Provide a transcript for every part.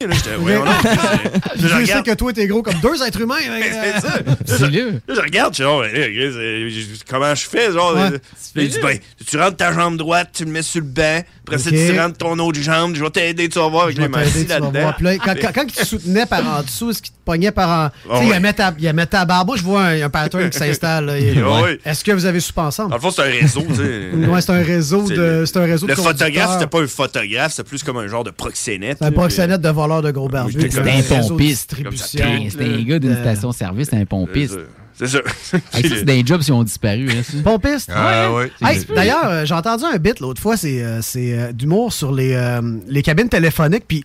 Là, j'étais. Je, sais que toi, t'es gros comme deux êtres humains. hein, C'est ça. euh, Là, je- là, je regarde, je suis genre, eh, Chris, euh, je- comment je fais? Genre, Ouais. euh, il dit, ben, tu rentres ta jambe droite, tu le mets sur le banc, après ça, Ok. tu rentres ton autre jambe, je vais t'aider, tu vas voir avec Je vais t'aider, tu vas là-dedans. voir. Puis là, quand, quand- quand il te soutenait par en dessous, est-ce qu'il te pognait par en. Tu sais, il ouais. aimait ta- il aimait ta barbe. Moi, je vois un, un pattern qui s'installe. là. Il- Ah ouais. Est-ce que vous avez soupé ensemble? Dans le fond, c'est un réseau, tu sais. Ouais, c'est un réseau de. C'est un réseau Le de photographe, conducteurs. c'était pas un photographe, c'était plus comme un genre de proxénète. C'est un là, proxénète de de gros barbus. C'était un pompiste. C'était un gars d'une station-service, c'était un pompiste. C'est ça. Hey, c'est des jobs qui ont disparu. hein. Pompiste? Ah, Ouais. ouais. Hey, D'ailleurs, euh, j'ai entendu un bit l'autre fois, c'est euh, c'est, euh, d'humour sur les, euh, les cabines téléphoniques, puis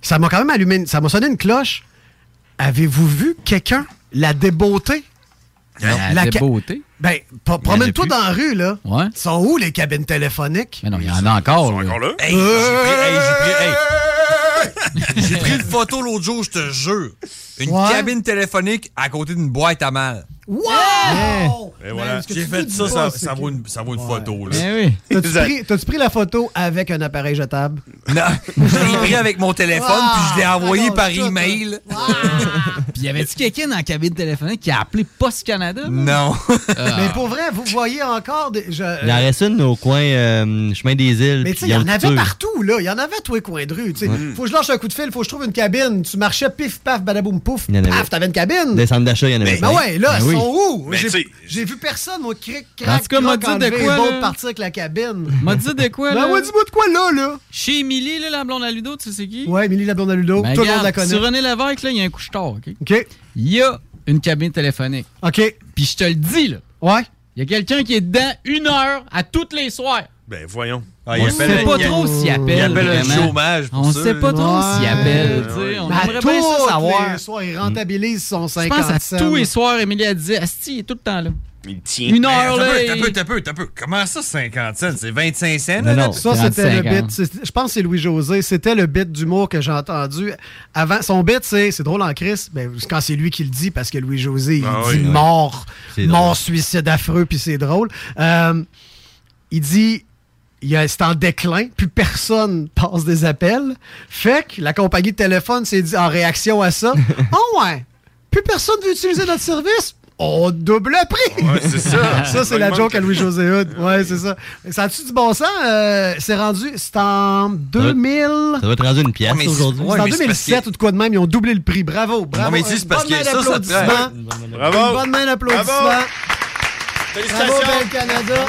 ça m'a quand même allumé, une- ça m'a sonné une cloche. Avez-vous vu quelqu'un la débeauter? La débeauté? Ben, pro- promène-toi dans la rue, là. Ouais. Sont où les cabines téléphoniques? Mais non, il y en a encore. là. encore là? Hey, j'ai pris, une photo l'autre jour, je te jure. Une Ouais. cabine téléphonique à côté d'une boîte à mal. Wow! Et voilà. ce que J'ai fait ça, pas, ça, ça vaut une, ça vaut une photo. Là. Eh oui. T'as-tu pris, t'as-tu pris la photo avec un appareil jetable? Non, je l'ai pris avec mon téléphone, Ah, puis je l'ai envoyé raconte par tout, email. Puis y avait-tu quelqu'un dans la cabine téléphonique qui a appelé Post Canada? Non. Ah. Mais pour vrai, vous voyez encore des. je- Il en reste une au coin euh, chemin des îles. Mais tu sais, il y en avait partout, là. Il y en avait à tous les coins de rue. tu sais. Faut que je lâche un coup de fil, faut que je trouve une cabine. Tu marchais pif, paf, badaboum, pouf. Il y en avait. Paf, t'avais une cabine. Des centres d'achat, il y en avait Ben ouais, là, Ben. Sont où? Mais J'ai- tu sais- J'ai vu personne, moi, cric, En crac, tout cas, m'a dit de quoi, là? partir avec la cabine. M'a dit de quoi, Ben là? ouais, dis-moi de quoi, là, là? Chez Émilie, là, la blonde à Ludo, tu sais c'est qui? Ouais, Émilie Lablonde à Ludo, Ben, tout le monde la connaît. Sur René Lévesque, là, il y a un couche-tard, OK? OK, Il y a une cabine téléphonique. OK, Puis je te le dis, là, ouais. il y a quelqu'un qui est dedans une heure à toutes les soirs. Ben, voyons. Ah, On sait pas trop s'il appelle. Il appelle un chômage pour On ça. sait pas trop s'il appelle. On aimerait bien ça savoir. les soirs, il rentabilise son Je 50 pense à cents. tous les soirs, Émilie a dit Asti, il est tout le temps là. Il tient. Une heure, là. T'as peu, t'as peu, t'as peu. Comment ça, 50 cents? C'est 25 cents? Non, là, non. Ça, c'était le 35 ans. bit. Je pense que c'est Louis-José. C'était le bit d'humour que j'ai entendu. Avant, son bit, c'est c'est drôle en crise. Ben, quand c'est lui qui le dit, parce que Louis-José, il Ah dit oui, mort, mort, suicide affreux, puis c'est drôle. Euh, il dit. C'est en déclin, plus personne passe des appels. Fait que la compagnie de téléphone s'est dit en réaction à ça Oh ouais, plus personne veut utiliser notre service On double le prix Ouais, c'est ça. ça, c'est la joke à Louis-José Hood. Ouais, c'est ça. Ça a-tu du bon sens? Euh, c'est rendu, c'est en 2000... Ça doit être rendu une pièce aujourd'hui. ouais, c'est en mais c'est parce 2007 ou de quoi de même, ils ont doublé le prix. Bravo, bravo. Non, mais Une parce bonne que main ça, ça d'applaudissement. te- Bravo. Une bonne main d'applaudissement. Bravo. Bravo, Belle Canada.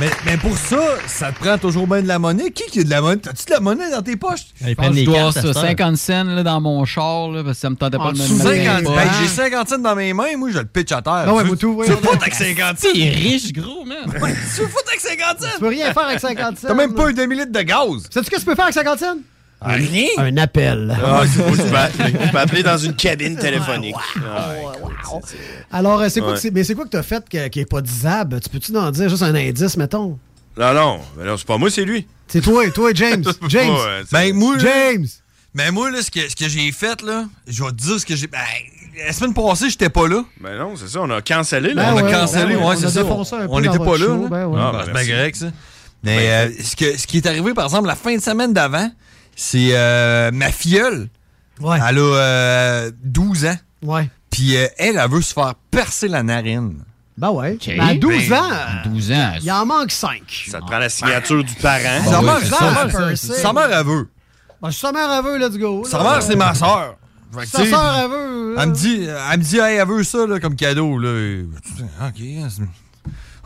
Mais, mais pour ça, ça te prend toujours bien de la monnaie. Qui qui a de la monnaie? T'as-tu de la monnaie dans tes poches? Ils Je pense prennent que je les dois cartes avoir à ça, cette heure. 50 cents là, dans mon char, là, parce que ça me tentait pas de me dessous de demander 50, pas. Ben, j'ai 50 cents dans mes mains, moi, je le pitch à terre. Non, ouais, Tu- vous tout, Tu ouais. pas avec 50 cents? Tu est riche, gros, man. Ouais, Tu foutre avec 50 Tu cents? peux rien faire avec 50 cents. T'as même pas un demi-litre de gaz. Sais-tu ce que tu peux faire avec 50 cents? Rien. Un appel. Ah, c'est beau, tu peux appeler- tu peux appeler dans une cabine téléphonique. Ah, Alors, euh, c'est quoi, Ouais. mais c'est quoi que t'as fait qui est pas disable? Tu peux-tu en dire juste un indice, mettons? Non, non, mais non, c'est pas moi, c'est lui. C'est toi, toi, James. James. Ouais, Ben, moi, James. ben, moi, là, ce que, ce que j'ai fait, là, je vais te dire ce que j'ai. Ben, la semaine passée, j'étais pas là. Ben non, c'est ça, on a cancellé, Ben là. on a ouais, cancellé, ben ouais, c'est ça. on n'était pas là. show, là. ben ouais. Ah, Ben, ben, c'est ça. Mais euh, ce, que, ce qui est arrivé, par exemple, la fin de semaine d'avant, c'est euh, ma filleule. Ouais. Elle a euh, 12 ans. Ouais. Puis euh, elle, elle veut se faire percer la narine. Ben ouais. OK. Mais à 12 Ben, ans, euh, 12 ans. il en manque 5. Ça te prend la signature du parent. sa, oui, mère, c'est sa ça, ça, sa ça. mère, elle veut. Ben, sa mère, elle veut, let's go. Sa mère, c'est ma soeur. Fait Sa soeur, elle veut. Elle me dit, elle me dit, hey, elle veut ça là, comme cadeau. Là. OK. c'est-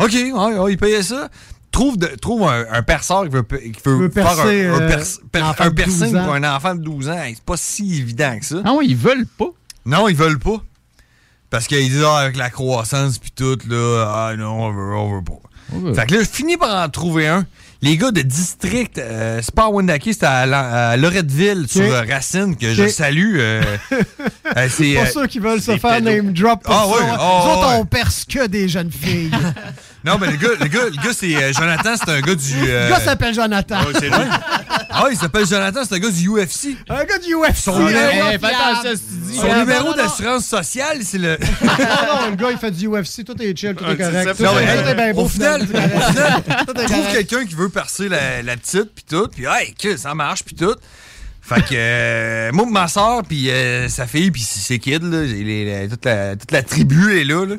OK, ouais, ouais, il payait ça. Trouve, de- trouve un, un perceur qui veut, qui veut Veut faire percer, un, un, euh, pers- per- l'enfant un de 12 piercing ans. pour un enfant de 12 ans. Hey, c'est pas si évident que ça. Ah ouais, ils veulent pas. Non, ils veulent pas. Parce qu'ils disent, ah, avec la croissance puis tout, là, ah non, on veut, on veut pas. Fait que là, je finis par en trouver un. Les gars de district, euh, c'est pas à Wendake, c'était à, à Loretteville, sur euh, Racine, que je salue. euh, euh, c'est, Pas euh, ceux qui veulent se faire pédos. name drop pour Ah ça. hein. ah Nous autres, ouais. on perce que des jeunes filles. Non, mais le gars, le gars, le gars c'est euh, Jonathan, c'est un gars du. euh, Le gars s'appelle Jonathan. Ouais, c'est lui. Ah, il s'appelle Jonathan, c'est un gars du UFC. Un gars du UFC. Son numéro- Hey, que tu dis. Son numéro non, non, non. d'assurance sociale, c'est le. Non, non, le gars, il fait du UFC. Tout est chill, tout est correct. ça, Tout, non, est- mais, tout est bien beau. au final, au final, trouve quelqu'un qui veut percer la, la petite, puis tout, puis hey, que ça marche, puis tout. Fait que euh, moi, ma soeur, puis euh, sa fille, puis ses kids, là, les- les- toute, la, toute la tribu est là. là.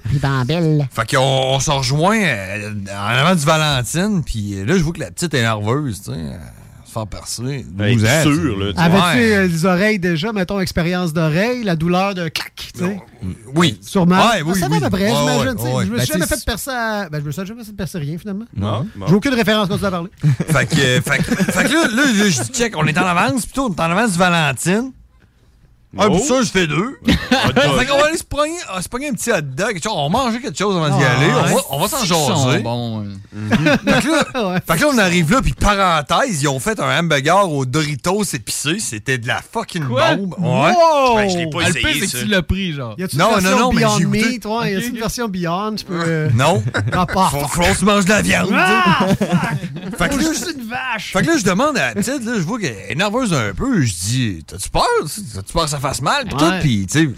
Fait qu'on on se rejoint euh, en avant du Valentine, puis euh, là, je vois que la petite est nerveuse, tu sais. Faire percer. 12 ans, sûr, tu sais. là, tu Avais-tu Ouais. euh, les oreilles déjà, mettons, expérience d'oreille, la douleur de clac, tu sais? Oui. Sûrement. Ouais, oui, Ah, ça va à peu près, j'imagine. Je me Ben, suis jamais tu sais, fait percer à... Ben, je me suis jamais fait percer rien, finalement. Non. bon. J'ai aucune référence quand tu as parlé. Fait que, euh, fait, que- fait que là, là, là, je dis, check, on est en avance, plutôt, on est en avance du Valentine. Ah, Oh. puis ça, je fais deux. Fait qu'on va aller se pogner, ah, se pogner un petit hot dog, on va manger quelque chose avant d'y Ah, aller, on va, on va s'en jaser. bons. euh. Fait que là, Ouais. fait que là, on arrive là, puis parenthèse, ils ont fait un hamburger au Doritos épicé, c'était de la fucking Quoi? bombe. Ouais. Wow! Ben, je l'ai pas Ah, le pire, essayé, c'est ça. que tu l'as pris, genre. Y a-tu Non, une non, version non, mais Beyond goûté. Meat? Ouais, y a-tu une version Beyond? Tu peux... euh, Non. Non, pas. Faut, faut qu'on se mange de la viande. Ah! fait, que là, C'est une vache! fait que là, je demande à la petite, là, je vois qu'elle est nerveuse un peu. Je dis, t'as-tu peur? T'as-tu peur que ça fasse mal? Puis tout, puis, tu sais,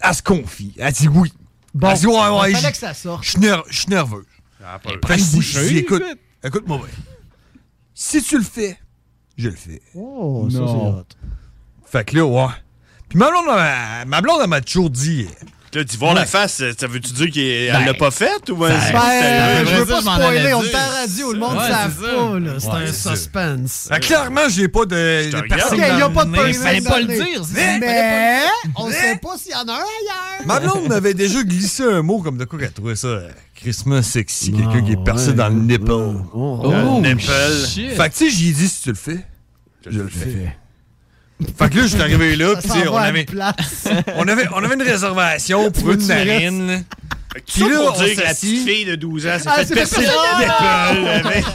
elle se confie. Elle dit oui. Bon, elle dit, ouais, ouais, il je fallait que ça sorte. je suis ner- nerveux. Je dis, écoute, écoute. écoute-moi bien. Si tu le fais, je le fais. Oh, ça, Non. c'est hot. Fait que là, ouais. Puis ma blonde, elle- ma blonde, elle m'a toujours dit. Là, d'y voir la face, ça veut-tu dire qu'elle Ben, l'a pas faite ou ben, c'est Ben, sérieux? je veux pas spoiler, on est en radio, le monde Ouais, ne savent pas, là. C'est Ouais, un suspense. Que clairement, j'ai pas de, personne Ok, il y a pas de. Il fallait pas le dire. Mais on sait pas s'il y en a un ailleurs. Ma blonde m'avait déjà glissé un mot comme de quoi qu'elle trouvait ça euh, Christmas sexy, quelqu'un qui est percé ouais. dans le nipple. Oh, nipple. shit. Fait que tu sais, j'ai dit si tu le fais, je le fais. Fait que là, je suis arrivé là, s'en on avait, on, avait, on avait une réservation pour une narine. là. Fait que Puis là, on dire que la petite fille de 12 ans s'est Ah, fait c'est percer fait le nipple.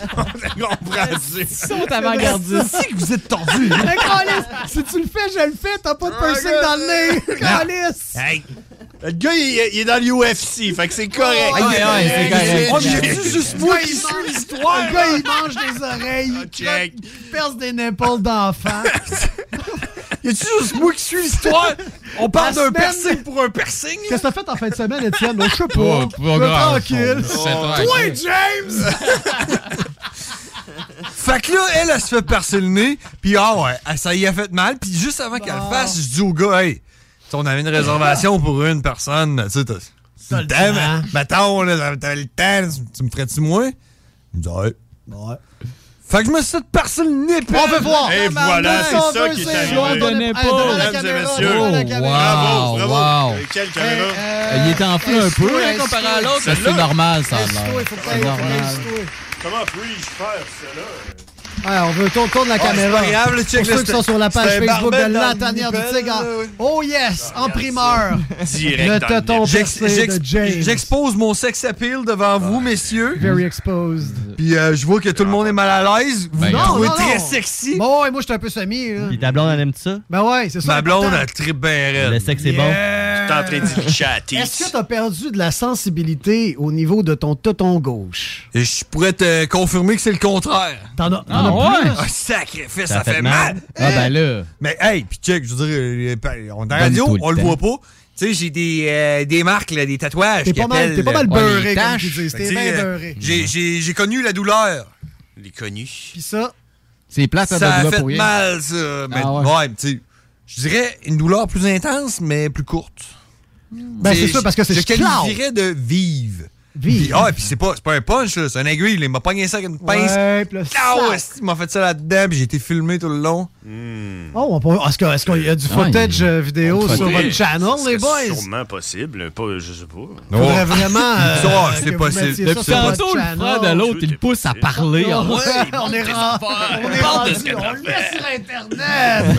On comprend ça. Ils sont avant-gardistes. Si que vous êtes tordus. Si tu le fais, je le fais. T'as pas de piercing dans le nez. Calice. Hey, Le gars, il, est- il est dans l'UFC, fait que c'est correct. Ouais, ouais, c'est correct. oh, mais juste moi qui mange- l'histoire. Le gars, il mange des oreilles. Il check. Il perce des nipples d'enfant. Y a-tu juste moi qui suis l'histoire? On parle d'un piercing pour un piercing? Qu'est-ce que t'as fait en fin de semaine, Étienne? Je sais pas. Oh, pas Je- grave. Tranquille. Toi, tranquille. James! Fait que là, elle, elle se fait percer le nez, puis ah ouais, elle- ça y a fait mal, puis juste avant qu'elle le fasse, je dis au gars, hey, on avait une réservation pour une personne, tu sais, t'as le temps, mettons, t'as le temps, tu- me ferais-tu moins? Il me dit, ouais. Ouais. Fait que je me suis percer le nez, On veut voir. Et voilà, c'est ça qui est c'est arrivé. Mesdames et messieurs. Oh. Bravo, Wow, bravo. wow. Euh, Quelle caméra? Euh, Il est enflé un peu, hein, comparé à l'autre, c'est normal, ça C'est normal. Comment puis-je faire cela? Ouais, on veut tourner tourne la caméra. c'est pas grave, le check, Pour ceux qui sont sur la page Facebook de La Tanière du Tigre. Oh yes, en primeur. Direct Le tonton percé de James. J'expose mon sex appeal devant vous, messieurs. Very exposed. Puis euh, je vois que tout le monde est mal à l'aise. Vous Ben, trouvez très sexy. Bon, ouais, moi, je suis un peu semi. là. Puis ta blonde, elle aime ça? Ben ouais, c'est ça. Ma blonde, elle tripe bien raide. Le sexe est bon? T'es en train d'y chatter. Est-ce que t'as perdu de la sensibilité au niveau de ton tonton gauche? Et je pourrais te confirmer que c'est le contraire. T'en as, Ah, as ouais? plus? Ah, sacrifice, ça, Ça fait, fait mal. mal. Ah, ben là. Mais hey, puis check, je veux dire, euh, on est dans la Donne radio, on le voit pas. Tu sais, j'ai des, euh, des marques, là, des tatouages. T'es pas mal, pas mal euh, ouais, beurré, comme tu dis. T'es sais, bien beurré. j'ai- J'ai j'ai connu la douleur. Les connus. Puis ça, C'est plate, ça Ça a fait pour rien. mal, ça. Mais Ah ouais, ouais. tu sais, je dirais une douleur plus intense, mais plus courte. Ben, c'est sûr, parce que c'est Je qualifierais de vive. Puis, ah, puis c'est pas, c'est pas un punch, là, c'est un aiguille. là. Il m'a pogné ça avec une pince. Ouais, puis là, Ah il m'a fait ça là-dedans, puis j'ai été filmé tout le long. Oh, on peut- est-ce qu'il y a du footage euh, vidéo sur votre channel, C'est les boys? sûrement possible. Pas, je sais pas. Faudrait vraiment. euh, c'est possible. mettiez Depuis ça sur votre tantôt, le frère de l'autre, il pousse à parler. Ouais, Ah ouais, on est rendu. On est rendu. On le met sur Internet.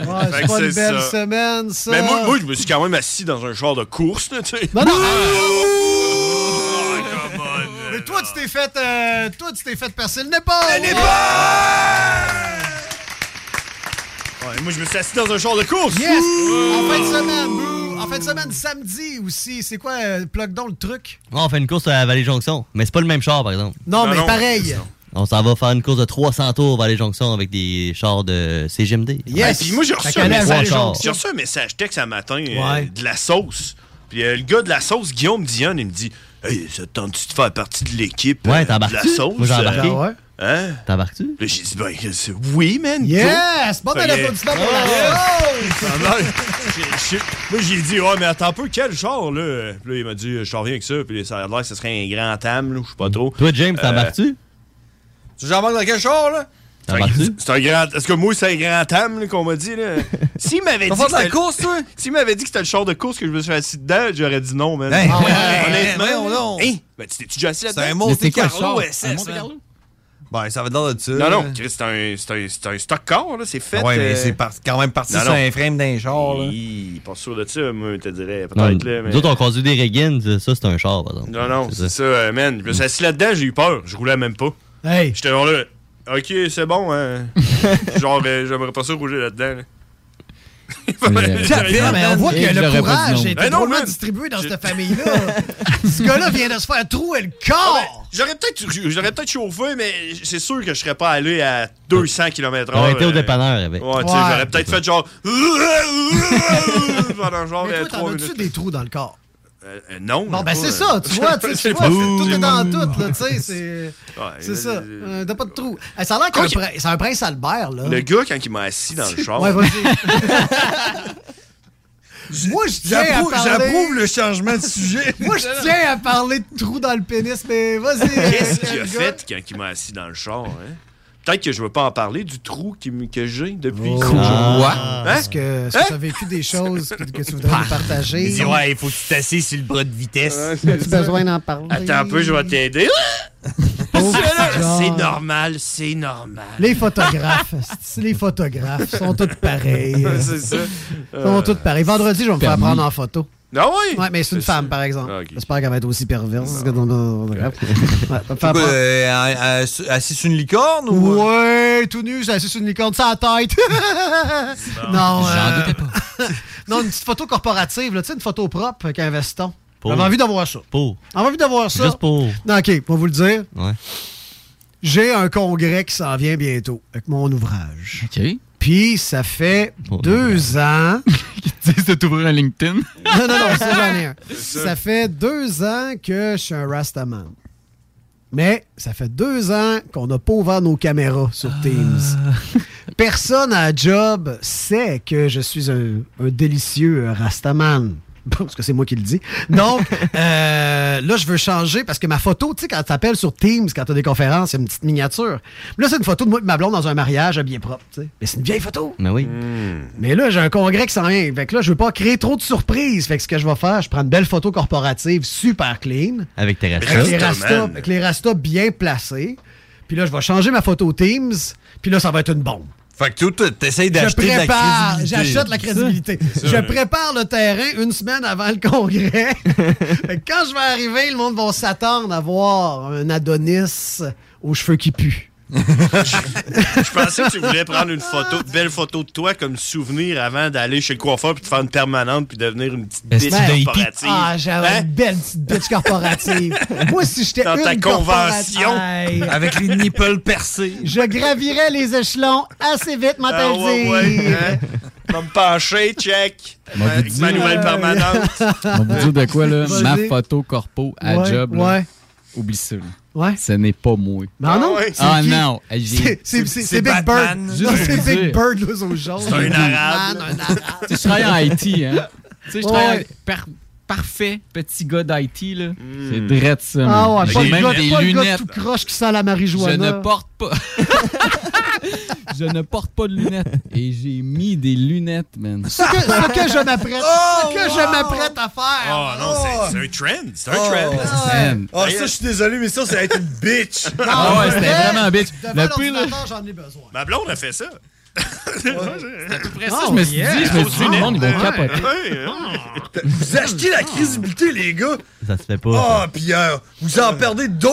Ouais, c'est pas une c'est belle ça. semaine, ça. Mais moi, moi, je me suis quand même assis dans un char de course, là, tu sais. Non, non. toi, tu t'es fait, euh, toi, tu t'es fait percer le népal. Ouais, moi, je me suis assis dans un char de course. Yes! En fin de semaine, boo. En fin de semaine, samedi aussi. C'est quoi, euh, plug donc le truc? On fait une course à Vallée Jonction. Mais c'est pas le même char, par exemple. Non, mais non, pareil. On s'en va faire une course de 300 tours Valley Jonction avec des chars de CGMD. Yes! Hey, puis moi, j'ai reçu, un à message, j'ai reçu un message texte un matin euh, Ouais. de la sauce. Puis euh, le gars de la sauce, Guillaume Dion, il me dit Hey, ça te tente-tu de faire partie de l'équipe Ouais, euh, de la sauce Moi, j'ai embarqué. Ah ouais? Hein? T'embarques-tu? Là, j'ai dit Ben, c'est- oui, man. Yes! Bon, Fait que- l'applaudissement pour la sauce! Ah, j'ai- Moi, j'ai dit, ouais, mais attends un peu, quel genre, là? Puis là, il m'a dit, je t'en reviens avec ça. Puis ça a l'air que ce serait un grand âme, là, je sais pas trop. Toi, James, t'embarques-tu? Tu j'embarque dans quel char, là? C'est un- un grand. Est-ce que moi, c'est un grand âme, là, qu'on m'a dit, là? S'il m'avait dit. Que de la c'était- course, toi? S'il m'avait dit que c'était le char de course que je me suis assis dedans, j'aurais dit non, man. Hey, Ah ouais, Honnêtement. hey, voyons donc. Hey, ben, tu t'es-tu déjà assis C'est là-dedans? un Mais Monte c'est Carlo? SS. Un Monte. Carlo? Ben, ça va dans de ça. Non, non. Chris, c'est un, c'est un, c'est un stock car, là, c'est fait. Ouais, mais euh, c'est par- quand même parti non, sur non. un frame d'un char, là. Hi, Pas sûr de ça, moi, je te dirais. Non, Peut-être, là. Mais... Nous autres, on conduit des Reagan, ça, c'est un char, par exemple. Non, non, c'est ça, euh, man. Je me suis assis là-dedans, j'ai eu peur. Je roulais même pas. Hey! J'étais là, ok, c'est bon, hein. genre, euh, j'aimerais pas ça rouler là-dedans. là. Ah, mais on voit que le courage est Ben non, drôlement man. distribué dans cette famille-là. Ce gars-là vient de se faire trouer le corps! J'aurais peut-être j'aurais peut-être chauffé, mais c'est sûr que je serais pas allé à 200 km/h. On a été au euh, dépanneur avec. Ouais, tu sais, Ouais. j'aurais peut-être fait genre. pendant genre Mais euh, toi, t'en 3 as-tu minutes. des trous dans le corps? Euh, euh, non. Bon, ben c'est euh, ça, tu vois, tu sais, tout est dans tout, là, tu sais, c'est... Ouais, C'est ça, euh, euh, t'as pas de trou. Ça a l'air c'est un prince Albert, là. Le gars, quand il m'a assis dans le char. Ouais, vas-y. Moi, je tiens à J'approuve parler... j'approuve le changement de sujet. Moi, je tiens à parler de trous dans le pénis, mais vas-y. Qu'est-ce qu'il a fait quand il m'a assis dans le char, hein? Peut-être que je veux pas en parler du trou qui que j'ai depuis. Oh. Ah. Hein? Est-ce que est-ce que tu as vécu des choses que, que tu voudrais nous partager? Il dit, ouais, il faut que tu t'assises sur le bras de vitesse. As-tu besoin d'en parler? Attends un peu, je vais t'aider. Petit John. C'est normal, c'est normal. Les photographes, les photographes? Sont tous pareils. c'est ça. Ils sont tous pareils. Vendredi, je vais me faire prendre en photo. Ah oui? Ouais, mais c'est une femme, par exemple. Ah. J'espère qu'elle va être aussi perverse. que le- Ouais, Euh, euh, assis sur une licorne ou. Ouais, tout nu, j'ai assis sur une licorne sans tête. non, euh, non, une petite photo corporative, là, tu sais, une photo propre avec un veston. Pour- J'avais envie d'avoir ça. Pour? J'avais envie d'avoir ça. Juste pour. Non, OK, pour vous le dire, Ouais. j'ai un congrès qui s'en vient bientôt avec mon ouvrage. OK. Puis, ça fait Mon deux ans. Tu sais, de t'ouvrir un LinkedIn. Non, non, non, ça, j'en ai un. Ça fait deux ans que je suis un Rastaman. Mais ça fait deux ans qu'on n'a pas ouvert nos caméras sur Teams. Personne à job sait que je suis un, un délicieux Rastaman. Parce que c'est moi qui le dis. Donc, euh, là, je veux changer parce que ma photo, tu sais, quand tu appelles sur Teams, quand tu as des conférences, c'est une petite miniature. Là, c'est une photo de moi et de ma blonde dans un mariage habillé propre. tu sais. Mais c'est une vieille photo. Mais oui. Mais là, j'ai un congrès qui s'en vient. Fait que là, je veux pas créer trop de surprises. Fait que ce que je vais faire, je prends une belle photo corporative super clean. Avec tes Avec restes. les rastas, avec les rastas bien placés. Puis là, je vais changer ma photo Teams. Puis là, ça va être une bombe. Fait que toi, t'essayes Je d'acheter de la prépare, crédibilité. j'achète la crédibilité. Je prépare le terrain une semaine avant le congrès. Fait que quand je vais arriver, le monde va s'attendre à voir un Adonis aux cheveux qui puent. Je pensais que tu voulais prendre une photo, une belle photo de toi comme souvenir avant d'aller chez le coiffeur puis de faire une permanente puis devenir une petite bitch corporative. Ah, j'avais Hein? une belle petite bitch corporative. Moi, si j'étais Dans une ta corporative- convention. Avec les nipples percés. Je gravirais les échelons assez vite, m'a Ah, ouais, ouais, hein? Va me pencher, check. Avec dit- ma nouvelle permanente. On va vous dire de quoi, là? Ma photo corpo à Ouais, job, là, Ouais, oublie ça. Là. ouais. Ce n'est pas moi. Non, non. ouais. c'est Ah qui? non! C'est- Big Batman. Bird. Non, c'est Big. Bird, l'oiseau jaune. C'est un arabe. Man, un arabe. Tu sais, je travaille en IT, hein? Tu sais, je Ouais. travaille par- parfait petit gars d'IT, là. C'est drette ça. Ah ouais, J'ai pas le même gars, des pas le gars lunettes. tout croche qui sent la Je marijuana. ne porte pas. je ne porte pas de lunettes. Et j'ai mis des lunettes, man. Ce que, ce que je m'apprête, Oh, ce que je m'apprête à faire. Oh non, c'est- c'est un trend. C'est un Oh. trend. Man. Ah, ça, je suis désolé, mais ça, ça va être une bitch. Ah ouais, c'était vraiment un bitch. Devant Le pire, j'en ai besoin. Ma blonde a fait ça. Après ça, Oh, je me suis yeah. dit, je me suis dit, le monde, ils vont Ouais. capoter. Ouais, ouais. Vous achetez la crédibilité, les gars. Ça se fait pas. Ah, puis euh, vous en perdez bien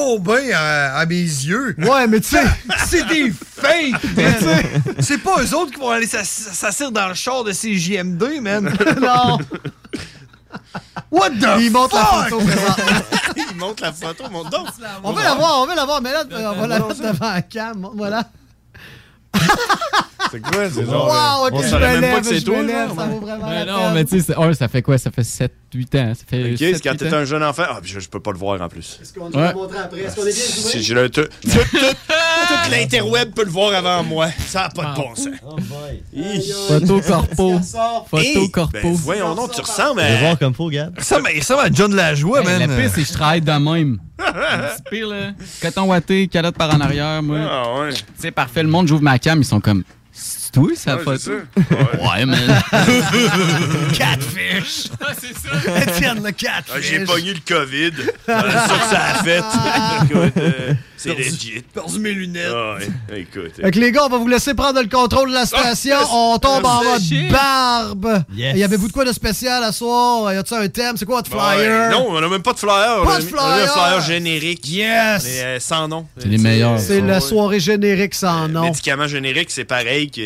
à, à mes yeux. Ouais, mais tu sais, C'est des fakes, man. C'est pas eux autres qui vont aller s'ass- s'asseoir dans le char de ces JMD, man. non. What the Il montre la photo. Il montre la photo, montre donc. On veut la voir, on veut la voir, mais là, on va la mettre devant la cam. Voilà. C'est quoi? C'est Wow, ok, on je savait me même pas que c'est toi, lève, genre. ça vaut vraiment Mais la non, peine. mais tu sais, un, ça fait quoi? Ça fait 7-8 ans. Ça fait Ok, 7, c'est quand 8 t'étais ans. un jeune enfant. Ah, puis je, je peux pas le voir en plus. Est-ce qu'on va montrer après? Est-ce qu'on est bien Si zoomé? j'ai le tout, tout, l'interweb peut le voir avant moi. Ça a pas de bon sens. Hi. Photo corpo. Photo corpo. ben, voyons donc, tu ressembles Je vais à... voir comme faut, Gab. Ça, mais ça va John Lajoie, man. le pire, c'est que je travaille de même. C'est pire, là. Coton watté, calotte par en arrière, moi. Ah ouais. C'est parfait. Le monde, j'ouvre ma cam, ils sont comme. C'est toi, sa Ouais, photo? c'est ça. Ouais. Ouais, man. Catfish. c'est ça. Étienne le Ah, catfish. J'ai pogné le COVID. Voilà ça que ça a fait. Euh, c'est legit. perdu mes lunettes. Ah ouais, écoute. Fait que les gars, on va vous laisser prendre le contrôle de la station. on tombe en mode barbe. Yes. Y avait-vous de quoi de spécial à soir? Y a-tu un thème? C'est quoi votre flyer? Ouais, non, on a même pas de flyer. Pas on a de mis- on a mis un flyer? flyer générique. Yes! Mais euh, sans nom. C'est les meilleurs. C'est la soirée générique sans nom. Médicament générique, c'est pareil que,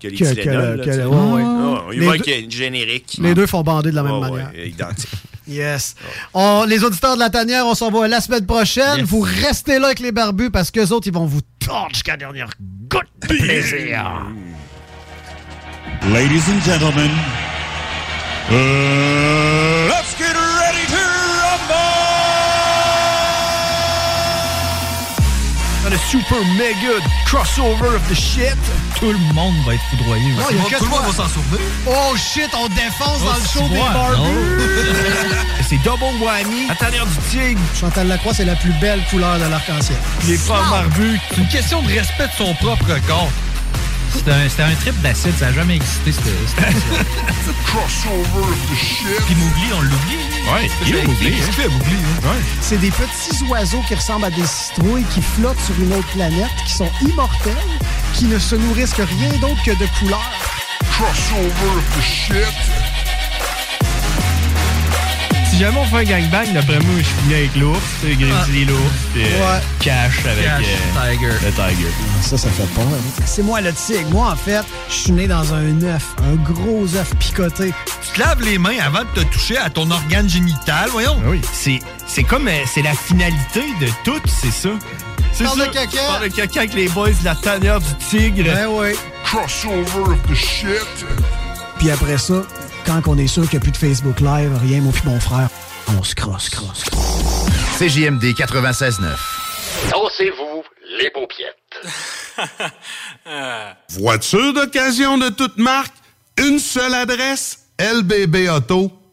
que les Que- que Tylenol, ouais, ouais. Ah, il Les va deux- avec un générique. Les deux font bander de la même Ah, manière. ouais, identique. Yes. On- les auditeurs de la tanière, on s'en va la semaine prochaine. Yes. Vous restez là avec les barbus parce qu'eux autres, ils vont vous tordre jusqu'à la dernière goutte de plaisir. Ladies and gentlemen, uh, let's get ready to Le super mega crossover of the shit. Tout le monde va être foudroyé. Non, Tout le monde va s'en souvenir. Oh shit, on défonce dans le tu show des barbus. C'est double whammy. La tanière du tigre. Chantal Lacroix, c'est la plus belle couleur de l'arc-en-ciel. Les femmes barbues. C'est une question de respect de son propre corps. C'était un, trip d'acide, ça n'a jamais existé, cette Crossover of the shit! Puis Mowgli, on l'oublie. Ouais, il est Mowgli. Hein. Ouais. C'est des petits oiseaux qui ressemblent à des citrouilles qui flottent sur une autre planète, qui sont immortels, qui ne se nourrissent que rien d'autre que de couleurs. Crossover of the shit! Si jamais on fait un gangbang, d'après moi, je finis avec l'ours, tu sais, Grizzly l'ours, puis euh, Ouais. Cash avec Cash, euh, Tiger. le Tiger. Ça, ça fait peur. C'est moi le tigre. Moi, en fait, je suis né dans un œuf, un gros œuf picoté. Tu te laves les mains avant de te toucher à ton organe génital, voyons. Ah oui, c'est, c'est comme, euh, c'est la finalité de tout, c'est ça. C'est Parle ça. de caca. Parle de caca avec les boys de la tanière du tigre. Ben oui. Crossover of the shit! Puis après ça, quand on est sûr qu'il n'y a plus de Facebook Live, rien, moi puis mon frère, on se crosse, crosse, crosse. CJMD 96.9. Dansez-vous les paupiettes. Voiture d'occasion de toute marque, une seule adresse,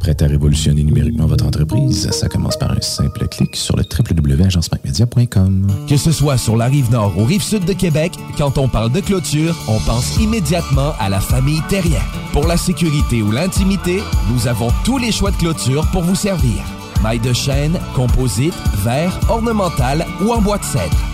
Prêt à révolutionner numériquement votre entreprise? Ça commence par un simple clic sur le www.agencemacmedia.com. Que ce soit sur la rive nord ou rive sud de Québec, quand on parle de clôture, on pense immédiatement à la famille Terrien. Pour la sécurité ou l'intimité, nous avons tous les choix de clôture pour vous servir. Maille de chêne, composite, verre, ornemental ou en bois de cèdre.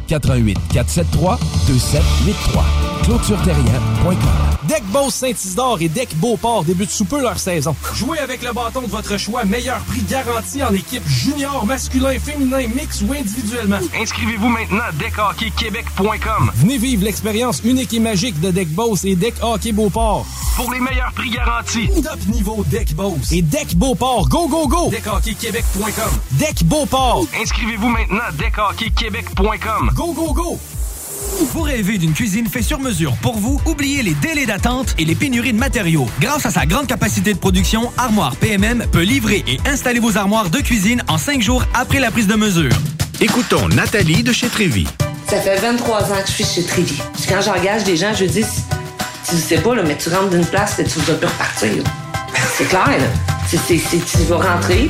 88 473 2783. clôtureterrien.com. Deck Boss Saint-Isidore et Deck Beauport débutent sous peu leur saison. Jouez avec le bâton de votre choix, meilleur prix garanti en équipe junior, masculin, féminin, mix ou individuellement. Inscrivez-vous maintenant à deckhockeyquebec.com. Venez vivre l'expérience unique et magique de Deck Boss et Deck Hockey Beauport. Pour les meilleurs prix garantis. Top niveau Deck Boss et Deck Beauport. Go, go, go! Deckhockeyquebec.com. Deck Beauport. Inscrivez-vous maintenant à deckhockeyquebec.com. Go, go, go! Vous rêvez d'une cuisine faite sur mesure pour vous? Oubliez les délais d'attente et les pénuries de matériaux. Grâce à sa grande capacité de production, Armoire PMM peut livrer et installer vos armoires de cuisine en cinq jours après la prise de mesure. Écoutons Nathalie de chez Trévy. Ça fait 23 ans que je suis chez Trévy. Quand j'engage des gens, je dis, tu sais pas, mais tu rentres d'une place et tu vas plus repartir. C'est clair, là. C'est- c'est- tu vas rentrer,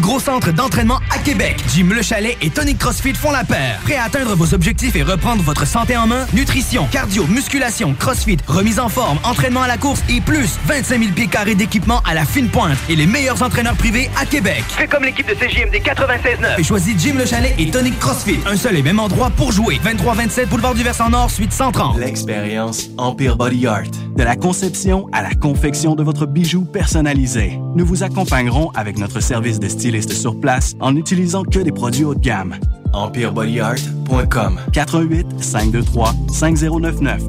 gros centre d'entraînement à Québec. Jim Le Chalet et Tonic CrossFit font la paire. Prêt à atteindre vos objectifs et reprendre votre santé en main? Nutrition, cardio, musculation, CrossFit, remise en forme, entraînement à la course et plus 25 000 pieds carrés d'équipement à la fine pointe et les meilleurs entraîneurs privés à Québec. Fais comme l'équipe de CJMD 96.9. Et choisis Jim Le Chalet et Tonic CrossFit. Un seul et même endroit pour jouer. 23-27 Boulevard du Versant Nord, suite 130. L'expérience Empire Body Art. De la conception à la confection de votre bijou personnalisé. Nous vous accompagnerons avec notre service de styliste sur place en n'utilisant que des produits haut de gamme. EmpireBodyArt.com 418 523 5099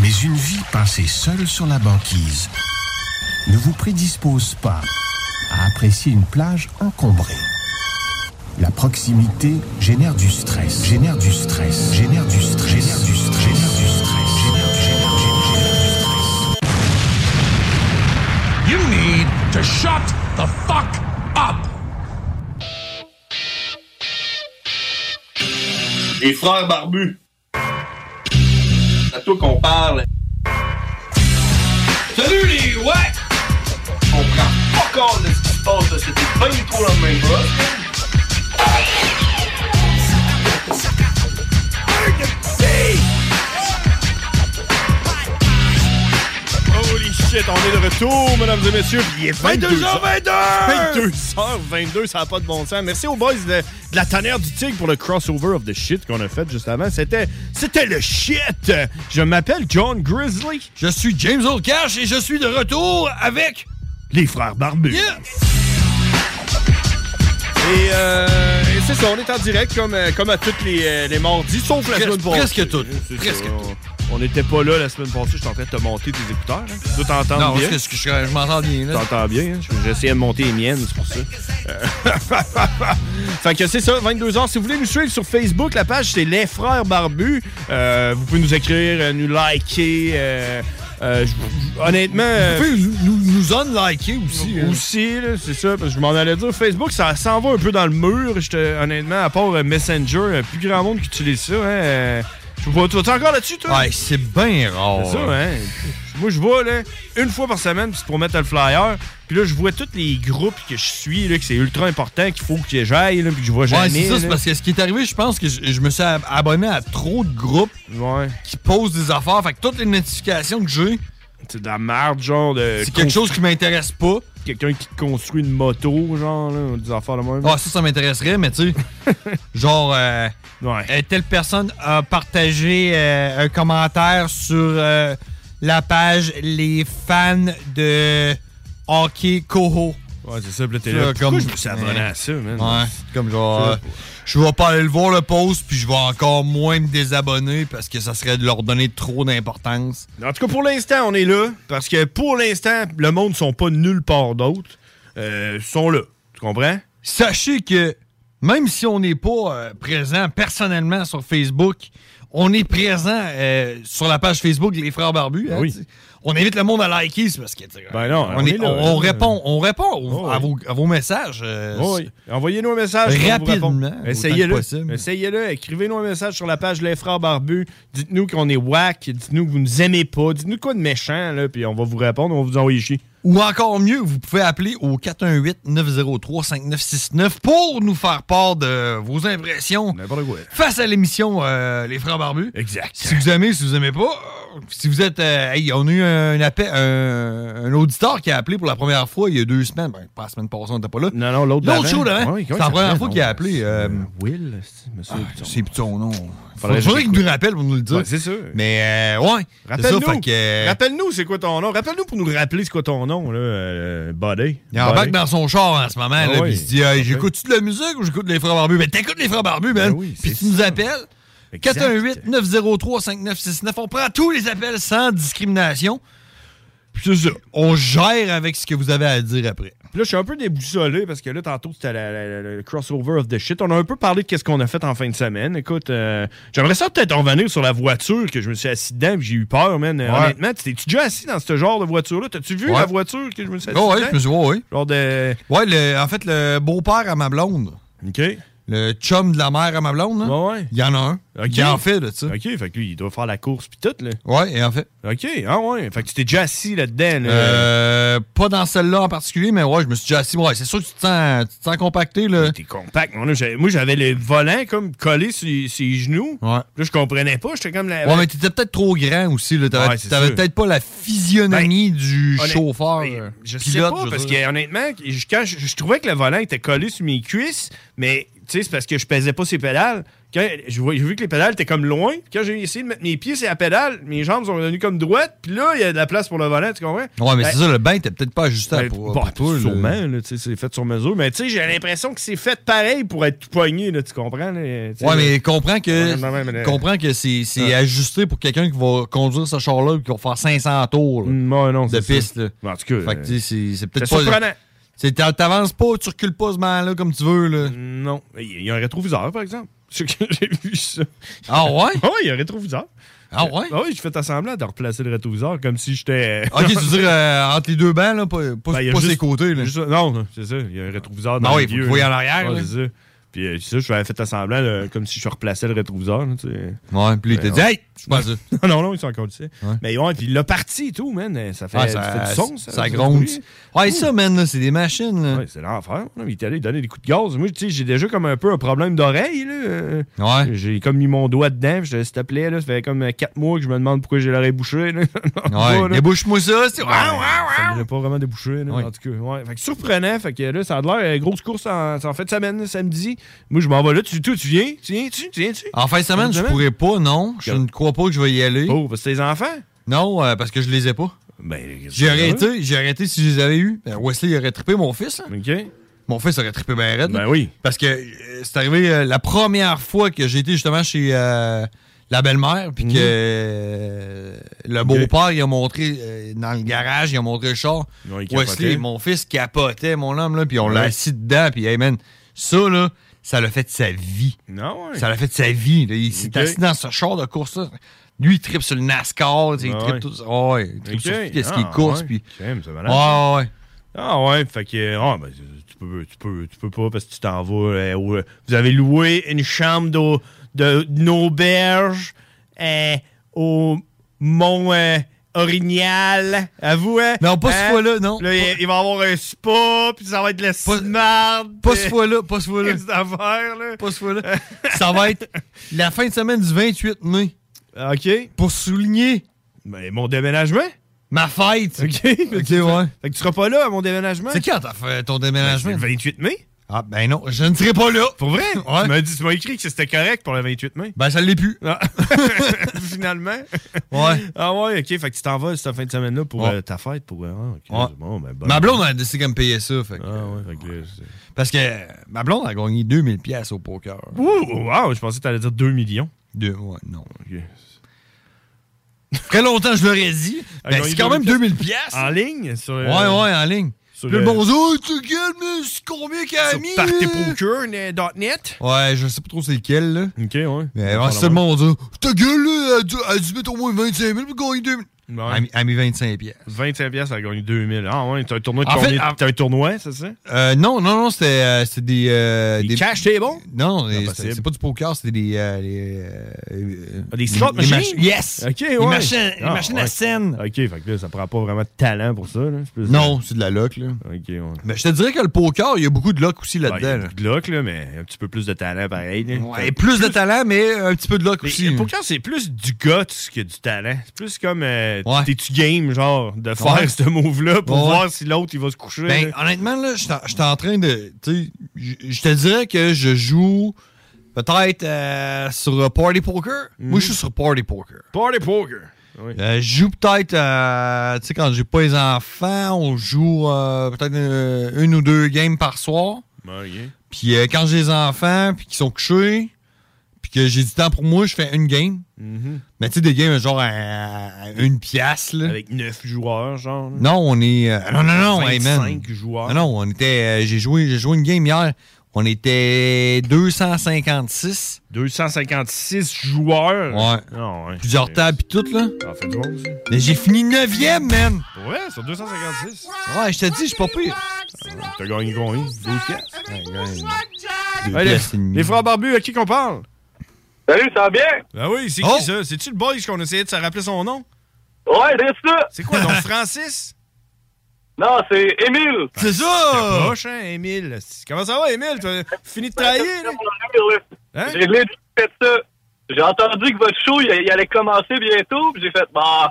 Mais une vie passée seule sur la banquise ne vous prédispose pas à apprécier une plage encombrée. La proximité génère du stress, génère du stress, génère du stress, génère du stress, génère du stress, génère du génère, génère, génère du stress. You need to shut the fuck up. Les frères barbus. C'est à toi qu'on parle. Salut les ouais! On prend pas compte de ce qui se passe, là. c'était pas du tout la même chose. Holy shit, on est de retour, mesdames et messieurs. Il est 22h22! 22h22, ça n'a pas de bon sens. Merci aux boys de, de la tanière du tigre pour le crossover of the shit qu'on a fait juste avant. C'était, c'était le shit! Je m'appelle John Grizzly. Je suis James Old Cash et je suis de retour avec les frères barbus. Et, euh, et c'est ça, on est en direct comme, euh, comme à toutes les, euh, les mardis, sauf la semaine passée. presque toutes. Presque ça. On n'était pas là la semaine passée, j'étais en train de te monter tes écouteurs. Hein. Tu t'entendre Non, bien. parce que je, je- je m'entends bien. T'entends bien, hein? Essayé de monter les miennes, c'est pour ça. Euh, fait que c'est ça, 22h. Si vous voulez nous suivre sur Facebook, la page c'est Les Frères Barbus. Euh, vous pouvez nous écrire, nous liker. euh, euh, honnêtement. euh, Vous pouvez nous, nous unliker aussi. hein. aussi, là, c'est ça, parce que je m'en allais dire. Facebook, ça s'en va un peu dans le mur, honnêtement, à part euh, Messenger, euh, plus grand monde qui utilise ça. Hein, tu vas encore là-dessus, toi? Ouais, c'est bien rare. C'est ça, hein? moi, je vois, là, une fois par semaine, c'est pour mettre le flyer. Puis là, je vois tous les groupes que je suis, là, que c'est ultra important, qu'il faut que j'aille, là, puis que je vois jamais. Ouais, c'est ça, c'est parce que ce qui est arrivé, je pense que je, je me suis ab- abonné à trop de groupes qui posent des affaires. Fait que toutes les notifications que j'ai, c'est de la merde, genre de. C'est quelque chose qui m'intéresse pas. Quelqu'un qui construit une moto, genre, là, des affaires de même. Ah, ça, ça m'intéresserait, mais tu sais, genre, euh, euh, telle personne a partagé euh, un commentaire sur euh, la page Les fans de hockey Coho. Ouais, c'est ça, puis là, t'es là. Pourquoi je me suis abonné à ça, man? Ouais, comme genre, euh, je vais pas aller le voir le post, puis je vais encore moins me désabonner parce que ça serait de leur donner trop d'importance. En tout cas, pour l'instant, on est là. Parce que pour l'instant, le monde ne sont pas nulle part d'autre. Euh, ils sont là. Tu comprends? Sachez que même si on n'est pas euh, présent personnellement sur Facebook, on est présent euh, sur la page Facebook Les Frères Barbus. hein, Oui. On invite le monde à liker, c'est parce que Ben non, on, on est- est là, on- on répond, on répond Oh, à, vos, à vos messages. euh, Oui. Envoyez-nous un message. Rapidement, Essayez-le. Essayez-le. Écrivez-nous un message sur la page Les Frères Barbus. Dites-nous qu'on est whack. Dites-nous que vous nous aimez pas. Dites-nous quoi de méchant, là, puis on va vous répondre. On va vous envoyer chier. Ou encore mieux, vous pouvez appeler au 418-903-5969 pour nous faire part de vos impressions face à l'émission euh, Les Frères Barbus. Exact. Si vous aimez, si vous aimez pas, euh, si vous êtes... euh, hey, on a eu un, appel, un, un auditeur qui a appelé pour la première fois il y a deux semaines. Ben, pas la semaine passée, on n'était pas là. Non, non, l'autre L'autre show. Ouais, c'est la première fois qu'il a appelé. euh, Will, monsieur. c'est plus son nom. Faudrait Faudrait, que qu'il nous rappelle pour nous le dire. Ouais, c'est sûr. Mais euh, ouais. Rappelle-nous. que, euh, Rappelle-nous, c'est quoi ton nom? Rappelle-nous pour nous rappeler c'est quoi ton nom, là, euh, Buddy. Il embarque dans son char en ce moment, là, Ah puis il se dit Hey, J'écoute-tu de la musique ou j'écoute les frères barbus? Ben t'écoutes les frères barbus, man. puis tu nous appelles. Exact. 418-903-5969. On prend tous les appels sans discrimination. Puis c'est ça. On gère avec ce que vous avez à dire après. Puis là, je suis un peu déboussolé parce que là, tantôt, c'était le crossover of the shit. On a un peu parlé de qu'est-ce qu'on a fait en fin de semaine. Écoute, euh, j'aimerais ça peut-être en revenir sur la voiture que je me suis assis dedans puis j'ai eu peur, man. Ouais. Honnêtement, t'es-tu déjà assis dans ce genre de voiture-là? T'as-tu vu Ouais. la voiture que je me suis assis Oh, ouais, dedans? je me suis ouais, ouais. Genre de... Ouais, le- en fait, le beau-père à ma blonde. OK. Le chum de la mère à ma blonde, là. ouais. Il y en a un. OK. Il en fait, de ça. OK, fait que lui, il doit faire la course puis tout, là. Ouais, et en fait. OK, ah ouais. Fait que tu t'es déjà assis là-dedans, là. Euh, pas dans celle-là en particulier, mais ouais, je me suis déjà assis. Ouais, c'est sûr que tu te sens, tu te sens compacté, là. T'es compact. Moi, j'avais- moi, j'avais le volant comme collé sur ses genoux. Ouais. Là, je comprenais pas. J'étais comme la. Ouais, mais t'étais peut-être trop grand aussi, là. T'avais Ouais, peut-être pas la physionomie du honnête- chauffeur. ben, euh, Je pilote, sais pas, je parce que honnêtement, je- quand je, je trouvais que le volant était collé sur mes cuisses, mais tu sais, c'est parce que je pesais pas ses pédales. J'ai vu que les pédales étaient comme loin, quand j'ai essayé de mettre mes pieds sur la pédale, mes jambes sont devenues comme droites, puis là, il y a de la place pour le volant, tu comprends? Ouais, mais Ben, c'est ça, le bain était peut-être pas ajusté ben, pour, bon, pour toi. Sûrement, c'est fait sur mesure. Mais tu sais, j'ai l'impression que c'est fait pareil pour être tout poigné, là, tu comprends? là, Ouais, là. mais comprends que, non, comprends que c'est Ouais. ajusté pour quelqu'un qui va conduire ce char-là et qui va faire 500 tours là, non, de piste. En tout cas, c'est peut-être pas. surprenant. T'avances pas, tu recules pas ce man-là comme tu veux. Là. Non. Il y a un rétroviseur, par exemple. J'ai vu ça. Ah ouais? Ah ouais, il y a un rétroviseur. Ah ouais? Ah oui, j'ai fait semblant de replacer le rétroviseur comme si j'étais. Ok, tu veux dire euh, entre les deux bancs, là, pas, pas, Ben, pas juste- ses côtés. Là. juste non, non, c'est ça. Il y a un rétroviseur dans Ah le oui, faut milieu, là. en arrière, Ouais. Puis euh, ça, je avais fait semblant là, comme si je replaçais le rétroviseur. là, tu sais. Ouais, puis il t'a dit, ouais. hey, c'est pas ça. non, non, non, ils sont encore ici. Mais ouais, puis le parti et tout, man, ça fait, Ouais, ça fait du son, ça. ça gronde. Ouais, ça, man, là, c'est des machines. là. Ouais, c'est l'enfer. Il est allé donner des coups de gaz. Moi, tu sais, j'ai déjà comme un peu un problème d'oreille. là. Euh, Ouais. J'ai comme mis mon doigt dedans. puis je- S'il te plaît, là, ça fait comme 4 mois que je me demande pourquoi j'ai l'oreille bouchée. là. Ouais, débouche-moi ça. c'est- Ouais, ça n'est pas vraiment débouché, là, en tout cas. Ouais. Fait que surprenant, fait que là, ça a l'air euh, grosse course en, c'est en fin de semaine, samedi. Moi, je m'en vais là. Tu, toi, tu viens? Tu viens? Tu, tu viens-tu? En fin de semaine, je pourrais pas, non. Je ne crois pas que je vais y aller. Oh, parce que tes enfants? Non, euh, parce que je les ai pas. Ben, J'ai arrêté, j'ai arrêté si je les avais eus. Ben, Wesley il aurait trippé mon fils. là. OK. Mon fils aurait trippé bien raide. Ben oui. Parce que euh, c'est arrivé euh, la première fois que j'ai été justement chez la belle-mère, puis que Mhm. euh, le beau-père, il a montré euh, dans le garage, il a montré le char. Ouais, Wesley, mon fils capotait, mon homme, là, puis on l'a assis dedans, puis hey man, ça, là, ça l'a fait de sa vie. Non, ouais. Ça l'a fait de sa vie. là. Il s'est assis dans ce char de course-là. Lui, il tripe sur le NASCAR, il Ah tripe tout ça. Ah ouais, il tripe Ok. sur tout ce qui est Ah, course, ouais. puis... Malade. Ouais. Ah ouais, fait que ah, ben, tu, peux, tu, peux, tu peux pas parce que tu t'en vas. euh, au- vous avez loué une chambre d'au- de- auberge euh, au Mont euh, orignal. Avoue, hein? Non, pas cette Hein? fois-là, non. Là, il, il va avoir un spa, puis ça va être la marde. Pas cette fois-là, pas cette fois-là. Là? Pas cette fois-là. Ça va être la fin de semaine du 28 mai. OK. Pour souligner Ben, mon déménagement? ma fête. OK. Ok, ouais. Fait que tu seras pas là à mon déménagement? C'est quand t'as fait ton déménagement? Ben, le 28 mai. Ah, ben non, je ne serai pas là. Pour vrai? Ouais. Tu m'as dit, tu m'as écrit que c'était correct pour le 28 mai. Ben, ça l'est plus. Ah. Finalement. Ouais. Ah ouais, ok. Fait que tu t'en vas cette fin de semaine-là pour Ouais. euh, ta fête. Pour, ah, ok. Ouais. Bon, ben, bonne- Ma blonde a décidé qu'elle me payait ça. Fait que- Ah ouais, fait que là, c'est- parce que ma blonde a gagné 2000 pièces au poker. Ouh, wow, je pensais que t'allais dire 2 millions. Deux, ouais, non. Ok. Très longtemps, je l'aurais dit. Ben, c'est quand même 2000 2000 pièces. En ligne? Sur, Ouais, ouais, en ligne. Sur le le- bon oh, tu gueules, mais c'est combien qu'elle a mis? partypoker.net? Ouais, je sais pas trop c'est lequel, là. Ok, ouais. Mais c'est le dit, ta gueule, là, elle a dû- mettre au moins 25 000 pour gagner 2000. Ouais. Elle a mis- elle a mis 25 pièces. 25 pièces, elle a gagné 2000. Ah ouais, t'as un tournoi de En fait, combien? en- T'as un tournoi, c'est ça? Euh, non, non, non, c'était euh, des, euh, Des cash tables? Non, des- c'était- c'est pas du poker, c'était des. euh, euh, euh, Ah, des slot machines? mach- Yes! Ok, ouais. machines, les Ah, machines ouais. à scène. Ok, fait que là, ça prend pas vraiment de talent pour ça. Là. Plus- Non, c'est de la luck, là. Ok, ouais. Mais je te dirais que le poker, il y a beaucoup de luck aussi Ben, il y a là-dedans. là. de luck, là, mais un petit peu plus de talent pareil. là. Ouais, plus de talent, mais un petit peu de luck Mais aussi. le poker, c'est plus du guts que du talent. C'est plus comme euh, Ouais. t'es-tu game, genre, de faire Ouais. ce move-là pour Ouais. voir si l'autre il va se coucher. Ben, là? honnêtement, là, j'étais en train de. Je te dirais que je joue peut-être euh, sur euh, Party Poker. Moi, je suis sur Party Poker. Party poker. Oui. Euh, je joue peut-être, euh, tu sais, quand j'ai pas les enfants, on joue euh, peut-être une ou deux games par soir. Ok. Puis euh, quand j'ai les enfants, puis qu'ils sont couchés, puis que j'ai du temps pour moi, je fais une game. Mhm. Mais tu sais, des games genre à, à une pièce, là. Avec 9 joueurs, genre. là. Non, on est. euh, non, non, non, hey, man. 25 joueurs. Non, non, on était. euh, j'ai joué, j'ai joué une game hier. On était 256. 256 joueurs? Ouais. Ah, ouais. Plusieurs tables pis tout, là. Ça fait du. Mais j'ai fini 9e, man. Ouais, sur 256. Ouais, je te dis, je suis pas pire. T'as gagné combien? 12 pièces? Deux Hey, les, pièces et demie. les frères barbus, à qui qu'on parle? Salut, ça va bien? Ben oui, c'est Oh! qui ça? C'est-tu le boys qu'on essayait de se rappeler son nom? Ouais, c'est ça! C'est quoi, donc Francis? Non, c'est Émile! C'est C'était proche, hein, Émile? Comment ça va, Émile? Tu as fini de travailler, là? Hein? J'ai fait ça. J'ai entendu que votre show, il, allait commencer bientôt, puis j'ai fait, bah,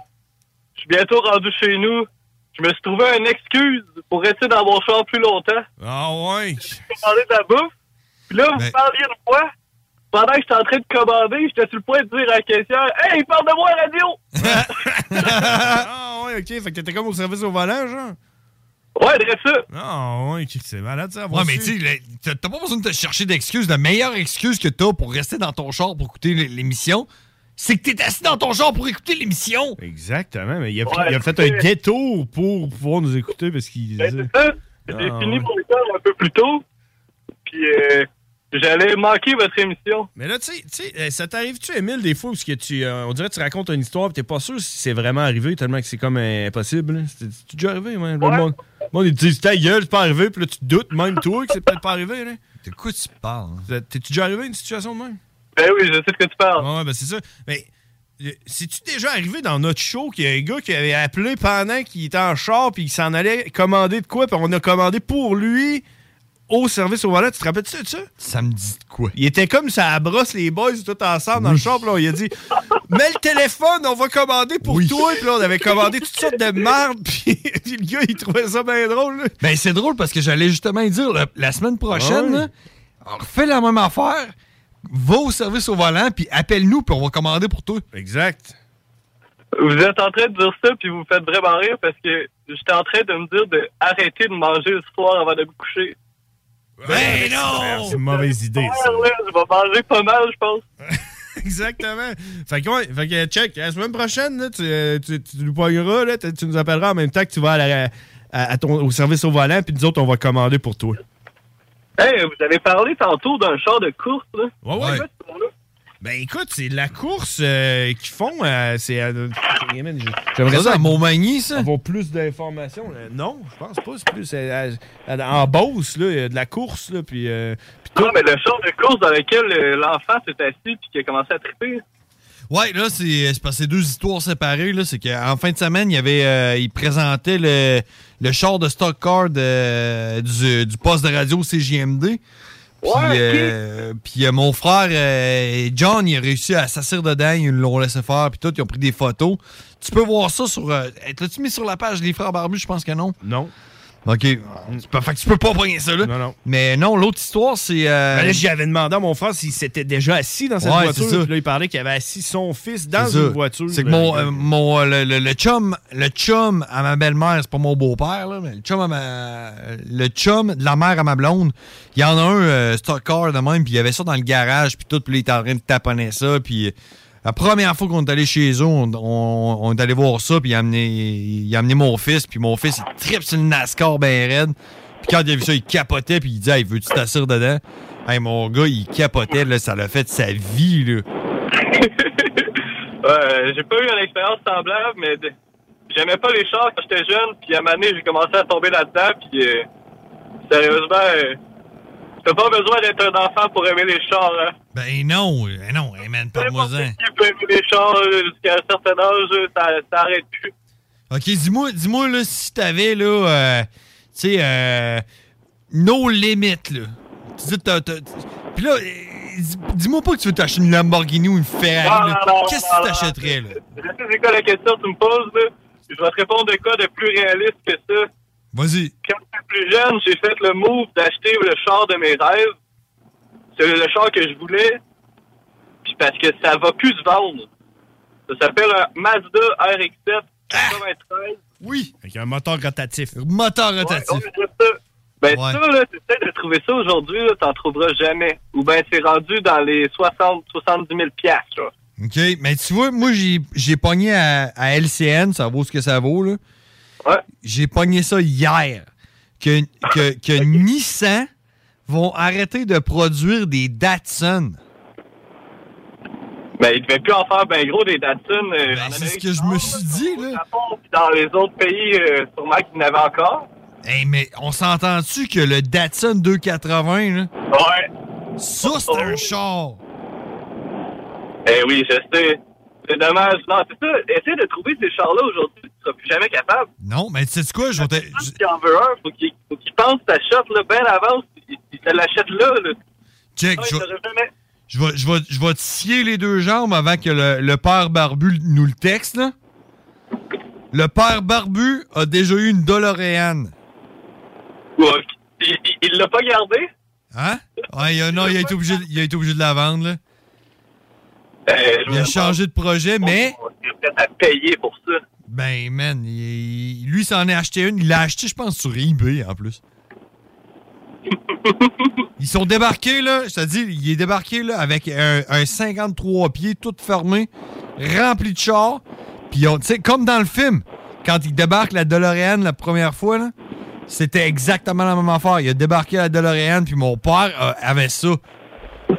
je suis bientôt rendu chez nous. Je me suis trouvé une excuse pour rester dans mon char plus longtemps. Ah ouais? J'ai commandé de la bouffe. Puis là, vous parliez de moi. Pendant que j'étais en train de commander, j'étais sur le point de dire à la caissière, Hey, il parle de moi à la radio! ah ouais, ok. Fait que t'étais comme au service au volant, genre? Ouais, dirais ça. Ah ouais, c'est malade ça. Ouais, mais tu sais, t'as pas besoin de te chercher d'excuses. La meilleure excuse que t'as pour rester dans ton char pour écouter l'émission, c'est que t'es assis dans ton char pour écouter l'émission. Exactement, mais il a, Ouais, il a fait un détour pour pouvoir nous écouter parce qu'il Ben, disait. c'est ça. J'ai Ah, fini ouais. mon école un peu plus tôt. Puis euh, j'allais manquer votre émission. Mais là, tu sais- tu sais, ça t'arrive-tu, Émile, des fois, où ce que tu, euh, on dirait que tu racontes une histoire et t'es pas sûr si c'est vraiment arrivé tellement que c'est comme impossible. là? C'est déjà arrivé, ouais. Là, Le monde, le monde, il te dit, ta gueule, c'est pas arrivé, puis là, tu te doutes même toi que c'est peut-être pas arrivé. Là. De quoi tu parles? hein? T'es-tu déjà arrivé à une situation de même? Ben oui, je sais de quoi tu parles. Ouais, ben c'est ça. Mais c'est-tu déjà arrivé dans notre show qu'il y a un gars qui avait appelé pendant qu'il était en char puis il s'en allait commander de quoi, puis on a commandé pour lui au service au volant. Tu te rappelles-tu de ça? Ça me dit de quoi? Il était comme ça brosse les boys tout ensemble dans le shop. Là, il a dit Mets le téléphone, on va commander pour toi. Puis là, on avait commandé toutes sortes de merde. Puis, puis le gars, il trouvait ça bien drôle. là. Ben, c'est drôle parce que j'allais justement dire, la, la semaine prochaine, Ouais. là, on refait la même affaire, va au service au volant, puis appelle-nous, puis on va commander pour toi. Exact. Vous êtes en train de dire ça, puis vous me faites vraiment rire parce que j'étais en train de me dire de arrêter de manger le soir avant de me coucher. Ben non! C'est une mauvaise idée, ça. Je vais manger pas mal, je pense. Exactement. Fait que, ouais, fait que check. La semaine prochaine, là, tu, euh, tu, tu nous pogneras, là, tu tu nous appelleras en même temps que tu vas à la- à- à ton, au service au volant, puis nous autres, on va commander pour toi. Hey, vous avez parlé tantôt d'un char de course, là. Ouais, ouais. Ben écoute, c'est la course euh, qu'ils font. euh, c'est. euh, J'aimerais Ça, ça. à Montmagny, ça? Avoir plus d'informations. Non, je pense pas. C'est plus à- à- en Beauce, là, il y a de la course, là, puis. euh, puis tout. Non, mais le char de course dans lequel l'enfant s'est assis puis qui a commencé à triper. Ouais, là, c'est c'est parce que c'est deux histoires séparées. là. C'est qu'en fin de semaine, il y avait, euh, il présentait le, le char de stock car de- du, du poste de radio CJMD. Puis, euh, euh, mon frère euh, John, il a réussi à s'asseoir dedans, ils l'ont laissé faire, puis tout, ils ont pris des photos. Tu peux voir ça sur. euh, T'as-tu mis sur la page Les Frères Barbus? Je pense que non. Non. Ok. Fait que tu peux pas prendre ça, là. Non, non. Mais non, l'autre histoire, c'est. euh, Ben là, j'y avais demandé à mon frère s'il s'était déjà assis dans cette Ouais, voiture. c'est ça. Puis là, il parlait qu'il avait assis son fils dans une ça. voiture. C'est que mon, euh, mon euh, le, le- le chum, le chum à ma belle-mère, c'est pas mon beau-père, là, mais le chum à ma, le chum de la mère à ma blonde, il y en a un euh, stock car de même, puis il y avait ça dans le garage, puis tout, puis là, il était en train de taponner ça, puis la première fois qu'on est allé chez eux, on, est allé voir ça, puis il a amené, a amené mon fils, puis mon fils, il tripe sur le NASCAR ben raide. Puis quand il a vu ça, il capotait, puis il dit Hey, veux-tu t'asseoir dedans? Hey, mon gars, il capotait, là, ça l'a fait sa vie, là. Ouais, j'ai pas eu une expérience semblable, mais de- j'aimais pas les chars quand j'étais jeune, puis à moment donné, j'ai commencé à tomber là-dedans, puis euh, sérieusement, euh, t'as pas besoin d'être un enfant pour aimer les chars, hein? Ben non, ben non, hey man, parle-moi-en. Qui peut aimer les chars euh, jusqu'à un certain âge, euh, ça, ça arrête plus. Ok, dis-moi, dis-moi là, si t'avais là, euh, tu sais, euh, no limit là. Tu dis, t'as, puis là, euh, dis- dis-moi pas que tu veux t'acheter une Lamborghini ou une Ferrari. Qu'est-ce que tu t'achèterais là? Je sais c'est quoi la question que tu me poses, là. Je vais te répondre de quoi de plus réaliste que ça. Vas-y. Quand j'étais plus jeune, j'ai fait le move d'acheter le char de mes rêves. C'est le char que je voulais. Puis parce que ça va plus se vendre. Ça s'appelle un Mazda RX-7 93. Oui. Avec un moteur rotatif. Moteur rotatif. Ouais, ouais, c'est ça. Ben Ouais. ça, là, t'essaies de trouver ça aujourd'hui, là, t'en trouveras jamais. Ou ben c'est rendu dans les 60, 70 000 piastres, là. Ok, mais tu vois, moi j'ai, j'ai pogné à, à LCN, ça vaut ce que ça vaut là. Ouais. J'ai pogné ça hier. Que, que, que Nissan vont arrêter de produire des Datsun. Ben, ils devaient plus en faire ben gros des Datsun. euh, en c'est ce que je me suis dit, là. Japon, dans les autres pays, euh, sûrement qu'ils n'avaient encore. Hey, mais on s'entend-tu que le Datsun 280, là? Ouais. Ça, c'est un char! Eh oui, je sais. C'est dommage. Non, c'est ça. Essaye de trouver ces chars-là aujourd'hui. Tu seras plus jamais capable. Non, mais tu sais quoi, je vais te... Si tu en veux un, faut qu'il faut qu'il pense ta shot là, bien avant. Il, te l'achète là. là. Check, Ah, je vais- jamais. Je vais, je, vais, je vais te scier les deux jambes avant que le, le père Barbu nous le texte, là. Le père Barbu a déjà eu une DeLorean. Ouais. Il l'a pas gardé? Hein? Ouais, il a, non, il a, été obligé, il a été obligé de la vendre, là. Il a changé de projet, mais... Il est peut-être à payer pour ça. Ben, man, il- lui, s'en est acheté une. Il l'a acheté, je pense, sur eBay, en plus. Ils sont débarqués, là. Je te dis, il est débarqué, là, avec un, un 53 pieds, tout fermé, rempli de chars. Puis, tu sais, comme dans le film, quand il débarque la DeLorean la première fois, là, c'était exactement la même affaire. Il a débarqué la DeLorean, puis mon père euh, avait ça.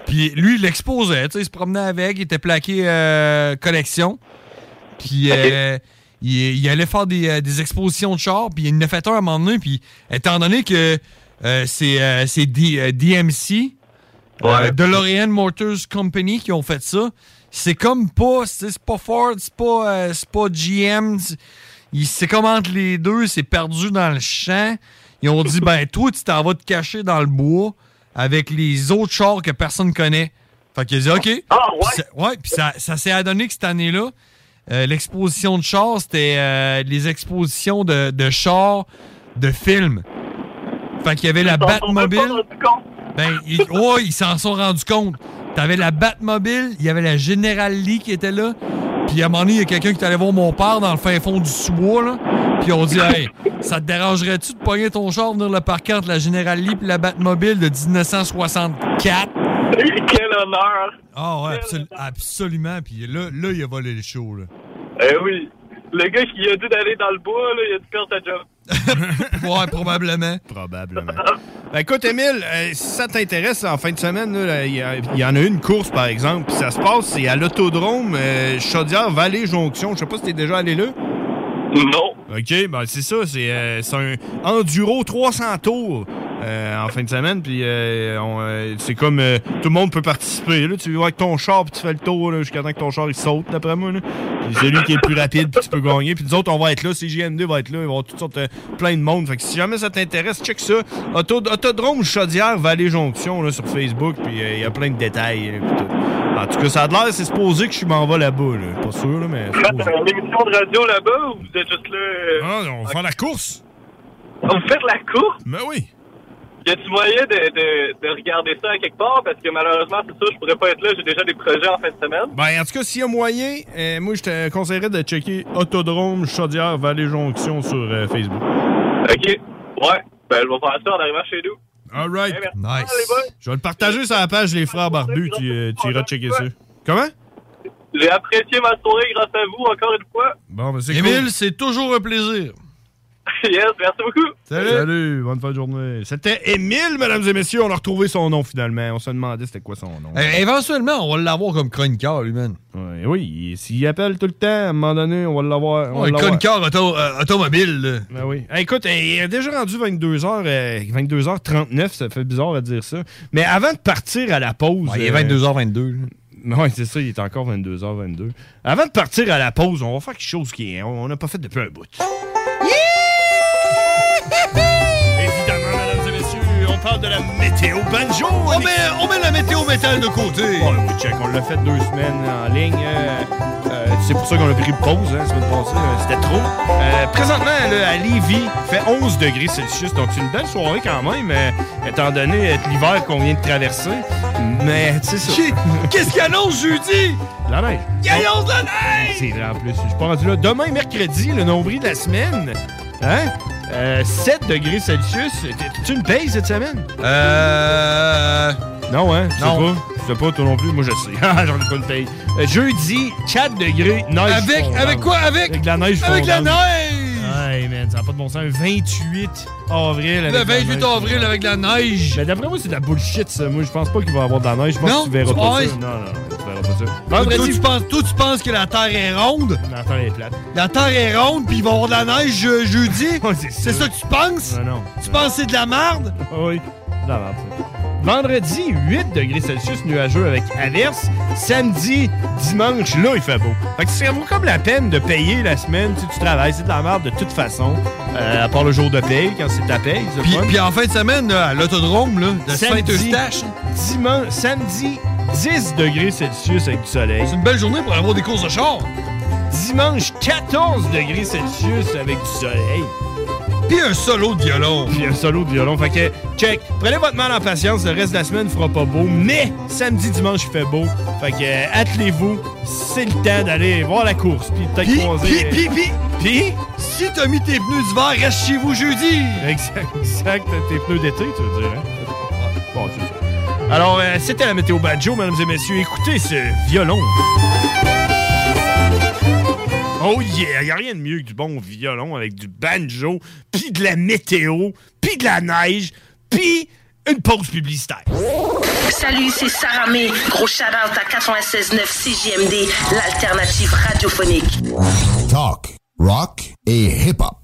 Puis lui, il l'exposait, tu sais, il se promenait avec, il était plaqué euh, collection. Puis euh, il, il allait faire des, euh, des expositions de chars, puis il en a fait un à un moment donné, puis étant donné que euh, c'est euh, DMC, euh, DeLorean Motors Company qui ont fait ça, c'est comme pas, c'est pas Ford, c'est pas, pas GM, c'est- comme entre les deux, c'est perdu dans le champ. Ils ont dit, ben toi, tu t'en vas te cacher dans le bois avec les autres chars que personne connaît. Fait qu'il a dit, OK. Ah, Puis ça- ouais, puis ça, ça s'est adonné que cette année-là, euh, l'exposition de chars, c'était euh, les expositions de, de chars de films. Fait qu'il y avait la Batmobile. Ben, ils, ouais, ils s'en sont rendus compte. T'avais la Batmobile, il y avait la General Lee qui était là. Puis à un moment donné, il y a quelqu'un qui est allé voir mon père dans le fin fond du sous-bois, là. Puis on dit, hey, ça te dérangerait-tu de pogner ton char, venir le parquer entre la General Lee puis la Batmobile de 1964? Quel honneur. Ah ouais, absolu- absolument. Puis là, là, il a volé le show, là. Eh oui. Le gars qui a dit d'aller dans le bois, là, il a dû faire sa job. ouais, probablement. Probablement. Ben, écoute, Émile, euh, si ça t'intéresse, en fin de semaine, y, il y en a une course, par exemple, puis ça se passe, c'est à l'autodrome euh, Chaudière-Vallée-Jonction. Je sais pas si t'es déjà allé là. Non. OK, ben c'est ça, c'est euh, un enduro 300 tours. euh, en fin de semaine. Puis euh, euh, c'est comme euh, tout le monde peut participer. Là. Tu vas avec ton char, puis tu fais le tour jusqu'à temps que ton char il saute, d'après moi. Puis c'est lui qui est le plus rapide, puis tu peux gagner. Puis nous autres, on va être là. CGM2 va être là. Il va y avoir toutes sortes, euh, plein de monde. Fait que si jamais ça t'intéresse, check ça. Auto- Autodrome Chaudière Vallée Jonction là, sur Facebook. Puis il y a plein de détails. là. En tout cas, ça a l'air, c'est supposé que je m'en vais là-bas. Là. Pas sûr, là, mais. Vous faites une émission de radio là-bas ou vous êtes juste là? euh, Ah, on va faire la course. Vous faites la course? Ben oui. Y a-tu moyen de, de, de regarder ça à quelque part? Parce que malheureusement, c'est ça, je pourrais pas être là. J'ai déjà des projets en fin de semaine. Ben, en tout cas, s'il y a moyen, euh, moi, je te conseillerais de checker Autodrome Chaudière Vallée Jonction sur euh, Facebook. OK. Ouais. Ben, je vais faire ça en arrivant chez nous. All right. Nice. Je vais le partager sur la page Les Frères Barbus. Tu, euh, tu iras checker ça. Comment? J'ai apprécié ma soirée grâce à vous, encore une fois. Bon, ben, c'est Émile, cool. c'est toujours un plaisir. yes, merci beaucoup. Salut. bonne fin de journée. C'était Émile, mesdames et messieurs. On a retrouvé son nom finalement. On se demandait c'était quoi son nom. Eh, éventuellement, on va l'avoir comme chroniqueur, lui, man. Ouais, oui, s'il appelle tout le temps, à un moment donné, on va l'avoir. Ouais, chroniqueur auto- euh, automobile, là. Ben oui. Eh, écoute, eh, il est déjà rendu 22h, euh, 22h39, ça fait bizarre à dire ça. Mais avant de partir à la pause. Ouais, il est euh, 22h22. Oui, c'est ça, il est encore 22h22. Avant de partir à la pause, on va faire quelque chose qui est, on n'a pas fait depuis un bout. Évidemment, de la météo? Banjo. On met, on met la météo métal de côté. Oui, check, on l'a fait deux semaines en ligne. euh, euh, c'est pour ça qu'on a pris pause, hein, la semaine passée. euh, C'était trop. Euh, présentement, là, à Lévis, il fait 11 degrés Celsius, donc c'est une belle soirée quand même, étant donné l'hiver qu'on vient de traverser. Mais, tu sais ça. Qu'est-ce qu'il annonce jeudi? La neige. Il annonce la neige! C'est vrai en plus. Je suis pas rendu là. Demain, mercredi, le nombril de la semaine. Hein? Euh, 7 degrés Celsius. Tu une paye cette semaine? Euh. Non, hein? Tu sais pas? Tu sais pas, toi non plus? Moi, je sais. Ah, J'en ai pas une paye. Euh, jeudi, 4 degrés, neige. Avec- fondante. avec quoi? Avec- Avec de la neige avec la neige! Hey, man, ça n'a pas de bon sens. 28 avril. avec Le de la 28 neige. avril avec la neige. Mais d'après moi, c'est de la bullshit, ça. Moi, je pense pas qu'il va y avoir de la neige. Je pense Non? que tu verras pas ça. Non, non, Toi, Vendredi, tu penses, toi, tu penses que la Terre est ronde? La Terre est plate. La Terre est ronde, puis il va y avoir de la neige euh, jeudi? c'est ça que tu penses? Non, non. Tu penses que c'est de la merde? Oui, de la merde, ça. Vendredi, 8 degrés Celsius nuageux avec averse. Samedi, dimanche, là, il fait beau. Fait que ça vaut comme la peine de payer la semaine. Tu, sais, tu travailles, c'est de la merde de toute façon. Euh, à part le jour de paye, quand c'est ta paye. Puis, puis en fin de semaine, là, à l'autodrome, là, de Saint-Eustache. dimanche, samedi, 10 degrés Celsius avec du soleil. C'est une belle journée pour avoir des courses de char. Dimanche, 14 degrés Celsius avec du soleil. Puis un solo de violon. Puis un solo de violon. Fait que, check, prenez votre mal en patience, le reste de la semaine fera pas beau, mais samedi, dimanche, il fait beau. Fait que, euh, attelez-vous, c'est le temps d'aller voir la course, puis peut-être croiser... puis, puis, puis, si t'as mis tes pneus d'hiver, reste chez vous jeudi. Exact, exact, tes pneus d'été, tu veux dire, hein? Bon, c'est ça. Alors, euh, c'était la météo banjo, mesdames et messieurs. Écoutez ce violon. Oh yeah, y a rien de mieux que du bon violon avec du banjo, puis de la météo, puis de la neige, puis une pause publicitaire. Salut, c'est Sarah May. Gros shout-out à 96.9 CJMD, l'alternative radiophonique. Talk, rock et hip-hop.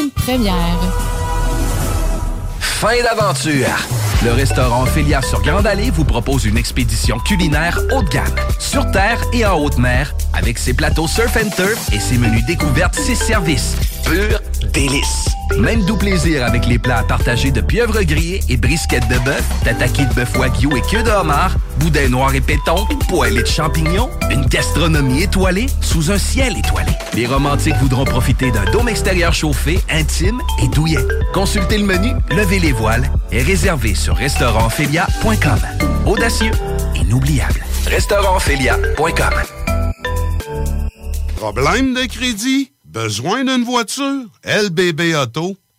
première. Fin d'aventure. Le restaurant Ophélia sur Grande Allée vous propose une expédition culinaire haut de gamme, sur terre et en haute mer, avec ses plateaux surf and turf et ses menus découvertes, ses services. Pur délice. Même doux plaisir avec les plats partagés de pieuvres grillées et brisquettes de bœuf, tataki de bœuf wagyu et queue de homard, boudin noir et péton, poêlée de champignons, une gastronomie étoilée sous un ciel étoilé. Les romantiques voudront profiter d'un dôme extérieur chauffé, intime et douillet. Consultez le menu, levez les voiles et réservez sur restaurantphilia.com. Audacieux, inoubliable. Restaurantphilia.com. Problème de crédit? Besoin d'une voiture? LBB Auto.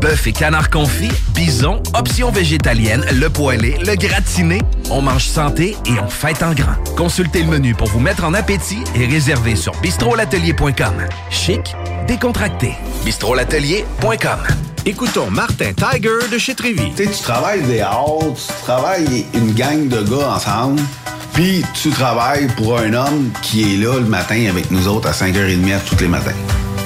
Bœuf et canard confit, bison, options végétaliennes, le poêlé, le gratiné. On mange santé et on fête en grand. Consultez le menu pour vous mettre en appétit et réservez sur bistrolatelier.com. Chic, décontracté. bistrolatelier.com. Écoutons Martin Tiger de chez Trévy. Tu sais, tu travailles des heures, tu travailles une gang de gars ensemble, puis tu travailles pour un homme qui est là le matin avec nous autres à 5h30 tous les matins.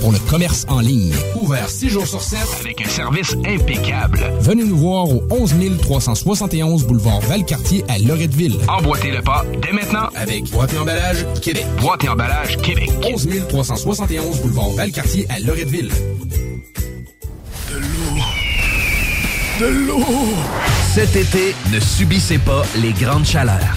pour le commerce en ligne. Ouvert 6 jours sur 7 avec un service impeccable. Venez nous voir au 11 371 boulevard Valcartier à Loretteville. Emboîtez le pas dès maintenant avec Boîte et Emballage Québec. Boîte et Emballage Québec. 11 371 boulevard Valcartier à Loretteville. De l'eau! Cet été, ne subissez pas les grandes chaleurs.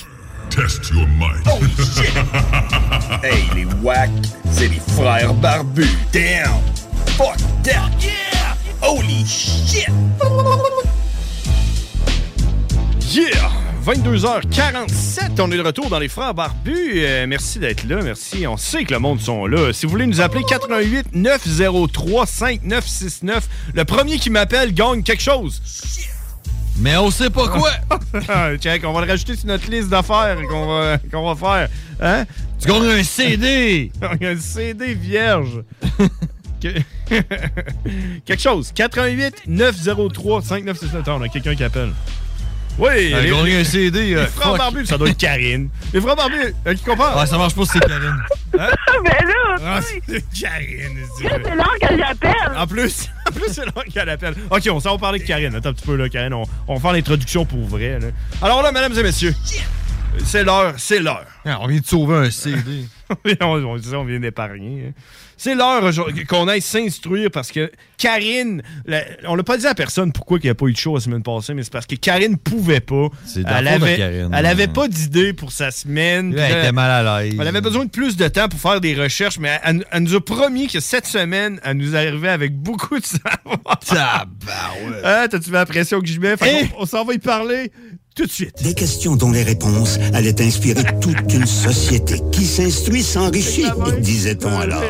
Test your might. Oh shit! hey, les wack, c'est les frères barbus. Damn! Fuck that! Yeah! Holy shit! Yeah! 22h47, on est de retour dans les Frères Barbus. Euh, merci d'être là, merci. On sait que le monde sont là. Si vous voulez nous appeler, 88 903 5969. Le premier qui m'appelle gagne quelque chose. Mais on sait pas quoi. Check, on va le rajouter sur notre liste d'affaires qu'on va, va faire. Hein? Tu gagnes un CD! un CD vierge. Que- quelque chose. 88 903 5969. Attends, on a quelqu'un qui appelle. Oui, Elle a gagné un CD, Les euh, frères barbus, ça doit être Karine. Les frères barbus, euh, qui comprend? Ah, ça marche pas si c'est Karine. Hein? Mais là, Ah, c'est Karine. c'est l'heure que j'appelle. En plus, en plus c'est là qu'elle appelle. OK, on s'en va parler de Karine. Attends un petit peu, là, Karine. On, on va faire l'introduction pour vrai. Là. Alors là, mesdames et messieurs, C'est l'heure, c'est l'heure. on vient de sauver un CD. on, vient d'épargner. hein. C'est l'heure qu'on aille s'instruire parce que Karine, la- on l'a pas dit à personne pourquoi il n'y a pas eu de show la semaine passée, mais c'est parce que Karine pouvait pas. Elle avait, Karine. elle avait pas d'idée pour sa semaine. Elle était mal à l'aise. Elle avait besoin de plus de temps pour faire des recherches, mais elle, elle nous a promis que cette semaine, elle nous arrivait avec beaucoup de savoir. Hein, T'as-tu vu la pression que j'y mets? Qu'on- on s'en va y parler tout de suite. Des questions dont les réponses allaient inspirer toute une société qui s'instruit s'enrichit, disait-on alors.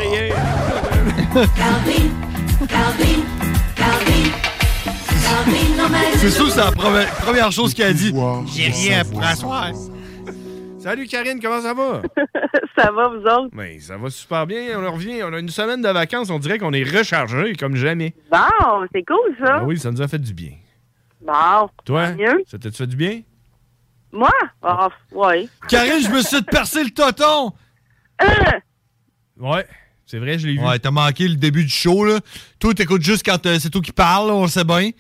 C'est sûr, c'est la première, première chose qu'elle a dit. J'ai rien pour asseoir. Salut Karine, comment ça va? ça va, vous autres? Mais ça va super bien. On revient. On a une semaine de vacances. On dirait qu'on est rechargé comme jamais. Bon, c'est cool, ça. Ah oui, ça nous a fait du bien. Bon. Toi, mieux. ça t'a fait du bien? Moi? Ah, ouais. Karine, je me suis percé le toton. Ouais, c'est vrai, je l'ai vu. Ouais, t'as manqué le début du show, là. Toi, t'écoutes juste quand euh, c'est toi qui parle, là, on le sait bien.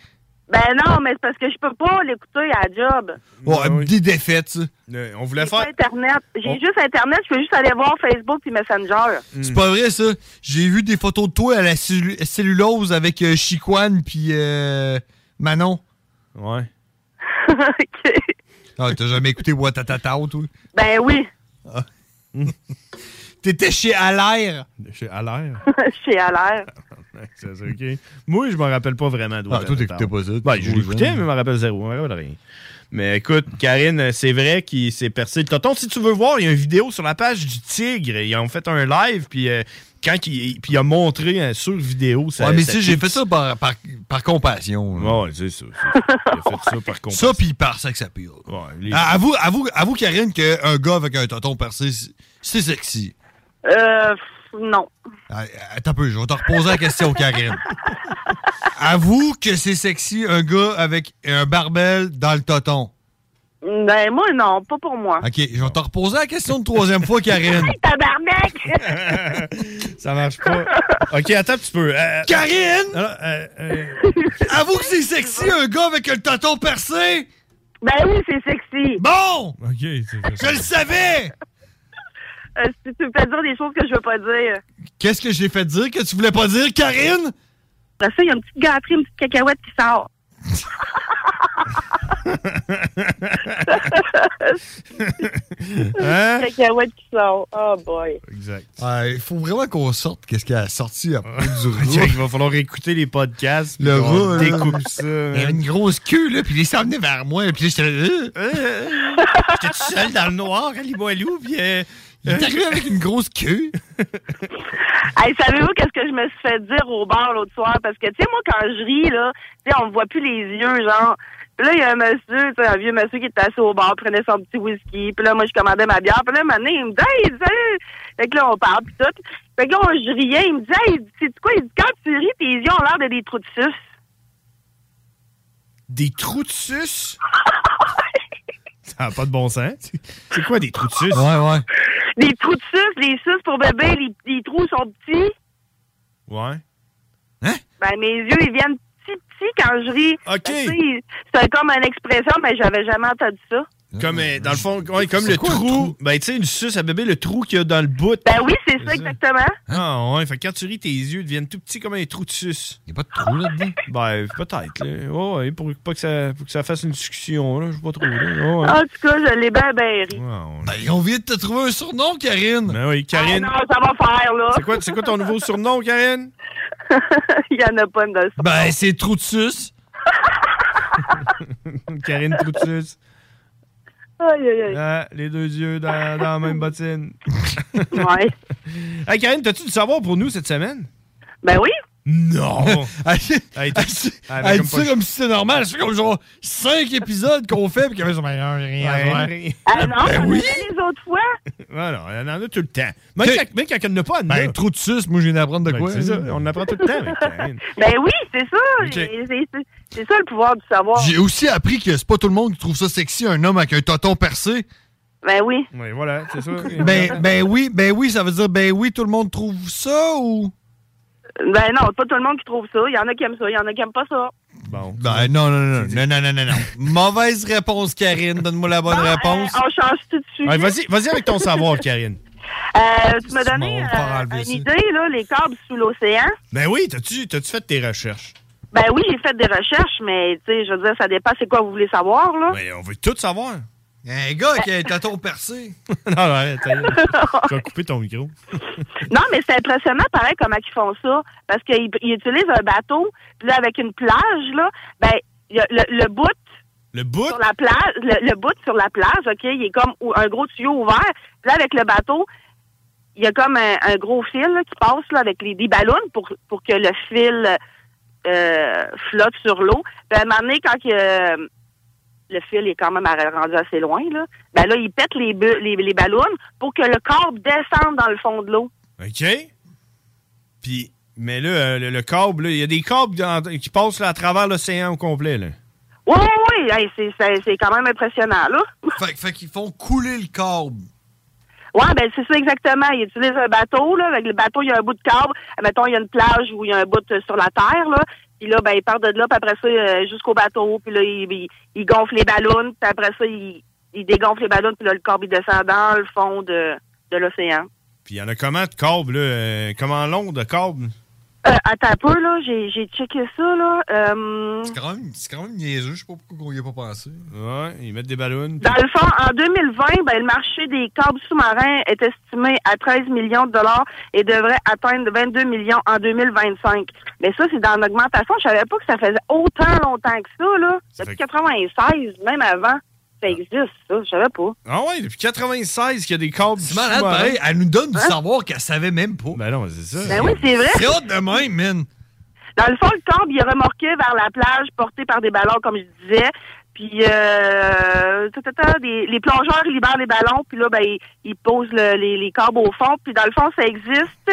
Ben non, mais c'est parce que je peux pas l'écouter à la job. Ouais, des défaites, ça. Euh, on voulait J'ai pas faire. Internet. J'ai On- juste Internet, je peux juste aller voir Facebook puis Messenger. C'est pas vrai, ça. J'ai vu des photos de toi à la cellu- cellulose avec euh, Chiquan puis euh, Manon. Ouais. Ah, t'as jamais écouté Watatata, toi? Ben oui. Ah. T'étais chez Alaire. Chez Alaire? Chez Alaire. c'est ça, OK. Moi, je me rappelle pas vraiment de Ah, toi, t'écoutais pas ça. Ben, je l'écoutais, mais je me rappelle zéro. Je me rappelle rien. Mais écoute, Karine, c'est vrai qu'il s'est percé le tonton. Si tu veux voir, il y a une vidéo sur la page du Tigre. Ils ont fait un live, puis euh, quand il, puis il a montré euh, sur vidéo. Ça, Ouais, mais ça- si, j'ai fait ça par, par, par compassion. là. Ouais, c'est ça. c'est ça. Il a fait ça par compassion. Ça, puis par sex appeal. Ouais, les- Ah, avoue, avoue, avoue, Karine, qu'un gars avec un tonton percé, c'est- c'est sexy. Euh, non. Ah, Attends un peu, je vais te reposer la question, Karine. avoue que c'est sexy un gars avec un barbel dans le toton. Ben moi, non, pas pour moi. OK, je vais te reposer la question une troisième fois, Karine. Tabarnak! ça marche pas. OK, attends un petit peu. Euh, Karine! alors, euh, euh, Avoue que c'est sexy un gars avec un tonton percé! Ben oui, c'est sexy. Bon! OK, c'est Je le savais! Euh, si tu me fais dire des choses que je veux pas dire. Qu'est-ce que j'ai fait dire que tu voulais pas dire, Karine? Ben ça, il y a une petite gâterie, une petite cacahuète qui sort. Hein? Cacahuète qui sort. Oh boy. Exact. Il faut vraiment qu'on sorte qu'est-ce qu'elle a sorti après du Il va falloir écouter les podcasts. Le là. découpe ça. Il y avait une grosse queue, là, puis il s'en venait vers moi, puis là, j'étais là, euh, J'étais tout seul dans le noir à Limoilou, puis... euh, il est arrivé avec une grosse queue. Hey, savez-vous qu'est-ce que je me suis fait dire au bar l'autre soir? Parce que, tu sais, moi, quand je ris, là, tu sais, on me voit plus les yeux, genre. Puis là, il y a un monsieur, tu sais, un vieux monsieur qui était assis au bar, prenait son petit whisky. Puis là, moi, je commandais ma bière. Puis là, donné, il me dit, hey, salut! Fait que là, on parle, puis tout. Fait que là, on- je riais. Il me dit, hey, c'est quoi? Il dit, quand tu ris, tes yeux ont l'air de des trous de suce. Des trous de suce? Ça n'a pas de bon sens. C'est quoi des trous de suce? Ouais, ouais. Des trous de suce, les suces pour bébé, les, les trous sont petits. Ouais. Ben, mes yeux, ils viennent petits, petits quand je ris. OK. Ben, C'est comme une expression, mais j'avais jamais entendu ça. Comme, euh, dans le fond, ouais, comme le quoi, le trou. Ben, tu sais, une suce à bébé, le trou qu'il y a dans le bout. Ben oui, c'est ça, exactement. Ah, ouais. Fait que quand tu ris, tes yeux deviennent tout petits comme un trou de suce. Il n'y a pas de trou là-dedans? Ben, peut-être, là. Ouais, ouais, pour pas que ça, pour que ça fasse une discussion, là. Je sais pas trop, là. Ouais, ouais. En tout cas, je l'ai bien, bien ri. Ben, on vient de te trouver un surnom, Karine. Ben oui, Karine. Ah non, ça va faire, là. C'est quoi, c'est quoi ton nouveau surnom, Karine? Il y en a pas de ça. Ben, c'est trou de suce. Karine Trou de suce. Aïe, aïe, aïe. Ah, les deux yeux dans, dans la même bottine. Ouais. Hey, Karine, t'as-tu du savoir pour nous cette semaine? Ben oui. Non! Elle, elle- elle Ah, dit comme ça pas- comme si c'était normal. Ça fait comme genre 5 épisodes qu'on fait, puis qu'il y avait ça, ben, rien rien. Ah non, Ben oui. les autres fois. Ouais, non, il y en a tout le temps. Même quand, même quand il n'y en a pas, Ben, ben, trou de suce, moi, je viens d'apprendre de quoi. c'est ça. On apprend tout le temps. Ben oui, c'est ça. C'est c'est- c'est ça le pouvoir du savoir. J'ai aussi appris que c'est pas tout le monde qui trouve ça sexy, un homme avec un tonton percé. Ben oui. Oui, voilà, c'est ça. Ben, ben oui, ben oui, ça veut dire ben oui, tout le monde trouve ça ou? Ben non, c'est pas tout le monde qui trouve ça. Il y en a qui aiment ça, il y en a qui aiment pas ça. Bon. Ben, non, non, non, non, non, non, non, non. Mauvaise réponse, Karine. Donne-moi la bonne réponse. On change tout de suite. Ouais, vas-y, vas-y avec ton savoir, Karine. Euh, tu m'as donné euh, une ça. idée, là, les câbles sous l'océan. Ben oui, t'as-tu t'as-tu fait tes recherches? Ben oui, j'ai fait des recherches, mais tu sais, je veux dire, ça dépend c'est quoi vous voulez savoir, là. Ben, on veut tout savoir. Un gars qui a un tâton percé. non, non, arrête. arrête. Tu vas couper ton micro. Non, mais c'est impressionnant, pareil, comment ils font ça. Parce qu'ils ils utilisent un bateau, puis là, avec une plage, là, ben, il y a le, le bout Le bout? sur la plage, le, le bout sur la plage, OK, il est comme un gros tuyau ouvert. Puis là, avec le bateau, il y a comme un, un gros fil là, qui passe là, avec les, des ballons pour, pour que le fil euh, flotte sur l'eau. Puis à un moment donné, quand que, euh, le fil est quand même rendu assez loin, là, ben là, il pète les, les, les ballons pour que le corps descende dans le fond de l'eau. OK? Puis, mais là, euh, le, le câble, il y a des câbles dans- qui passent là, à travers l'océan au complet. Là. Oui, oui, oui, hey, c'est- c'est c'est quand même impressionnant, là. Fait, fait qu'ils font couler le câble. Oui, ben c'est ça exactement. Ils utilisent un bateau, là. Avec le bateau, il y a un bout de câble. Mettons, il y a une plage où il y a un bout euh, sur la terre, là. Puis là, ben, ils partent de là, puis après ça, euh, jusqu'au bateau. Puis là, ils, ils, gonflent les ballons. Puis après ça, ils, ils dégonflent les ballons. Puis là, le câble, il descend dans le fond de, de l'océan. Puis il y en a comment de câbles, là? euh, comment long de câbles? Euh, attends un peu, là. J'ai j'ai checké ça, là. Euh, C'est quand, même- c'est quand même niaiseux. Je sais pas pourquoi on y a pas pensé. Ouais, ils mettent des ballons. Dans le fond, en 2020, ben, le marché des câbles sous-marins est estimé à 13 millions de dollars et devrait atteindre 22 millions en 2025. Mais ça, c'est dans l'augmentation. Je savais pas que ça faisait autant longtemps que ça, là. Depuis 96, même avant. Ça existe, ça. Je savais pas. Ah ouais, depuis 96 qu'il y a des câbles C'est malade, pareil. Elle nous donne du savoir qu'elle savait même pas. Ben non, c'est ça. Ben oui, c'est vrai. C'est hot de même, man. Dans le fond, le câble, il est remorqué vers la plage, porté par des ballons, comme je disais. Puis, euh, ta, ta, ta, des- les plongeurs, ils libèrent les ballons, puis là, ben, ils, ils posent le- les, les câbles au fond. Puis, dans le fond, ça existe.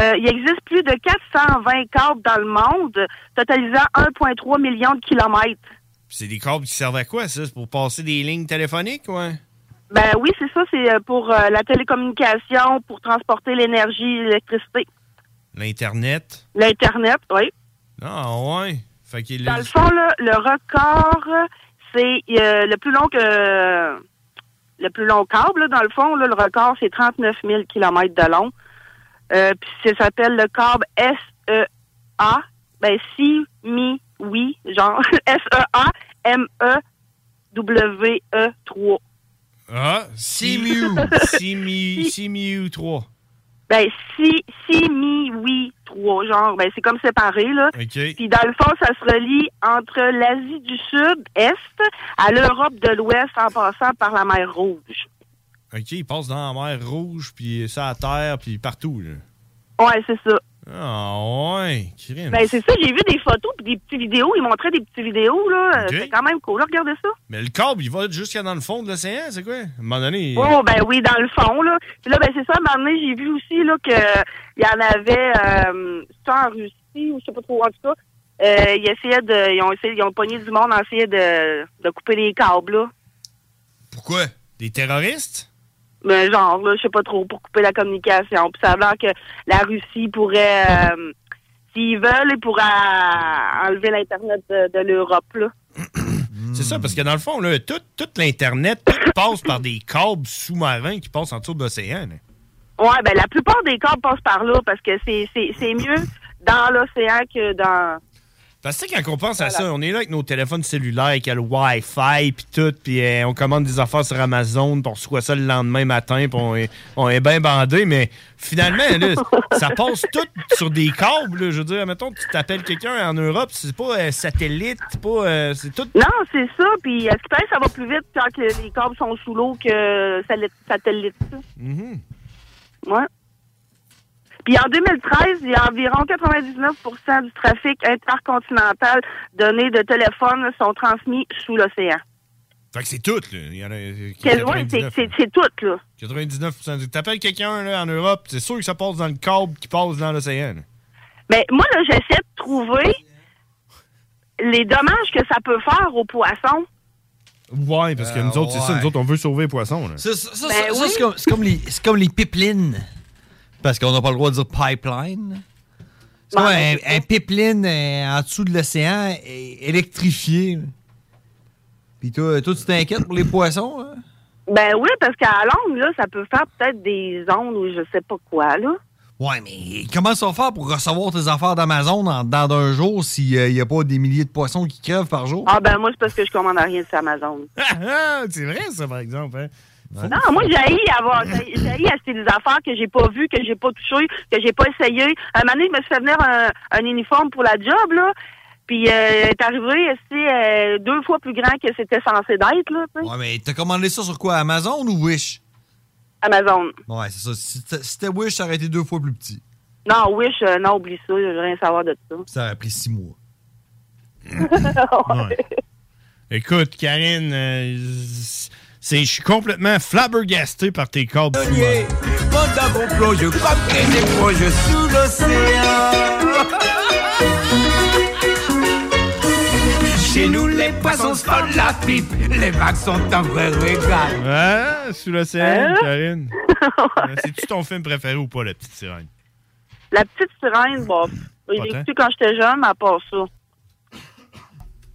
Euh, il existe plus de 420 câbles dans le monde, totalisant 1,3 million de kilomètres. C'est des câbles qui servent à quoi, ça? C'est pour passer des lignes téléphoniques, ouais? Ben oui, c'est ça, c'est euh, pour euh, la télécommunication, pour transporter l'énergie, l'électricité. L'Internet? L'Internet, oui. Ah ouais. Fait qu'il Dans le fond, là, le record, c'est euh, le plus long que le plus long câble, là, dans le fond, là, le record, c'est 39 000 km de long. Euh, Puis ça s'appelle le câble SEA. Ben, si, mi, oui, genre E S-E-A-M-E-W-E-3. Ah, Simu. Simu, Simu 3. Ben, si, si, mi, oui, 3. Genre, ben, c'est comme séparé, là. OK. Puis dans le fond, ça se relie entre l'Asie du Sud, Est, à l'Europe de l'Ouest en passant par la mer Rouge. OK, il passe dans la mer Rouge, puis ça à terre, puis partout, là. Ouais, c'est ça. Ah ouais, crime. Ben, c'est ça, j'ai vu des photos puis des petites vidéos. Ils montraient des petites vidéos, là. C'est quand même cool. Là, regardez ça. Mais le câble, il va jusqu'à dans le fond de l'océan, c'est quoi? À un moment donné... Oh, ben oui, dans le fond, là. Puis là, ben, c'est ça, à un moment donné, j'ai vu aussi, là, que il y en avait, euh, en Russie, ou je sais pas trop, en tout cas. Euh, ils essayaient de, ils ont essayé, ils ont pogné du monde, ont essayé de, de couper les câbles, là. Pourquoi? Des terroristes? Ben, genre, là, je sais pas trop, pour couper la communication. Puis ça a l'air que la Russie pourrait, euh, s'ils veulent, ils pourraient enlever l'Internet de, de l'Europe, là. C'est ça, parce que dans le fond, là, tout, tout l'Internet passe par des câbles sous-marins qui passent en dessous de l'océan. Ouais, ben la plupart des câbles passent par là parce que c'est mieux dans l'océan que dans. Parce que tu sais, quand on pense à ça, on est là avec nos téléphones cellulaires, avec le Wi-Fi, puis tout, puis euh, on commande des affaires sur Amazon, puis on reçoit ça le lendemain matin, puis on est, on est bien bandé, mais finalement, là, ça passe tout sur des câbles. là. Je veux dire, mettons, tu t'appelles quelqu'un en Europe, c'est pas euh, satellite, c'est pas. euh, c'est tout. Non, c'est ça. Puis à ce qui paraît, ça va plus vite quand que les câbles sont sous l'eau que satellite. satellite. Mhm. Ouais. Puis en 2013, il y a environ 99% du trafic intercontinental données de téléphone sont transmis sous l'océan. Fait que c'est tout, là. Il y en a. euh, c'est 99, c'est- c'est tout, là. 99 du- T'appelles quelqu'un là, en Europe, c'est sûr que ça passe dans le câble qui passe dans l'océan. Mais moi, là, j'essaie de trouver les dommages que ça peut faire aux poissons. Ouais, parce que nous autres, c'est ça, nous autres, on veut sauver les poissons. Ben c'est comme les pipelines. Parce qu'on n'a pas le droit de dire pipeline. C'est comme un, un pipeline euh, en dessous de l'océan électrifié. Puis toi, toi tu t'inquiètes pour les poissons? Ben oui, parce qu'à longue, là, ça peut faire peut-être des ondes ou je sais pas quoi, là. Ouais, mais comment ça va faire pour recevoir tes affaires d'Amazon en dedans d'un jour s'il n'y a pas des milliers de poissons qui crèvent par jour? Ah ben moi, c'est parce que je commande rien sur Amazon. c'est vrai, ça, par exemple. Hein? Non, moi, j'ai avoir, j'ai acheter des affaires que j'ai pas vues, que j'ai pas touchées, que j'ai pas essayé. Un moment donné, je me suis fait venir un, un uniforme pour la job, là. Puis, euh, est arrivé, c'est euh, deux fois plus grand que c'était censé d'être, là, tu sais. Ouais, mais t'as commandé ça sur quoi? Amazon ou Wish? Amazon. Ouais, c'est ça. Si c'était- Wish, ça aurait été deux fois plus petit. Non, Wish, euh, non, oublie ça, je veux rien savoir de ça. Ça aurait pris six mois. Ouais. Écoute, Karine, euh, c'est, je suis complètement flabbergasté par tes câbles des éponges sous l'océan. Chez nous, les poissons se font de la pipe. Les vagues sont un vrai régal. Ouais, sous l'océan, Hein? Karine. Euh, C'est-tu ton film préféré ou pas, La Petite Sirène? La petite sirène, bon, j'ai écouté quand j'étais jeune, mais à part ça.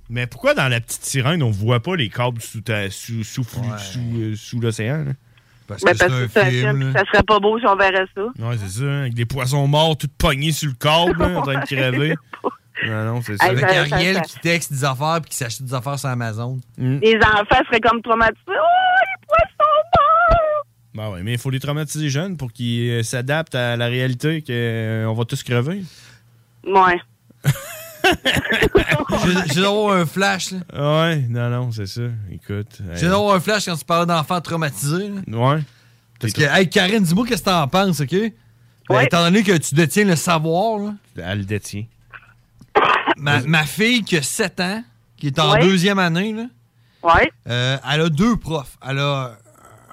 Mais pourquoi dans La Petite Sirène, on voit pas les câbles sous, ta- sous, sous, sous, euh, sous l'océan? là? Parce Ben, parce que c'est un film, ça serait pas beau si on verrait ça. Ouais, c'est ça, hein, avec des poissons morts tout pognés sur le câble, là, en train de crever. Non, non, c'est ça. Avec ça- Ariel ça- qui texte des affaires puis qui s'achète des affaires sur Amazon. Les enfants seraient comme traumatisés. Oh, les poissons morts! Ben ouais, mais il faut les traumatiser jeunes pour qu'ils euh, s'adaptent à la réalité qu'on va tous crever. Ouais. J'ai d'avoir un flash, là. Ouais, non, non, c'est ça. Écoute. J'ai d'avoir un flash quand tu parlais d'enfants traumatisés. là. Ouais. Parce que, hey, Karine, dis-moi qu'est-ce que t'en penses, OK? Ben, étant donné que tu détiens le savoir, là. Elle le détient. Ma, ma fille qui a 7 ans, qui est en Ouais. deuxième année, là. Ouais. euh, elle a deux profs. Elle a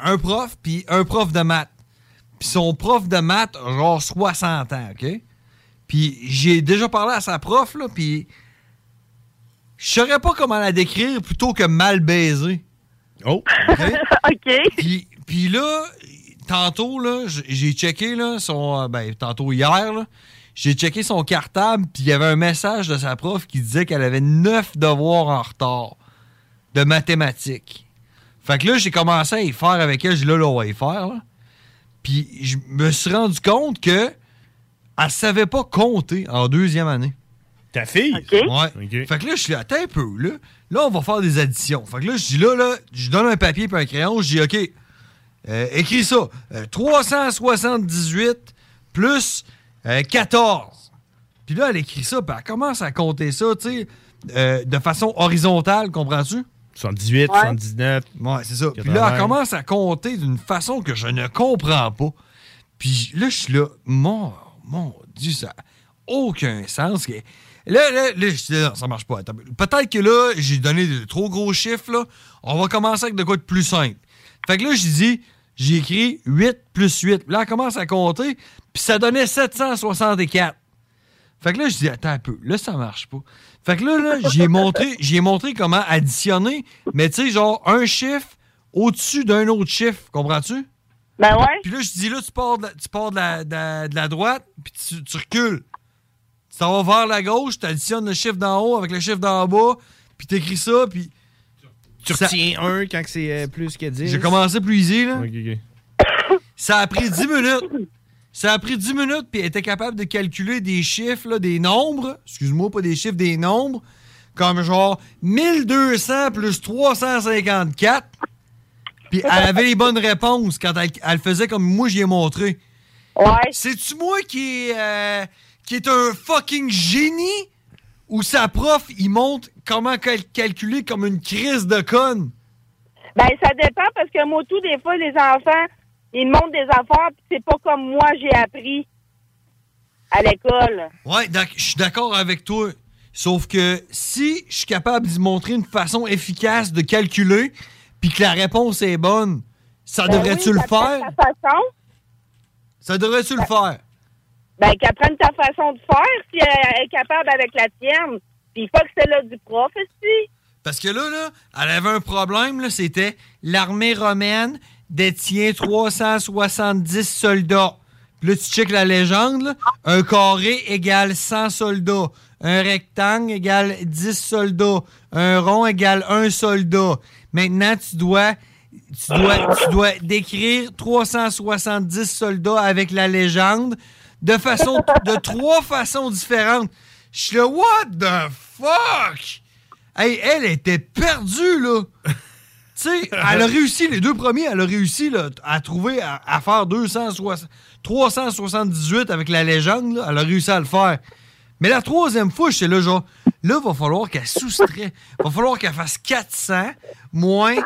un prof puis un prof de maths. Puis son prof de maths a genre 60 ans, OK? Puis j'ai déjà parlé à sa prof, là, puis je saurais pas comment la décrire plutôt que mal baisée. Oh! OK? Puis, puis là, tantôt, là, j'ai checké, là, son... euh, Ben, tantôt hier, là, j'ai checké son cartable, puis il y avait un message de sa prof qui disait qu'elle avait neuf devoirs en retard de mathématiques. Fait que là, j'ai commencé à y faire avec elle. J'ai dit, là, là, on va y faire, là. Puis je me suis rendu compte que elle savait pas compter en deuxième année. Ta fille? Ouais. Fait que là, je suis attends un peu, là. Là, on va faire des additions. Fait que là, je dis là, là, je donne un papier et un crayon, je dis, OK, euh, écris ça. Euh, 378 plus euh, 14. Puis là, elle écrit ça, puis elle commence à compter ça, tu sais, euh, de façon horizontale, comprends-tu? 78, 79. Ouais, c'est ça. Puis là, elle commence à compter d'une façon que je ne comprends pas. Puis là, je suis là, mon, mon Dieu, ça n'a aucun sens. Là, là, là, je dis, non, ça marche pas. Peut-être que là, j'ai donné de trop gros chiffres, là. On va commencer avec de quoi de plus simple. Fait que là, j'ai dit, j'ai écrit 8 plus 8. Là, elle commence à compter, puis ça donnait 764. Fait que là, je dis, attends un peu, là, ça marche pas. Fait que là, là j'ai montré, j'ai montré comment additionner, mais tu sais, genre, un chiffre au-dessus d'un autre chiffre, comprends-tu? Ben ouais. Puis là, je dis, là, tu pars de la, tu pars de la, de la- de la droite, puis tu, tu recules. T'en vas vers la gauche, tu additionnes le chiffre d'en haut avec le chiffre d'en bas, puis t'écris ça, puis... Tu Ça- retiens un quand c'est euh, plus que 10. J'ai commencé plus easy, là. Ok, ok. Ça a pris 10 minutes. Ça a pris 10 minutes, puis elle était capable de calculer des chiffres, là, des nombres. Excuse-moi, pas des chiffres, des nombres. Comme genre 1200 plus 354. Puis elle avait les bonnes réponses quand elle, elle faisait comme moi j'y ai montré. Ouais. C'est-tu moi qui euh, qui est un fucking génie? Ou sa prof, il montre comment cal- calculer comme une crise de conne? Ben, ça dépend parce que moi, tout, des fois, les enfants, ils montrent des affaires, puis c'est pas comme moi, j'ai appris à l'école. Ouais, je suis d'accord avec toi. Sauf que si je suis capable d'y montrer une façon efficace de calculer, puis que la réponse est bonne, ça Ben devrait-tu oui, le faire? façon. Ça devrait-tu le faire? Ben, qu'elle prenne ta façon de faire si elle est capable avec la tienne. Puis pas que c'est là du prof, aussi. Parce que là, là, elle avait un problème, là, c'était l'armée romaine détient 370 soldats. Puis là, tu checkes la légende. là. Un carré égale 100 soldats. Un rectangle égale 10 soldats. Un rond égale 1 soldat. Maintenant, tu dois, tu dois, tu dois décrire 370 soldats avec la légende de façon, de trois façons différentes. Je suis là, what the fuck? Hey, elle était perdue, là. tu sais, elle a réussi, les deux premiers, elle a réussi là, à trouver, à, faire 260, 378 avec la légende, là, elle a réussi à le faire. Mais la troisième fois, j'étais là, genre, là, va falloir qu'elle soustrait. Va falloir qu'elle fasse 400 moins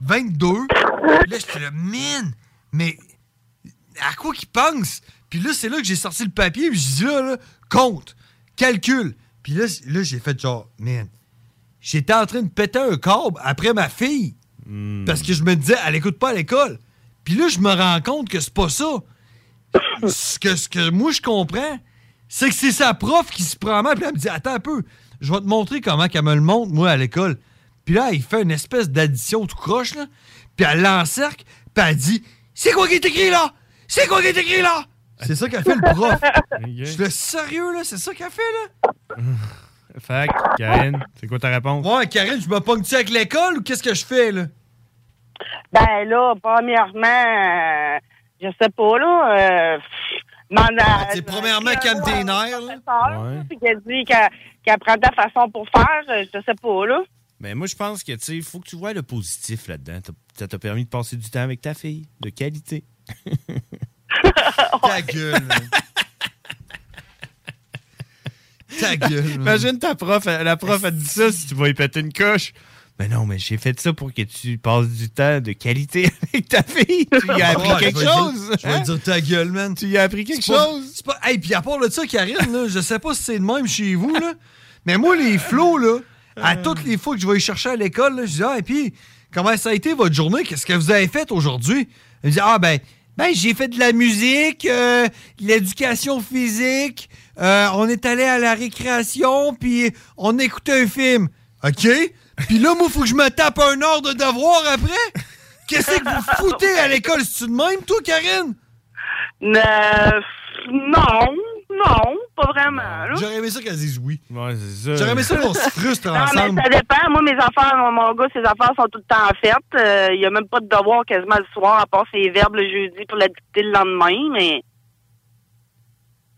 22. Là, j'étais là, man, mais à quoi qu'il pense? Puis là, c'est là que j'ai sorti le papier, puis je dis là, là, compte, calcul. Puis là, là j'ai fait genre, man, j'étais en train de péter un câble après ma fille. Parce que je me disais, elle écoute pas à l'école. Puis là, je me rends compte que c'est pas ça. ce, que, ce que moi, je comprends, c'est que c'est sa prof qui se prend mal. Puis elle me dit, attends un peu, je vais te montrer comment qu'elle me le montre, moi, à l'école. Puis là, il fait une espèce d'addition tout croche, là. Puis elle l'encercle, puis elle dit, c'est quoi qui est écrit là? C'est quoi qui est écrit là? C'est ça qu'a fait le prof. Je suis là, sérieux, là? C'est ça qu'elle fait, là? Fait que, Karine, c'est quoi ta réponse? Ouais, Karine, je me pogne-tu avec l'école ou qu'est-ce que je fais, là? Ben là, premièrement, euh, je sais pas, là. Euh, à- C'est premièrement tes nerfs, là. professeur, puis qu'elle dit qu'elle qu'elle prend ta façon pour faire, euh, je sais pas, là. Mais moi, je pense que, tu sais, il faut que tu vois le positif là-dedans. T'as- Ça t'a permis de passer du temps avec ta fille, de qualité. Ta gueule, man. Ta gueule, man. Imagine ta prof, elle- la prof, elle dit ça si tu vas y péter une coche. Mais non, mais j'ai fait ça pour que tu passes du temps de qualité avec ta fille. Tu lui as appris Ouais, quelque je vais dire- chose. Je vais hein? dire ta gueule, man. Tu lui as appris quelque pas- chose. c'est pas- Hey, puis à part de ça, Karine, là, je sais pas si c'est le même chez vous, là, mais moi, les flots, là, à toutes les fois que je vais chercher à l'école, je dis, ah, et puis, comment ça a été votre journée? Qu'est-ce que vous avez fait aujourd'hui? Elle me dit, ah, ben, ben j'ai fait de la musique, euh, l'éducation physique, euh, on est allé à la récréation, puis on écoutait un film. OK? Puis là, moi, faut que je me tape un heure de devoir après? Qu'est-ce que vous foutez à l'école? C'est-tu de même, toi, Karine? Euh, non, non, pas vraiment. J'aurais aimé ça qu'elle dise oui. Ouais, c'est ça. J'aurais aimé ça qu'on se frustre Non, ensemble. mais ça dépend. Moi, mes affaires, mon, mon gars, ses affaires sont tout le temps faites. Euh, Il y a même pas de devoir quasiment le soir, à part ses verbes le jeudi pour la dicter le lendemain, mais...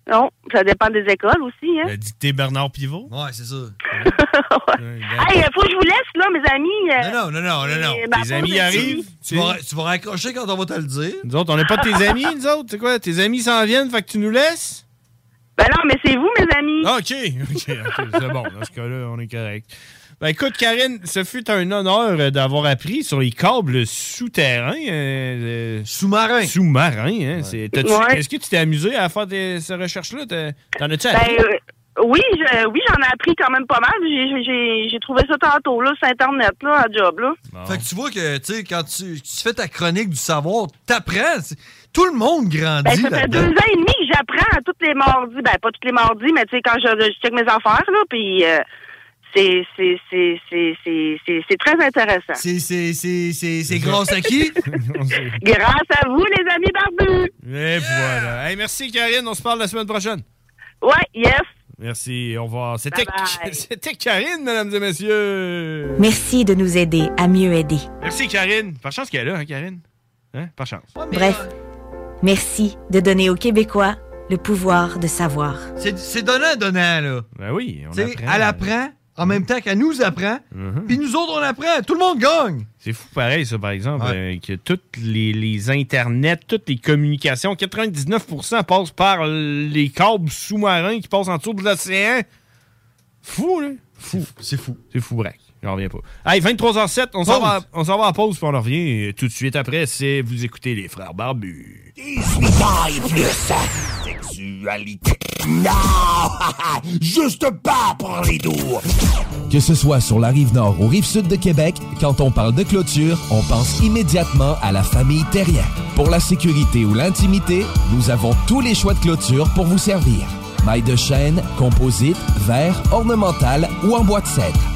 Non, ça dépend des écoles aussi, hein. Elle a dicté Bernard Pivot. Ouais, c'est ça. Hey, faut que je vous laisse, là, mes amis. euh, Non, non, non, non, non. Tes pause amis arrivent. Tu vas, tu vas raccrocher quand on va te le dire. Nous autres, on n'est pas tes amis, nous autres. C'est quoi? Tes amis s'en viennent, fait que tu nous laisses? Ben non, mais c'est vous, mes amis. Ah, OK. OK, OK, c'est bon. Dans ce cas-là, on est correct. Ben écoute, Karine, ce fut un honneur d'avoir appris sur les câbles souterrains. euh, euh, Sous-marins. Sous-marins, hein. Ouais. Est-ce que tu t'es amusé à faire des- ces recherches-là? T'as- T'en as-tu Ben, appris? euh, oui, je- oui, j'en ai appris quand même pas mal. J'ai- trouvé ça tantôt, là, sur Internet, là, à job, là. Fait que tu vois que, tu sais, quand tu, tu fais ta chronique du savoir, t'apprends. Tout le monde grandit Ben, ça fait deux ans et demi j'apprends tous les mardis. Ben, pas tous les mardis, mais tu sais, quand je, je check mes affaires, là, puis euh, c'est c'est- c'est- c'est- c'est- c'est- c'est très intéressant. C'est- C'est c'est- c'est- c'est grâce à qui? Grâce à vous, les amis barbus. Et voilà. Hey, merci, Karine. On se parle la semaine prochaine. Ouais, yes. Merci. Au revoir. C'était Karine, mesdames et messieurs. Merci de nous aider à mieux aider. Merci, Karine. Par chance qu'elle est là, hein, Karine? Hein? Par chance. Bref, merci de donner aux Québécois le pouvoir de savoir. C'est donnant-donnant, là. Ben oui, on apprend. elle apprend en même temps qu'elle nous apprend. Mhm. Puis nous autres, on apprend. Tout le monde gagne. C'est fou pareil, ça, par exemple, euh, que toutes les, les internets, toutes les communications, 99% passent par les câbles sous-marins qui passent en dessous de l'océan. Fou, là. Fou. C'est fou. C'est fou, braque. J'en reviens pas. Allez, 23h07, on s'en va, on s'en va à pause, puis on en revient euh, tout de suite après. C'est vous écoutez les frères barbus. 18 ans et plus. Sexualité. Non! Juste pas pour les doux. Que ce soit sur la rive nord ou rive sud de Québec, quand on parle de clôture, on pense immédiatement à la famille Terrien. Pour la sécurité ou l'intimité, nous avons tous les choix de clôture pour vous servir. Maille de chêne, composite, verre, ornemental ou en bois de cèdre.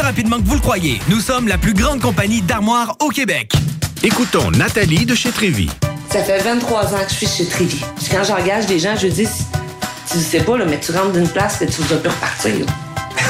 rapidement que vous le croyez. Nous sommes la plus grande compagnie d'armoires au Québec. Écoutons Nathalie de chez Trévy. Ça fait 23 ans que je suis chez Trivi. Puis quand j'engage des gens, je dis, tu sais pas, là, mais tu rentres d'une place et tu vas plus repartir.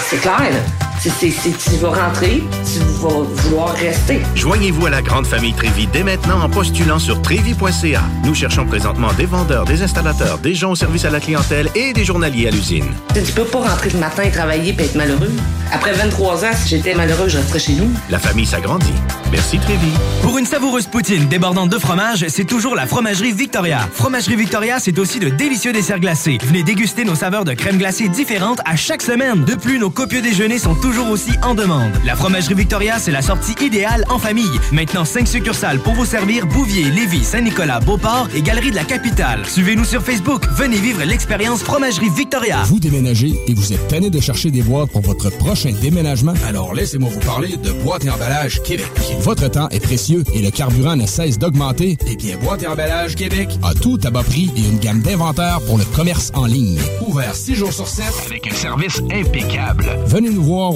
C'est clair, là. C'est- tu vas rentrer, tu vas vouloir rester. Joignez-vous à la grande famille Trévi dès maintenant en postulant sur trévi.ca. Nous cherchons présentement des vendeurs, des installateurs, des gens au service à la clientèle et des journaliers à l'usine. Tu peux pas rentrer le matin et travailler et être malheureux. Après 23 ans, si j'étais malheureux, je resterais chez nous. La famille s'agrandit. Merci Trévi. Pour une savoureuse poutine débordante de fromage, c'est toujours la Fromagerie Victoria. Fromagerie Victoria, c'est aussi de délicieux desserts glacés. Venez déguster nos saveurs de crème glacée différentes à chaque semaine. De plus, nos copieux déjeuners sont toujours aussi en demande. La Fromagerie Victoria, c'est la sortie idéale en famille. Maintenant, 5 succursales pour vous servir Bouvier, Lévis, Saint-Nicolas, Beauport et Galerie de la Capitale. Suivez-nous sur Facebook. Venez vivre l'expérience Fromagerie Victoria. Vous déménagez et vous êtes tanné de chercher des boîtes pour votre prochain déménagement? Alors laissez-moi vous parler de Boîte et Emballage Québec. Votre temps est précieux et le carburant ne cesse d'augmenter. Eh bien, Boîte et Emballage Québec a tout à bas prix et une gamme d'inventaires pour le commerce en ligne. Ouvert 6 jours sur 7 avec un service impeccable. Venez nous voir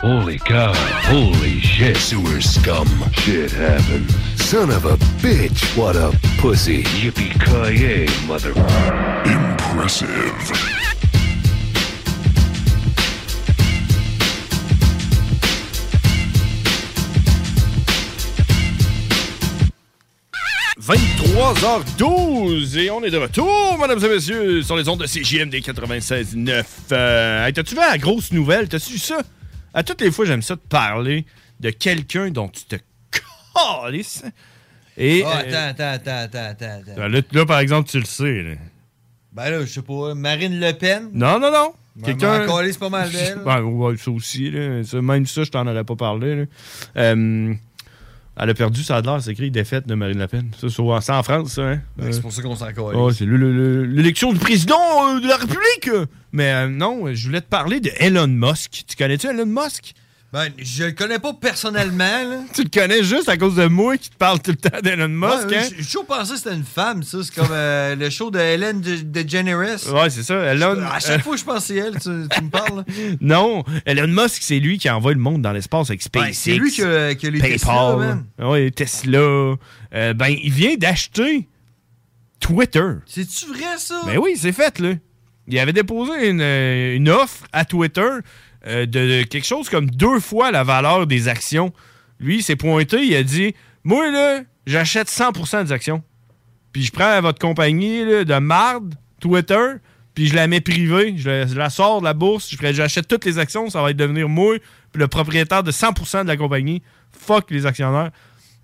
Holy cow. Holy shit. Sewer scum. Shit happened. Son of a bitch. What a pussy. Yippee-ki-yay, mother... Impressive. 23h12 et on est de retour, mesdames et messieurs, sur les ondes de CJMD 96.9. Euh, hey, T'as-tu vu la grosse nouvelle? T'as-tu vu ça? À toutes les fois, j'aime ça te parler de quelqu'un dont tu te calisses. Et, Ah, euh, attends, attends, attends, attends, attends. là, là, par exemple, tu le sais. là. Ben là, je sais pas, Marine Le Pen? Non, non, non. Quelqu'un. C'est pas mal d'elle. Ouais, ouais, ça aussi. Là. Ça, même ça, je t'en aurais pas parlé. là. Euh, elle a perdu, ça a l'air, c'est écrit défaite de Marine Le Pen. Ça, c'est en France, ça. Hein? Ben, c'est pour ça qu'on s'en calisse. Ouais, c'est le- le- le- l'élection du président euh, de la République. Mais euh, non, je voulais te parler de Elon Musk. Tu connais-tu Elon Musk? Ben, je le connais pas personnellement, là. Tu le connais juste à cause de moi qui te parle tout le temps d'Elon Musk, Ouais, hein? J'ai toujours pensé que c'était une femme, ça. C'est comme euh, le show de Hélène de, DeGeneres. Ouais, c'est ça. Elon. À chaque fois que je pense que c'est elle, tu, tu me parles. là. Non, Elon Musk, c'est lui qui envoie le monde dans l'espace avec SpaceX. Ben, c'est lui qui a- qui a les PayPal. Tesla, man. Ouais, Tesla. Euh, ben, il vient d'acheter Twitter. C'est-tu vrai, ça? Ben oui, c'est fait, là. Il avait déposé une, euh, offre à Twitter euh, de, quelque chose comme deux fois la valeur des actions. Lui, il s'est pointé, il a dit Moi, là, j'achète 100% des actions. Puis je prends votre compagnie de marde, Twitter, puis je la mets privée. Je la, sors de la bourse, j'achète toutes les actions, ça va devenir moi, le propriétaire de 100% de la compagnie. Fuck les actionnaires.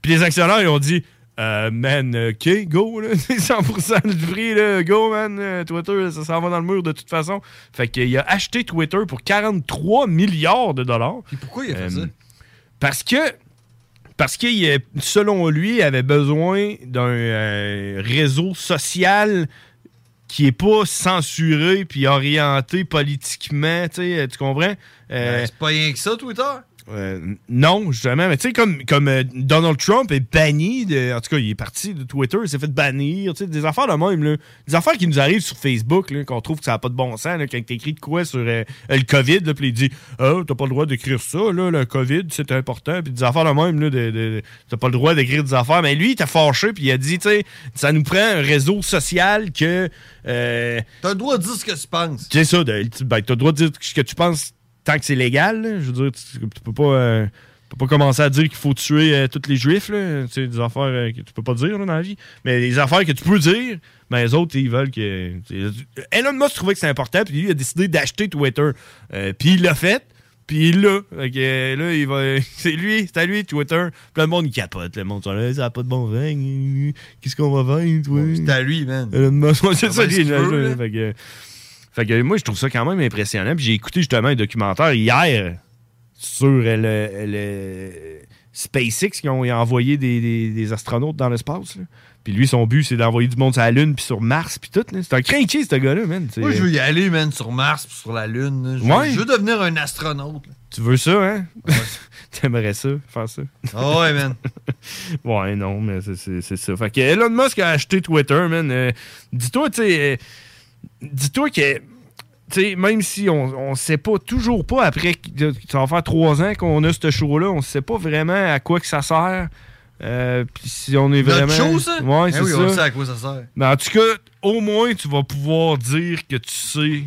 Puis les actionnaires, ils ont dit euh, man, euh, OK, go, là. C'est 100% du prix, là. Go, man. Euh, Twitter, ça s'en va dans le mur de toute façon. Fait qu'il a acheté Twitter pour 43 milliards de dollars. Puis pourquoi il a fait Euh, ça? Parce que, parce que il, est- selon lui, il avait besoin d'un euh, réseau social qui est pas censuré puis orienté politiquement, tu comprends? Ben, c'est pas rien que ça, Twitter. Euh, non, justement, mais tu sais, comme, comme euh, Donald Trump est banni, de, en tout cas, il est parti de Twitter, il s'est fait bannir, tu sais, des affaires de même, là. Des affaires qui nous arrivent sur Facebook, qu'on trouve que ça n'a pas de bon sens, là, quand t'écris de quoi sur euh, euh, le COVID, là, puis il dit, ah, t'as pas le droit d'écrire ça, là, le COVID, c'est important, puis des affaires de même, là, de, de- t'as pas le droit d'écrire des affaires, mais lui, il t'a fâché, puis il a dit, tu sais, ça nous prend un réseau social que. Euh, T'as le droit de dire ce que tu penses. c'est ça, ben, t'as le droit de dire ce que tu penses tant que c'est légal. là. Je veux dire, tu, tu peux pas. euh, tu peux pas commencer à dire qu'il faut tuer euh, tous les juifs, là. Tu sais, des affaires euh, que tu peux pas dire là, dans la vie. Mais les affaires que tu peux dire, ben les autres, ils veulent que. Elon Musk trouvait que c'était important, puis lui, il a décidé d'acheter Twitter. Puis il l'a fait. Puis il l'a. Fait que, euh, là, il va. C'est lui, c'est à lui, Twitter. Puis le monde, il capote. Le monde, ça n'a pas de bon sens. Qu'est-ce qu'on va toi? C'est à lui, man. Elon Musk, c'est Il ça, fait ce fait que- moi, je trouve ça quand même impressionnant. Puis j'ai écouté justement un documentaire hier sur le, le SpaceX qui ont, envoyé des, des- des astronautes dans l'espace. là. Puis lui, son but, c'est d'envoyer du monde sur la Lune puis sur Mars puis tout. C'est un crinqué, ce gars-là, man. Moi, je veux y aller, man, sur Mars puis sur la Lune. Je veux, je veux devenir un astronaute. là. Tu veux ça, hein? T'aimerais ça, faire ça? Ah ouais, man. ouais, non, mais c'est ça. Fait que Elon Musk a acheté Twitter, man. Euh, dis-toi, tu sais, euh, dis-toi que, tu sais, même si on, on sait pas, toujours pas, après, ça va faire trois ans qu'on a ce show-là, on sait pas vraiment à quoi que ça sert. Euh, Puis si on est Notre vraiment. show, ça? Ouais, Eh c'est oui, ça. on sait à quoi ça sert. Mais en tout cas, au moins, tu vas pouvoir dire que tu sais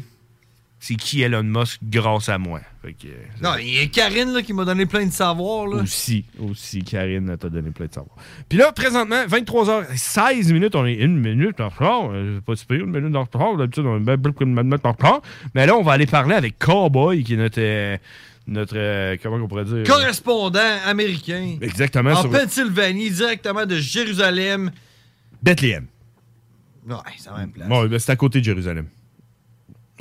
c'est qui Elon Musk grâce à moi? Fait que, euh, Non, il y a Karine là, qui m'a donné plein de savoir. Là. aussi, aussi, Karine t'a donné plein de savoir. Puis là, présentement, 23h16 minutes, on est une minute en retard. Euh, pas si pire, une minute en retard. D'habitude, on est bien plus qu'une minute en retard. Mais là, on va aller parler avec Cowboy, qui est notre. euh, notre euh, comment on pourrait dire? Correspondant américain. Exactement. En sur Pennsylvanie, directement de Jérusalem. Bethléem. Ouais, c'est la même place. Bon, ben, c'est à côté de Jérusalem.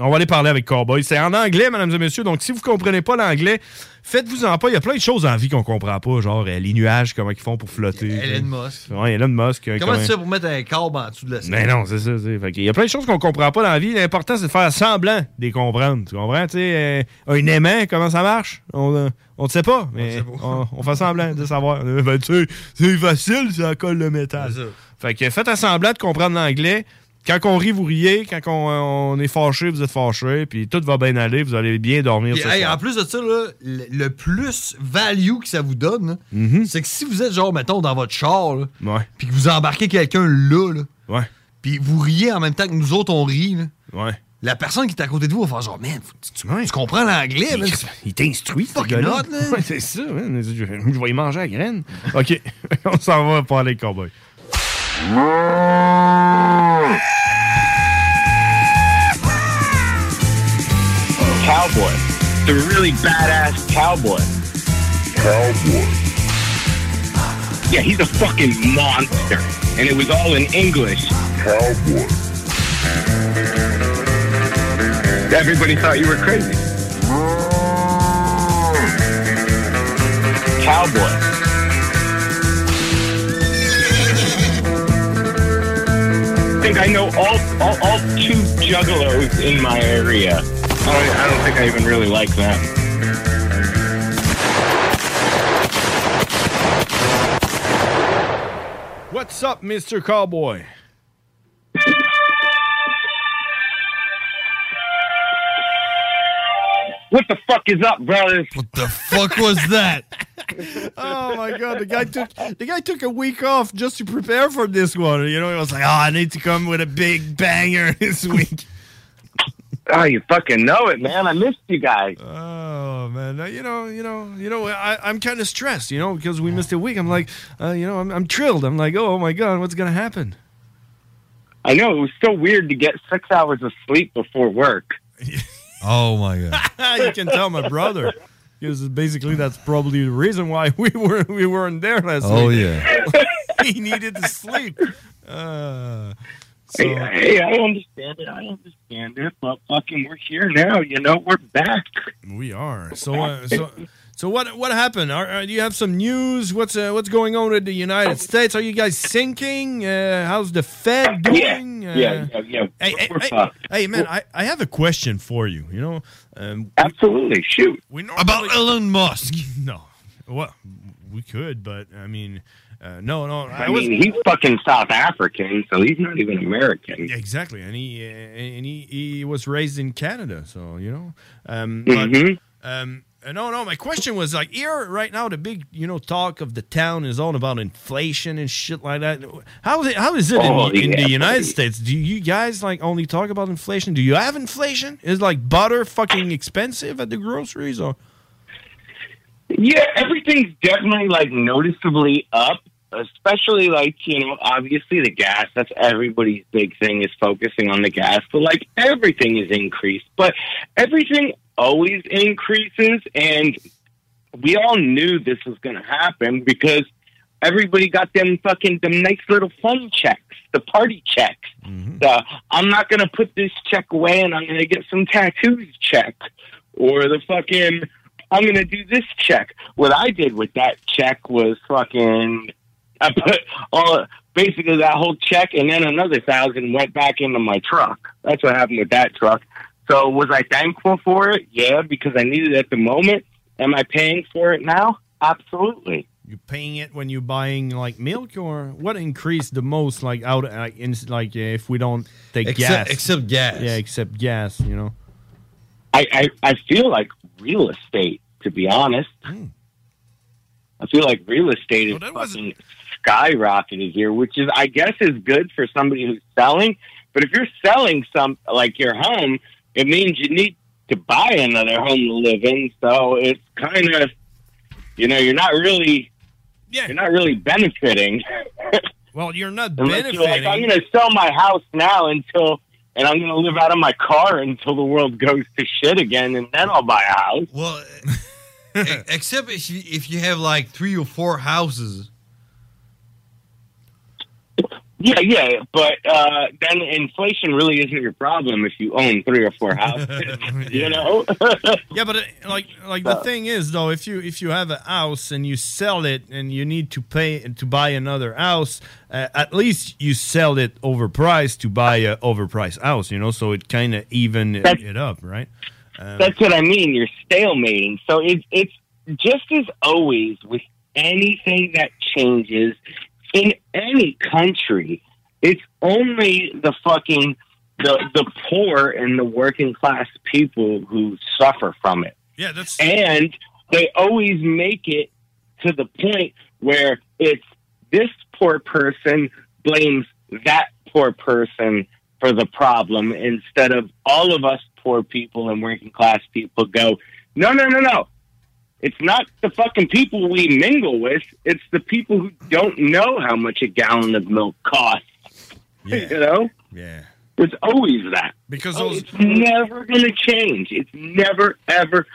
On va aller parler avec Cowboy. C'est en anglais, mesdames et messieurs. Donc, si vous comprenez pas l'anglais, faites-vous en pas. Il y a plein de choses en vie qu'on comprend pas. Genre, euh, les nuages, comment ils font pour flotter. Elon Musk. Ouais, Elon Musk. euh, Comment comment- tu fais pour mettre un câble en dessous de la Mais non, c'est ça. qu'il y a plein de choses qu'on comprend pas dans la vie. L'important, c'est de faire semblant de les comprendre. Tu comprends? Tu sais, euh, un aimant, comment ça marche? On ne sait pas, mais on, on fait semblant de savoir. Ben, tu sais, c'est facile, ça colle le métal. Fait que faites semblant de comprendre l'anglais. Quand on rit, vous riez. Quand on, on est fâché, vous êtes fâché. Puis tout va bien aller. Vous allez bien dormir. Puis, ce hey, soir. en plus de ça, là, le, le plus value que ça vous donne, Mhm. c'est que si vous êtes genre, mettons, dans votre char, puis que vous embarquez quelqu'un là, là, Ouais. puis vous riez en même temps que nous autres, on rit, là, Ouais. la personne qui est à côté de vous va faire genre, man, tu, comprends l'anglais, man? Il t'instruit, Fucking hot, là. Ouais, c'est ça, man. Je, vais y manger à graine. OK. on s'en va parler avec Cowboy. Cowboy. The really badass cowboy. Cowboy. Yeah, he's a fucking monster. And it was all in English. Cowboy. everybody thought you were crazy. Cowboy. Think I know all, all, all two juggalos in my area. I don't, I don't think I even really like them. What's up, Mr. Cowboy? What the fuck is up, brothers? What the fuck was that? oh my god, the guy took the guy took a week off just to prepare for this one. You know, he was like, "Oh, I need to come with a big banger this week." Oh, you fucking know it, man. I missed you guys. Oh man, you know, you know, you know, I, I'm kind of stressed, you know, because we missed a week. I'm like, uh, you know, I'm, I'm thrilled. I'm like, oh my god, what's gonna happen? I know it was so weird to get six hours of sleep before work. Oh my god. you can tell my brother. Because basically that's probably the reason why we were we weren't there last Oh, week. yeah. he needed to sleep. Uh, so, Hey, hey, I understand it. I understand it. But fucking, we're here now. You know, we're back. We are. So, uh, so, so what? What happened? Are, are, do you have some news? What's uh, what's going on in the United States? Are you guys sinking? Uh, how's the Fed doing? Yeah, Uh, yeah, yeah, yeah. Hey, hey, We're hey, fucked. hey, man, I, I have a question for you. You know, um, absolutely. Shoot. We About Elon Musk. No, what we could, but I mean, uh, no, no. I, was- mean, he's fucking South African, so he's not even American. Yeah, exactly, and he uh, and he, he was raised in Canada, so you know. Um, Mhm. but, um, uh, Uh, no, no. My question was like here right now. The big you know talk of the town is all about inflation and shit like that. How is it? How is it Oh, in, in yeah, the United buddy. States? Do you guys like only talk about inflation? Do you have inflation? Is like butter fucking expensive at the groceries or? Yeah, everything's definitely like noticeably up, especially like, you know, obviously the gas. That's everybody's big thing is focusing on the gas, but like everything is increased. But everything always increases, and we all knew this was going to happen because everybody got them fucking, them nice little fun checks, the party checks. Mm-hmm. The, I'm not going to put this check away and I'm going to get some tattoos check. Or the fucking, I'm going to do this check. What I did with that check was fucking, I put all, basically that whole check and then another thousand went back into my truck. That's what happened with that truck. So was I thankful for it? Yeah, because I needed it at the moment. Am I paying for it now? Absolutely. You paying it when you're buying like milk, or what increased the most? Like out, like in, like if we don't take Except- gas, except gas. Yeah, except gas. You know. I, I, I feel like real estate, to be honest. Hmm. I feel like real estate is fucking skyrocketed here, which is, I guess, is good for somebody who's selling. But if you're selling some, like your home, it means you need to buy another home to live in. So it's kind of, you know, you're not really, yeah. you're not really benefiting. Well, you're not Unless you're like, benefiting. I'm going to sell my house now until, and I'm going to live out of my car until the world goes to shit again, and then I'll buy a house. Well, except if you, if you have like three or four houses. Yeah, yeah, but uh, then inflation really isn't your problem if you own three or four houses. You know? yeah, but uh, like like the thing is though, if you if you have a house and you sell it and you need to pay to buy another house, uh, at least you sell it overpriced to buy a overpriced house. You know, so it kind of even That's- it up, right? Um, That's what I mean. You're stalemating. So it's it's just as always with anything that changes in any country. It's only the fucking the the poor and the working class people who suffer from it. Yeah, that's and they always make it to the point where it's this poor person blames that poor person for the problem instead of all of us poor people and working class people go, no, no, no, no. It's not the fucking people we mingle with. It's the people who don't know how much a gallon of milk costs. You know? Yeah. It's always that. Because Oh, it's never going to change. It's never, ever,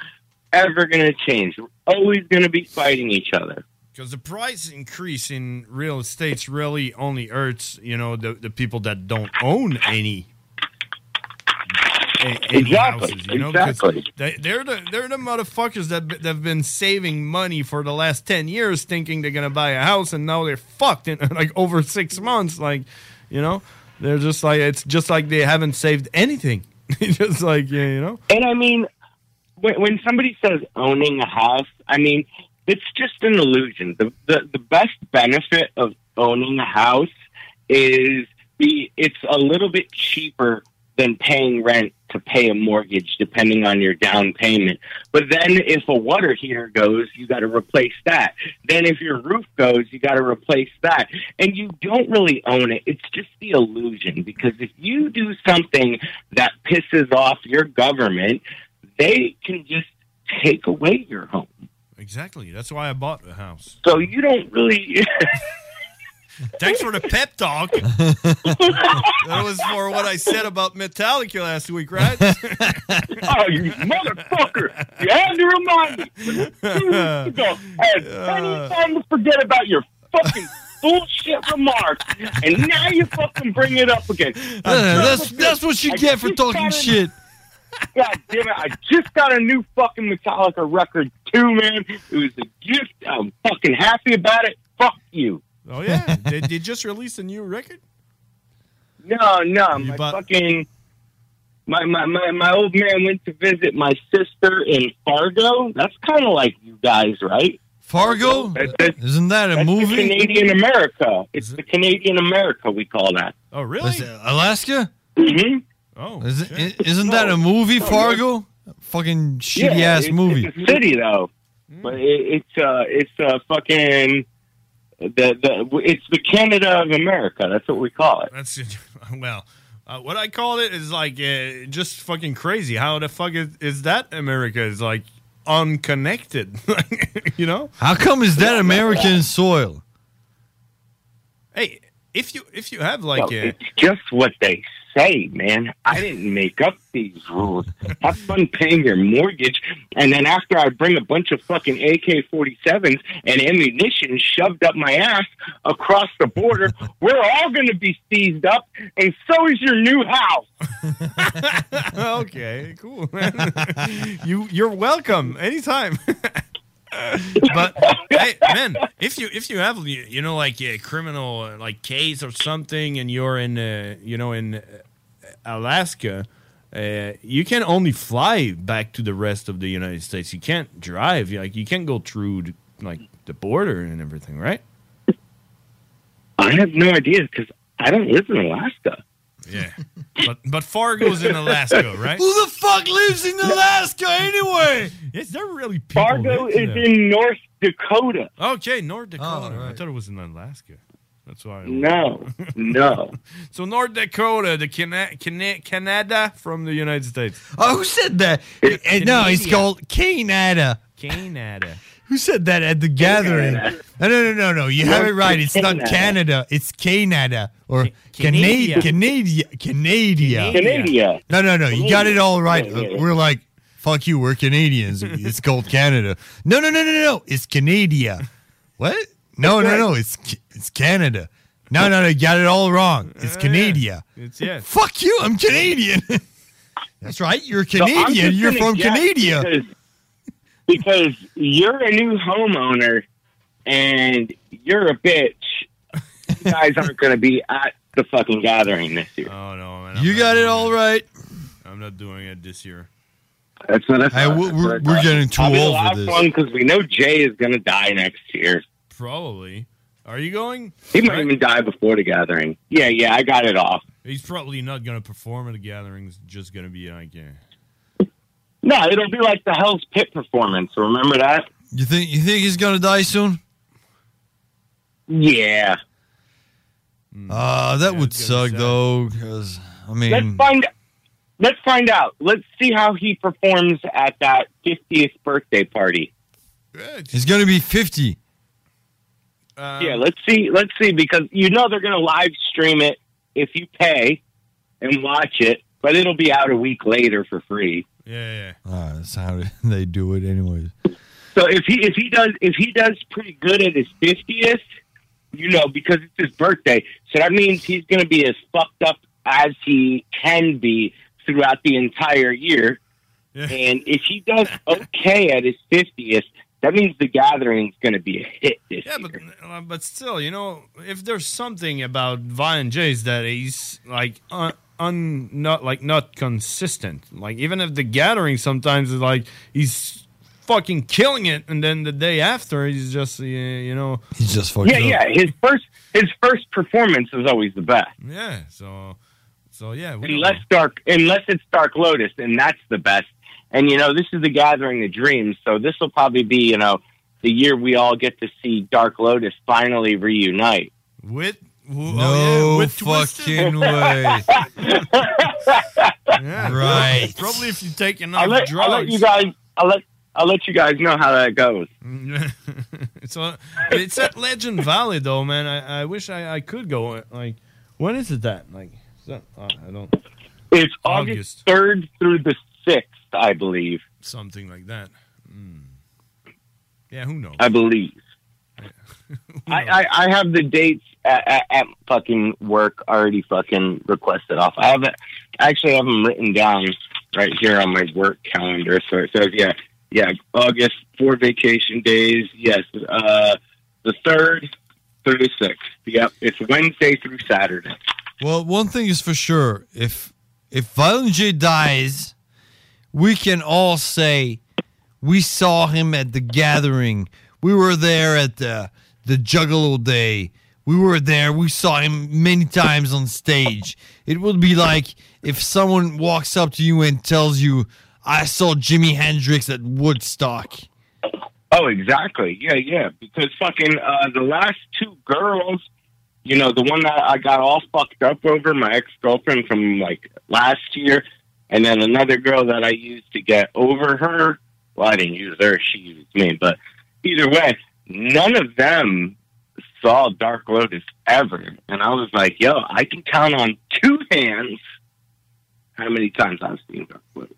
ever going to change. We're always going to be fighting each other. Because the price increase in real estates really only hurts, you know, the, the people that don't own any. A- any Exactly, houses, you know, exactly. They, they're the they're the motherfuckers that that have been saving money for the last ten years, thinking they're gonna buy a house, and now they're fucked in like over six months. Like, you know, they're just like it's just like they haven't saved anything. just like yeah, you know. And I mean, when, when somebody says owning a house, I mean, it's just an illusion. The, the the best benefit of owning a house is the it's a little bit cheaper than paying rent to pay a mortgage, depending on your down payment. But then, if a water heater goes, you got to replace that. Then, if your roof goes, you got to replace that. And you don't really own it. It's just the illusion. Because if you do something that pisses off your government, they can just take away your home. Exactly. That's why I bought a house. So you don't really. Thanks for the pep talk. that was for what I said about Metallica last week, right? oh, you motherfucker! You had to remind me. Two weeks ago, I had plenty of time to forget about your fucking bullshit remarks, and now you fucking bring it up again. Uh, that's- that's what you I get for talking a- shit. God damn it! I just got a new fucking Metallica record too, man. It was a gift. I'm fucking happy about it. Fuck you. Oh yeah, they, they just released a new record. No, no, my fucking my, my my my old man went to visit my sister in Fargo. That's kind of like you guys, right? Fargo? Isn't that a That's movie? the Canadian America. It's the Canadian America we call that. Oh really? Alaska? Mm-hmm. Oh, Is it, isn't that a movie, Fargo? Fucking shitty ass it's, movie. It's a city though, but it, it's uh it's uh fucking the the it's the Canada of America. That's what we call it. That's well. Uh, what I call it is like uh, just fucking crazy. How the fuck is, is that America is like unconnected? you know? How come is that American soil? Hey, if you if you have like Well, a, it's just what they say, man. I didn't make up these rules. Have fun paying your mortgage, and then after I bring a bunch of fucking AK 47s and ammunition shoved up my ass across the border, we're all going to be seized up, and so is your new house. okay, cool, man. you you're welcome anytime. But hey, man, if you if you have you you know like a criminal like case or something, and you're in uh, you know in uh, Alaska, uh, you can only fly back to the rest of the United States. You can't drive. Like you can't go through like the border and everything, right? I have no idea because I don't live in Alaska. Yeah, but but Fargo's in Alaska, right? Who the fuck lives in Alaska anyway? Is they're really people Fargo is that. in North Dakota. Okay, North Dakota. I thought it was in Alaska. That's why. I No, no. so North Dakota, the Cana- Cana- Canada from the United States. Oh, who said that? Eh, no, it's called Canada. Canada. Who said that at the gathering? No, no, no, no, no. You have it right. It's not Canada. Canada. It's Canada or Canada. Canada. Canada. Canada. Canada. No, no, no. You got it all right. Yeah, yeah, yeah. We're like, fuck you. We're Canadians. It's called Canada. No, no, no, no, no. It's Canada. What? No, no, no. It's it's Canada. No, no, no. You got it all wrong. It's oh, Canada. It's yeah. Fuck you. I'm Canadian. That's right. You're Canadian. just You're from Canada. Because, because you're a new homeowner and you're a bitch. You guys aren't going to be at the fucking gathering this year. Oh no, man. You got it all right. I'm not doing it this year. That's what I Hey, we're- That's what I we're- we're getting too I'll old for last this. one because we know Jay is going to die next year. Probably. Are you going? He might even die before the gathering. Yeah, yeah, I got it off. He's probably not going to perform at the gathering. It's just going to be like, yeah. No, it'll be like the Hell's Pit performance. Remember that? You think you think he's gonna die soon? Yeah. Uh, that would suck though, because I mean, Let's find. Let's find out. Let's see how he performs at that 50th birthday party. he's gonna be fifty. yeah, let's see. Let's see because you know they're going to live stream it if you pay and watch it, but it'll be out a week later for free. Yeah, yeah. Ah, that's how they do it, anyways. So if he if he does if he does pretty good at his 50th, you know, because it's his birthday, so that means he's going to be as fucked up as he can be throughout the entire year. And if he does okay at his 50th, that means the gathering's going to be a hit this Yeah, but uh, but still, you know, if there's something about Violent J is that he's like un, un not like not consistent. Like even if the gathering sometimes is like he's fucking killing it, and then the day after he's just uh, you know he's just yeah, yeah. His first his first performance is always the best. yeah. So so yeah, we Unless dark, unless it's Dark Lotus, and that's the best. And you know, this is the Gathering of Dreams, so this will probably be you know the year we all get to see Dark Lotus finally reunite. with w- No oh, yeah, with Twisted. fucking way. Yeah, Right. Probably if you take enough I'll let, drugs. I'll let you guys. I'll let I'll let you guys know how that goes. it's a, it's at Legend Valley though, man. I, I wish I, I could go. Like, when is it that? Like, is that, uh, I don't. It's August third through the sixth, I believe. Something like that. Mm. Yeah, who knows? I believe. I, I, I have the dates at, at, at fucking work already fucking requested off. I haven't actually have them written down right here on my work calendar. So it says, yeah, yeah, August four vacation days. Yes, uh, the third through the sixth. Yep, it's Wednesday through Saturday. Well, one thing is for sure: if if Violent J dies, we can all say we saw him at the gathering. We were there at the the Juggalo Day. We were there. We saw him many times on stage. It would be like if someone walks up to you and tells you, "I saw Jimi Hendrix at Woodstock." Oh, exactly. Yeah, yeah. Because fucking uh, the last two girls, you know, the one that I got all fucked up over, my ex girlfriend from like last year, and then another girl that I used to get over her. Well, I didn't use her; she used me. But either way, none of them saw Dark Lotus ever, and I was like, "Yo, I can count on two hands how many times I've seen Dark Lotus."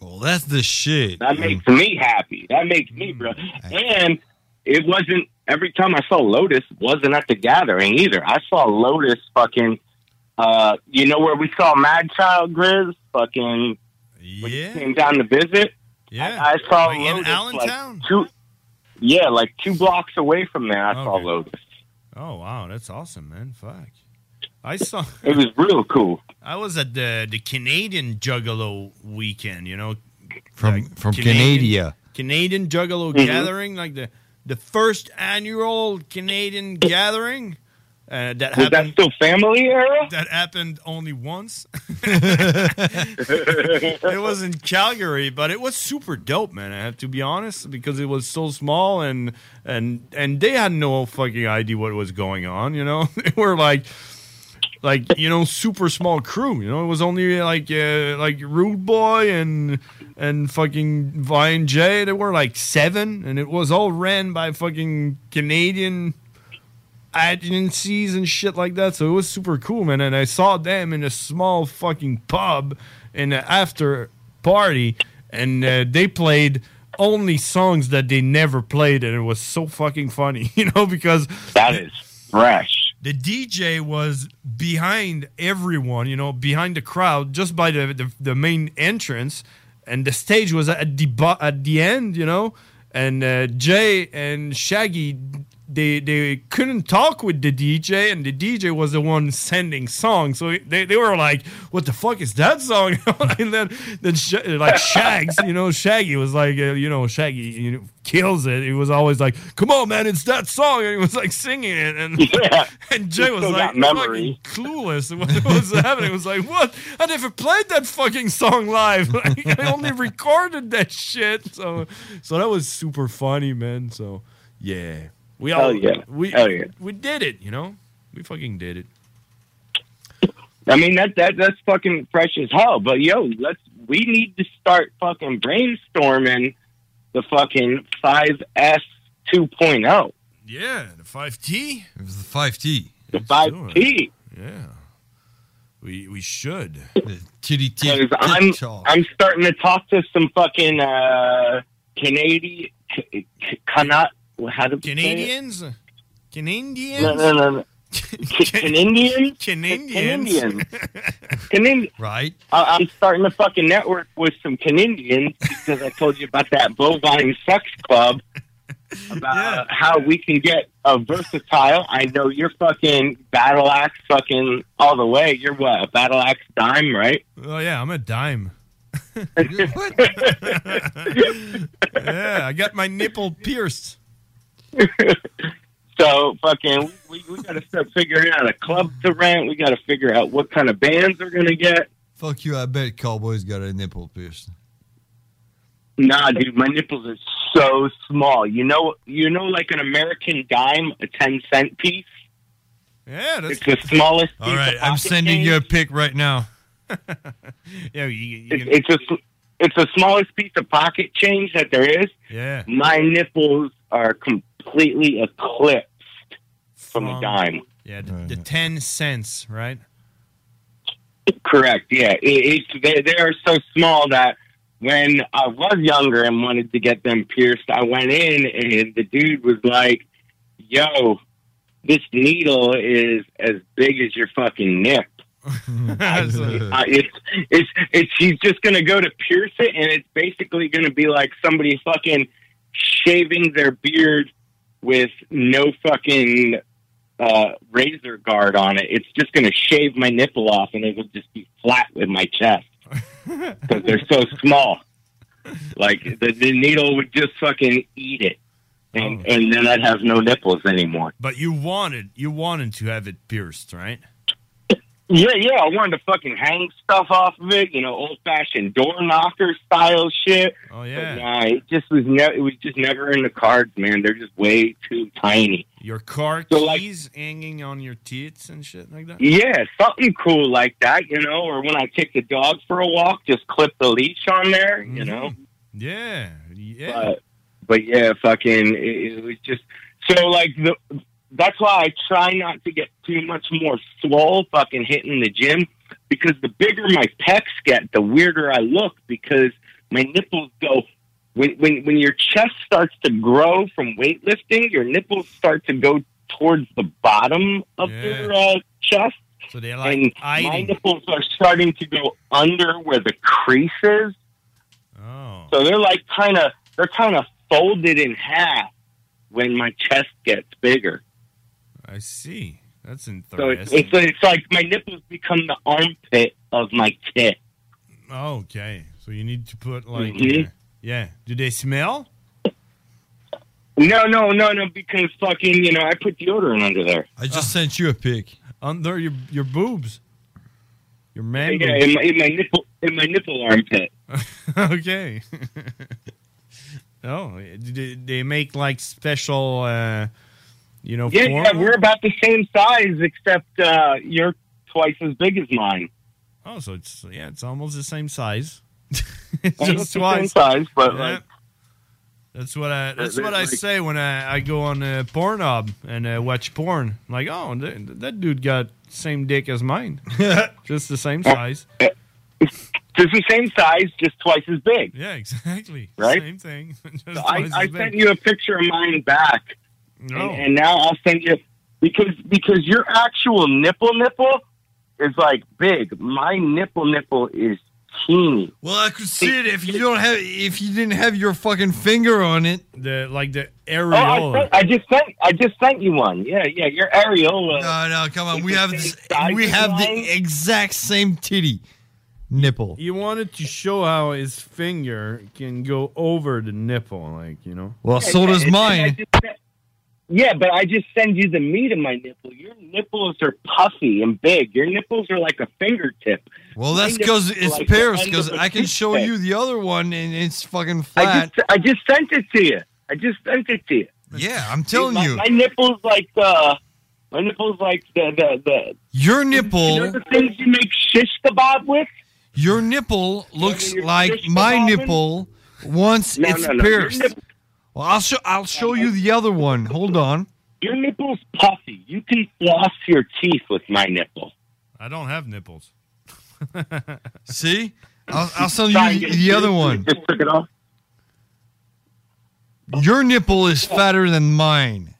Well, that's the shit. That makes me happy. That makes me, bro. And it wasn't every time I saw Lotus wasn't at the gathering either. I saw Lotus fucking uh you know where we saw Mad Child Grizz fucking he came down to visit? Yeah. I, I saw Like in Allentown? like two Yeah, like two blocks away from there I saw Lotus. Oh wow, that's awesome, man. Fuck. I saw. It was real cool. I was at the the Canadian Juggalo weekend. You know, From from Canada. Canadian Juggalo Mhm. Gathering, like the the first annual Canadian gathering. Uh, that Was that happened. still family era? That happened only once. it was in Calgary, but it was super dope, man. I have to be honest because it was so small and and and they had no fucking idea what was going on. You know, they were like like you know super small crew. You know, it was only like uh, like Rude Boy and and fucking Vine J. They were like seven, and it was all ran by fucking Canadian agencies and shit like that. So it was super cool, man. And I saw them in a small fucking pub in the after party, and uh, they played only songs that they never played, and it was so fucking funny, you know, because that is fresh. The DJ was behind everyone, you know, behind the crowd, just by the the, the main entrance, and the stage was at the at the end, you know, and uh, Jay and Shaggy. They, they couldn't talk with the DJ, and the DJ was the one sending songs. So they, they were like, "What the fuck is that song?" and then then Sh- like Shags, you know, Shaggy was like, uh, you know, Shaggy you know, kills it. He was always like, "Come on, man, it's that song," and he was like singing it, and and Jay was like memory. clueless. What was happening? It was like, what? I never played that fucking song live. Like, I only recorded that shit. So, so that was super funny, man. So, yeah, we all, Hell yeah. we, Hell yeah. we did it. You know, we fucking did it. I mean that that that's fucking fresh as hell. But yo, let's we need to start fucking brainstorming the fucking five S two oh. Yeah, the five T. It was the five T. The five T. Yeah, we we should. Titty Because I'm I'm starting to talk to some fucking uh Canadian cannot how Canadians, Canadians. No, no, no, no. Canadians. Canadians. Canadians. Right. I- I'm starting to fucking network with some Canadians because I told you about that bovine sex club. About uh, how we can get a versatile. I know you're fucking battle axe, fucking all the way. You're what a battle axe dime, right? Oh yeah, I'm a dime. yeah, I got my nipple pierced. So fucking, we, we got to start figuring out a club to rent. We got to figure out what kind of bands we're gonna get. Fuck you, I bet Cowboy's got a nipple pierced. Nah, dude, my nipples are so small. You know, you know, like an American dime, a ten cent piece. Yeah, that's It's the smallest. All piece right, of I'm sending change. you a pic right now. yeah, you, you It's, it's a it's the smallest piece of pocket change that there is. Yeah. My nipples are completely eclipsed from a From- dime. Yeah, the, the ten cents, right? Correct. Yeah, it, it's they, they are so small that when I was younger and wanted to get them pierced, I went in and the dude was like, "Yo, this needle is as big as your fucking nip." Uh, it's it's it's he's just gonna go to pierce it, and it's basically gonna be like somebody fucking shaving their beard with no fucking uh, razor guard on it. It's just gonna shave my nipple off, and it will just be flat with my chest because they're so small. Like the, the needle would just fucking eat it, and and then I'd have no nipples anymore. But you wanted you wanted to have it pierced, right? Yeah, yeah. I wanted to fucking hang stuff off of it, you know, old fashioned door knocker style shit. Oh yeah. But nah, it just was ne- it was just never in the cards, man. They're just way too tiny. Your car So, like- keys hanging on your teats and shit like that. Yeah, something cool like that, you know. Or when I take the dog for a walk, just clip the leash on there, you mm-hmm. know. Yeah, yeah. But, but yeah, fucking, it, it was just so like the. That's why I try not to get too much more swole fucking hitting the gym because the bigger my pecs get, the weirder I look because my nipples go. When when when your chest starts to grow from weightlifting, your nipples start to go towards the bottom of your uh, chest. So they're like and my nipples are starting to go under where the crease is. Oh. So they're like kind of they're kind of folded in half when my chest gets bigger. I see. That's So interesting. it's, it's it's like my nipples become the armpit of my tit. Oh, okay. So you need to put like Mhm. uh, yeah. Do they smell? No, no, no, no, because fucking you know I put deodorant under there. I just sent you a pic. Under your your boobs. Your man Yeah, boobs. in my, in my nipple in my nipple armpit. okay. oh, do they, they make like special, uh, you know, Yeah, form? yeah, we're about the same size, except uh, you're twice as big as mine. Oh, so it's yeah, it's almost the same size. it's Almost just the twice. same size, but, Yeah. like- that's what I that's what I say when I, I go on uh, Pornhub and uh, watch porn. I'm like, oh, th- that dude got same dick as mine, just the same size. Just the same size, just twice as big. Yeah, exactly. Right? Same thing. just So I, twice I as big. sent you a picture of mine back, No. and, and now I'll send you because because your actual nipple nipple is like big. My nipple nipple is teeny. Well, I could see it if you don't have if you didn't have your fucking finger on it. The like the Oh, I, areola. sent, I just sent I just sent you one. Yeah, yeah, your areola. No, no, come on. is We have this, we have mine. the exact same titty nipple. You wanted to show how his finger can go over the nipple, like you know. Well, Yeah, so yeah, does and- and I mine. just sent- Yeah, but I just send you the meat of my nipple. Your nipples are puffy and big. Your nipples are like a fingertip. Well, that's because it's like pierced. Because I can show you the other one, and it's fucking I flat. just I just sent it to you. I just sent it to you. Yeah, I'm telling my, you. My nipples like uh my nipples like the the, the Your nipple, you know the things you make shish kebab with? your nipple looks your like fish my nipple once No, it's no, no. Pierced. Nip- Well, I'll show I'll show you the other one. Hold on. Your nipple's puffy. You can floss your teeth with my nipple. I don't have nipples. See, I'll, I'll send you get the other one. Just took it off. Your nipple is fatter than mine.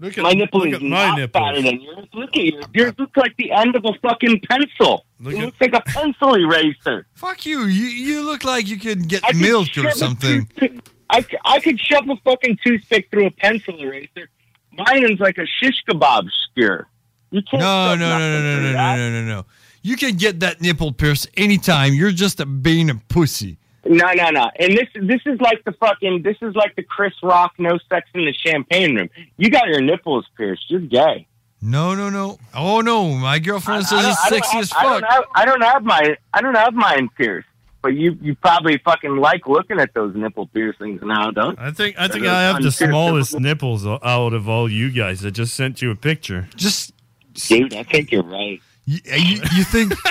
Look my nipple look is at my not nipples. fatter than yours. Look at yours. Yours looks like the end of a fucking pencil. Look it at- looks like a pencil eraser. Fuck you. You you look like you could get I could milk shove or a something. toothpick- I, I could shove a fucking toothpick through a pencil eraser. Mine is like a shish kebab skewer. You can't. No, no, no, no, no, no, that. no, no, no, no. You can get that nipple pierced anytime. You're just a being a pussy. No, no, no. And this this is like the fucking this is like the Chris Rock no sex in the champagne room. You got your nipples pierced. You're gay. No, no, no. Oh no, my girlfriend I says don't- it's sexy as I don't fuck. have- I don't have my I don't have mine pierced. But you you probably fucking like looking at those nipple piercings now, don't? I think I think I have the smallest nipples. nipples out of all you guys. I just sent you a picture. Just dude, I think you're right. You, you, you think?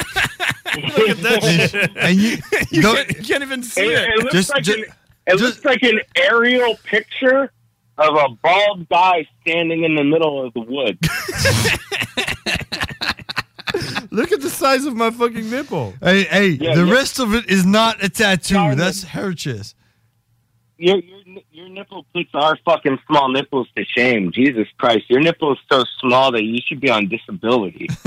Look at that shit. and you, You don't- can't, you can't even see It, it. it looks Just- like just- an it looks like an aerial picture of a bald guy standing in the middle of the woods. Look at the size of my fucking nipple. Hey, hey, Yeah, the yeah. rest of it is not a tattoo. Sorry, That's hair chest. your, your your nipple puts our fucking small nipples to shame. Jesus Christ, your nipple is so small that you should be on disability.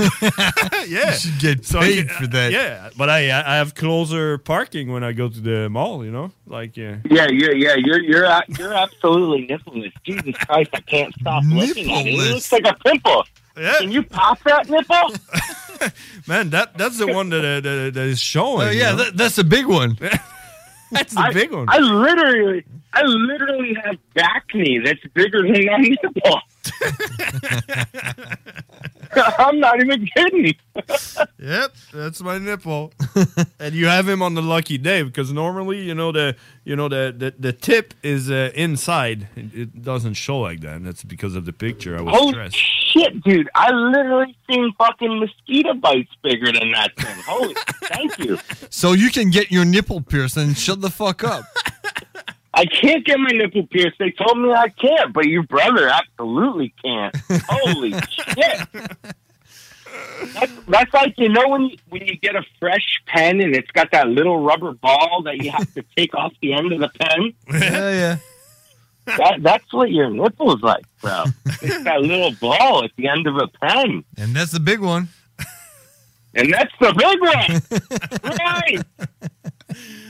yeah. You should get So I paid get- for that. Yeah, but I I have closer parking when I go to the mall. You know, like yeah. yeah, yeah, yeah. You're you're a- you're absolutely nippleless. Jesus Christ, I can't stop looking at it. It looks like a pimple. Yeah. Can you pop that nipple? Man, that that's the one that uh, that, that is showing. You yeah, know? that, that's the big one. that's the I, big one. I literally, I literally have back knee that's bigger than my nipple. I'm not even kidding. Yep, that's my nipple. and you have him on the lucky day because normally, you know, the you know the the, the tip is uh, inside. It, it doesn't show like that. And that's because of the picture. I was Holy stressed. shit, dude! I literally seen fucking mosquito bites bigger than that thing. Holy, thank you. So you can get your nipple pierced and shut the fuck up. I can't get my nipple pierced. They told me I can't, but your brother absolutely can't. Holy shit! That's, that's like you know when you, when you get a fresh pen and it's got that little rubber ball that you have to take off the end of the pen. yeah, yeah. That, that's what your nipple's like, bro. It's that little ball at the end of a pen, And that's the big one. and that's the big one. right?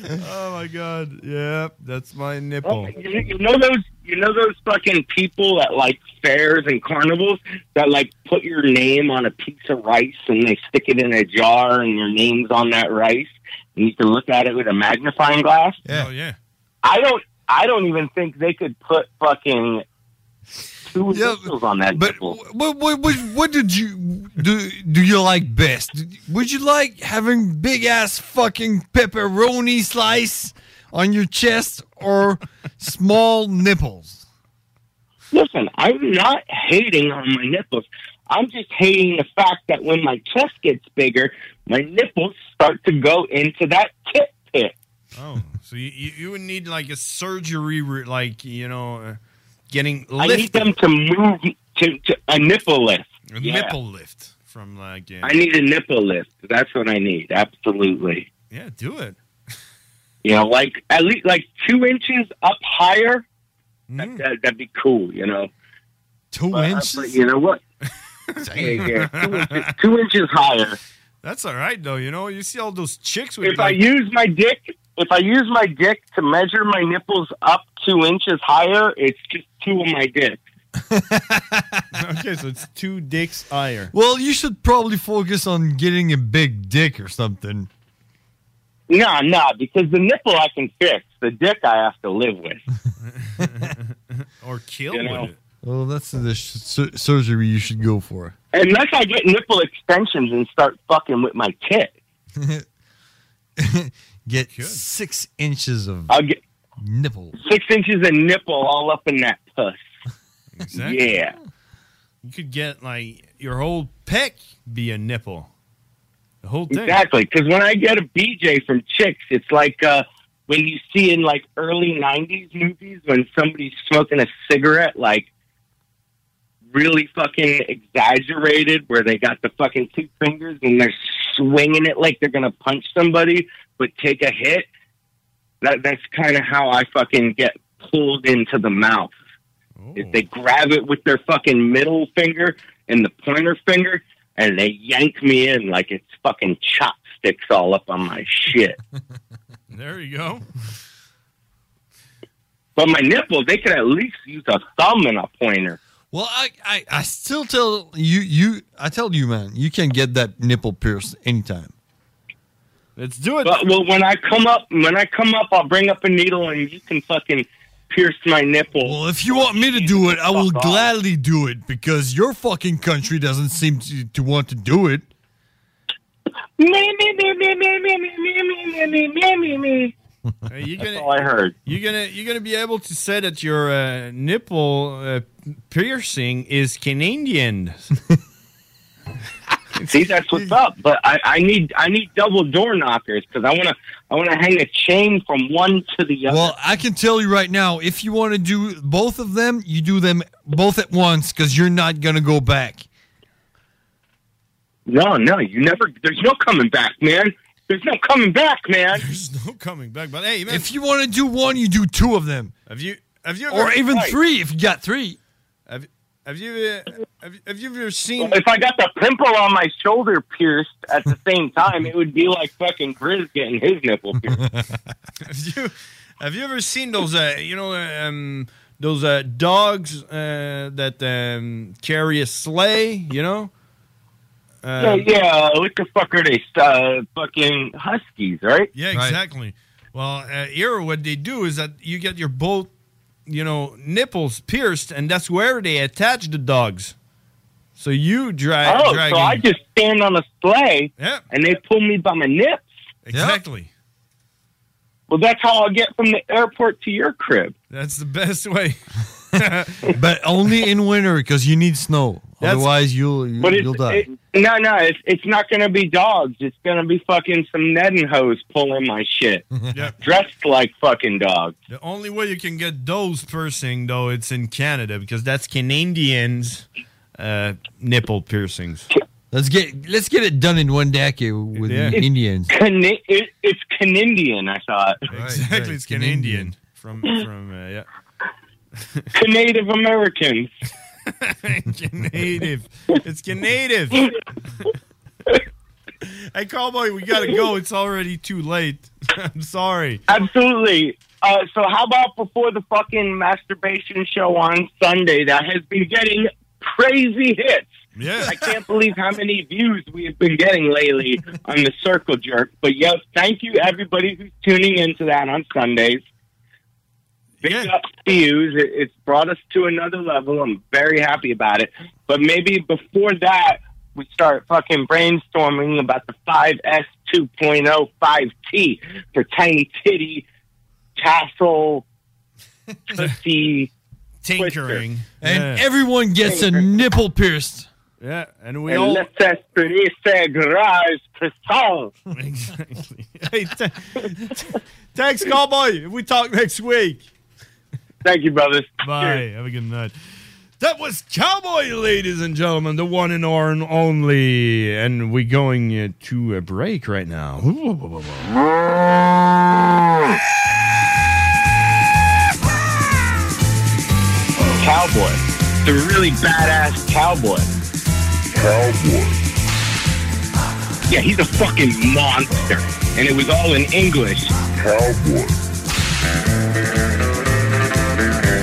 Oh my god! Yeah, that's my nipple. You, you know those you know those fucking people at like fairs and carnivals that like put your name on a piece of rice and they stick it in a jar and your name's on that rice and you can look at it with a magnifying glass. Yeah. Oh yeah. I don't I don't even think they could put fucking two initials on that But what, what, what, what did you do? Do you like best? Would you like having big ass fucking pepperoni slice on your chest or small nipples? Listen, I'm not hating on my nipples. I'm just hating the fact that when my chest gets bigger, my nipples start to go into that tip pit. Oh, so you, you you would need like a surgery, like you know, uh, uh, getting I need them to move to, to a nipple lift. a Yeah. nipple lift from like yeah. I need a nipple lift. That's what I need. Absolutely. yeah, do it. You know, like at least like two inches up higher. That, that, that'd be cool. You know. Two But, uh, inches? but you know what? yeah, yeah, two, inches, two inches higher. That's all right though. You know, you see all those chicks with If I like, use my dick, if I use my dick to measure my nipples up two inches higher, it's just two of my dicks. okay, so it's two dicks higher. Well, you should probably focus on getting a big dick or something. No, no, because the nipple I can fix. The dick I have to live with. or kill You know? with it. Well, that's the sh- sur- surgery you should go for. Unless I get nipple extensions and start fucking with my tit. Get six inches of I'll get nipple. six inches of nipple all up in that puss. Exactly. Yeah. You could get like your whole peck be a nipple. The whole thing. Exactly. Because when I get a BJ from chicks, it's like uh, when you see in like early '90s movies when somebody's smoking a cigarette, like really fucking exaggerated, where they got the fucking two fingers and they're swinging it like they're gonna punch somebody, but take a hit. That that's kind of how I fucking get pulled into the mouth. is oh. they grab it with their fucking middle finger and the pointer finger, and they yank me in like it's fucking chopsticks all up on my shit. There you go. But my nipples, they could at least use a thumb and a pointer. Well, I, I, I still tell you, you, I tell you, man, you can get that nipple pierced anytime. Let's do it. But well, when I come up, when I come up, I'll bring up a needle and you can fucking pierce my nipple. Well, if you want me to do it, I will gladly do it because your fucking country doesn't seem to, to want to do it. Me, me, me, me, me, me, me, me, me, me, me, me, me. Hey, you're gonna, all I heard. You're gonna you're gonna be able to say that your uh, nipple uh, piercing is Canadian. See, that's what's up. But I, I need I need double door knockers because I wanna I wanna hang a chain from one to the other. Well, I can tell you right now, if you want to do both of them, you do them both at once because you're not gonna go back. No, no, you never. There's no coming back, man. There's no coming back, man. There's no coming back. But hey, man, If you want to do one, you do two of them, have you have you or even Right. three if you got three. Have have you uh, have, you- have you ever seen? If I got the pimple on my shoulder pierced at the same time, it would be like fucking Grizz getting his nipple pierced. have you have you ever seen those uh, you know um, those uh, dogs uh, that um, carry a sleigh? You know. Yeah, Um, yeah. What the fuck are they? Uh, fucking huskies, right? Yeah, exactly. Well, uh, here what they do is that you get your both, you know, nipples pierced, and that's where they attach the dogs. So you drag. Oh, drag so I just stand on a sleigh, Yeah. and they pull me by my nips. exactly. Well, that's how I'll get from the airport to your crib. That's the best way. but only in winter because you need snow. That's- Otherwise, you'll you, But you'll die. it, no, no, it's, it's not going to be dogs. It's going to be fucking some netting hose pulling my shit. Yeah. Dressed like fucking dogs. The only way you can get those piercing, though, it's in Canada because that's Canadians' uh, nipple piercings. Let's get let's get it done in one decade with Yeah. the Indians. Cana- it, it's Canadian, I thought. Exactly, it's Canadian from from uh, yeah. Native Americans. Canadian. It's Canadian. hey, cowboy, we gotta go. It's already too late. I'm sorry. Absolutely. Uh, so how about before the fucking masturbation show on Sunday that has been getting crazy hits? Yeah. I can't believe how many views we have been getting lately on the Circle Jerk. But yes, thank you everybody who's tuning into that on Sundays. Big ups to you. It- It's brought us to another level. I'm very happy about it. But maybe before that, we start fucking brainstorming about the 5S 2.0 5T for tiny titty, tassel, pussy, tinkering. And everyone gets a nipple pierced. Yeah, and we and all let's experience garage croissant. exactly. Hey, th- th- thanks, cowboy. We talk next week. Thank you, brothers. Bye. Have a good night. That was Cowboy, ladies and gentlemen, the one and on- only. And we're going uh, to a break right now. Cowboy. The really badass cowboy. Cowboy. Yeah, he's a fucking monster. And it was all in English. Cowboy.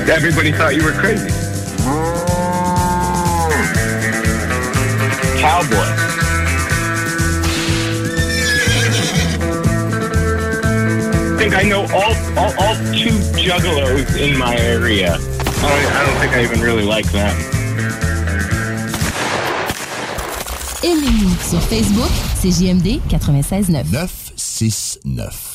Everybody thought you were crazy. Cowboy. I think I know all, all, all two juggalos in my area. I don't, I don't think I even really like them. Aimez-nous sur Facebook, c'est JMD 96.9. 969.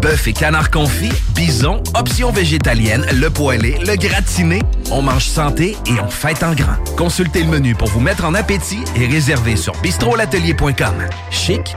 Bœuf et canard confit, bison, options végétaliennes, le poêlé, le gratiné. On mange santé et on fête en grand. Consultez le menu pour vous mettre en appétit et réservez sur bistrolatelier.com. Chic,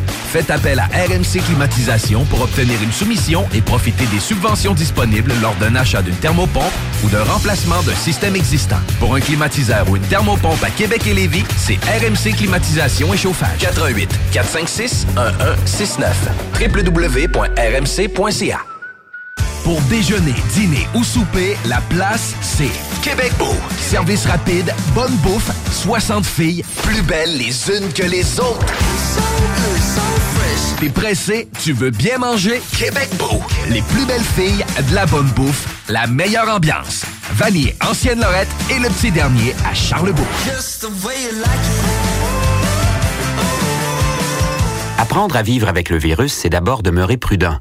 Faites appel à RMC Climatisation pour obtenir une soumission et profiter des subventions disponibles lors d'un achat d'une thermopompe ou d'un remplacement d'un système existant. Pour un climatiseur ou une thermopompe à Québec et Lévis, c'est RMC Climatisation et Chauffage. 88 456 1169 www.rmc.ca pour déjeuner, dîner ou souper, la place, c'est Québec Beau. Service rapide, bonne bouffe, 60 filles, plus belles les unes que les autres. T'es pressé, tu veux bien manger? Québec Beau. Les plus belles filles, de la bonne bouffe, la meilleure ambiance. Vanier, Ancienne Lorette et le petit dernier à Charlebourg. Apprendre à vivre avec le virus, c'est d'abord demeurer prudent.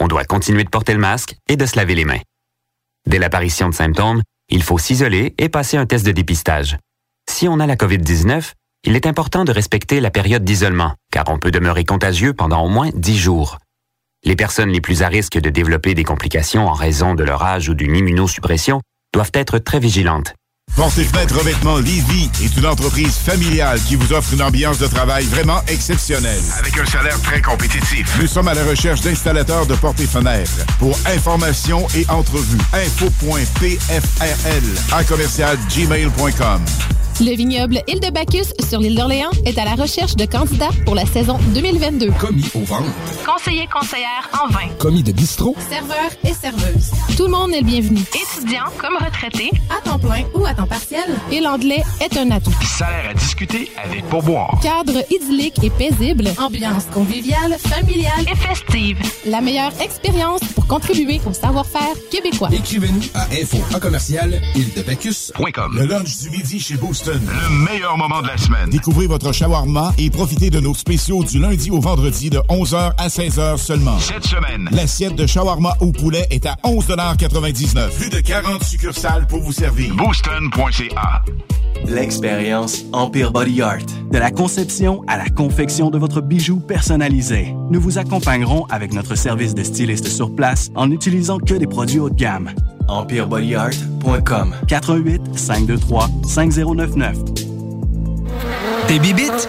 On doit continuer de porter le masque et de se laver les mains. Dès l'apparition de symptômes, il faut s'isoler et passer un test de dépistage. Si on a la COVID-19, il est important de respecter la période d'isolement, car on peut demeurer contagieux pendant au moins 10 jours. Les personnes les plus à risque de développer des complications en raison de leur âge ou d'une immunosuppression doivent être très vigilantes. Porte et fenêtre revêtement Lévis est une entreprise familiale qui vous offre une ambiance de travail vraiment exceptionnelle. Avec un salaire très compétitif. Nous sommes à la recherche d'installateurs de portes et fenêtres. Pour information et entrevue, info.pfrl à commercial gmail.com. Le vignoble Île de Bacchus sur l'île d'Orléans est à la recherche de candidats pour la saison 2022. Commis au ventre. Conseiller conseillère en vin. Commis de bistrot. Serveur et serveuse. Tout le monde est le bienvenu. Étudiant comme retraité, à temps plein ou à temps partiel. Et l'anglais est un atout. Salaire à discuter avec pourboire. Cadre idyllique et paisible. Ambiance conviviale, familiale et festive. La meilleure expérience pour contribuer au savoir-faire québécois. Écrivez-nous à info à commercial Le lunch du midi chez Le meilleur moment de la semaine. Découvrez votre shawarma et profitez de nos spéciaux du lundi au vendredi de 11h à 16h seulement. Cette semaine. L'assiette de shawarma au poulet est à 11,99 Plus de 40 succursales pour vous servir. Booston.ca. L'expérience Empire Body Art. De la conception à la confection de votre bijou personnalisé. Nous vous accompagnerons avec notre service de styliste sur place en n'utilisant que des produits haut de gamme. EmpireBodyArt.com 418 523 5099 Des bibites?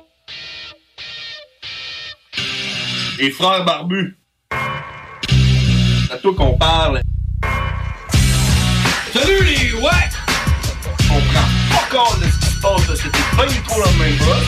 Les frères barbus. C'est à toi qu'on parle. Salut les ouais! On prend pas compte de ce qui se passe, là. C'était pas du tout la même chose.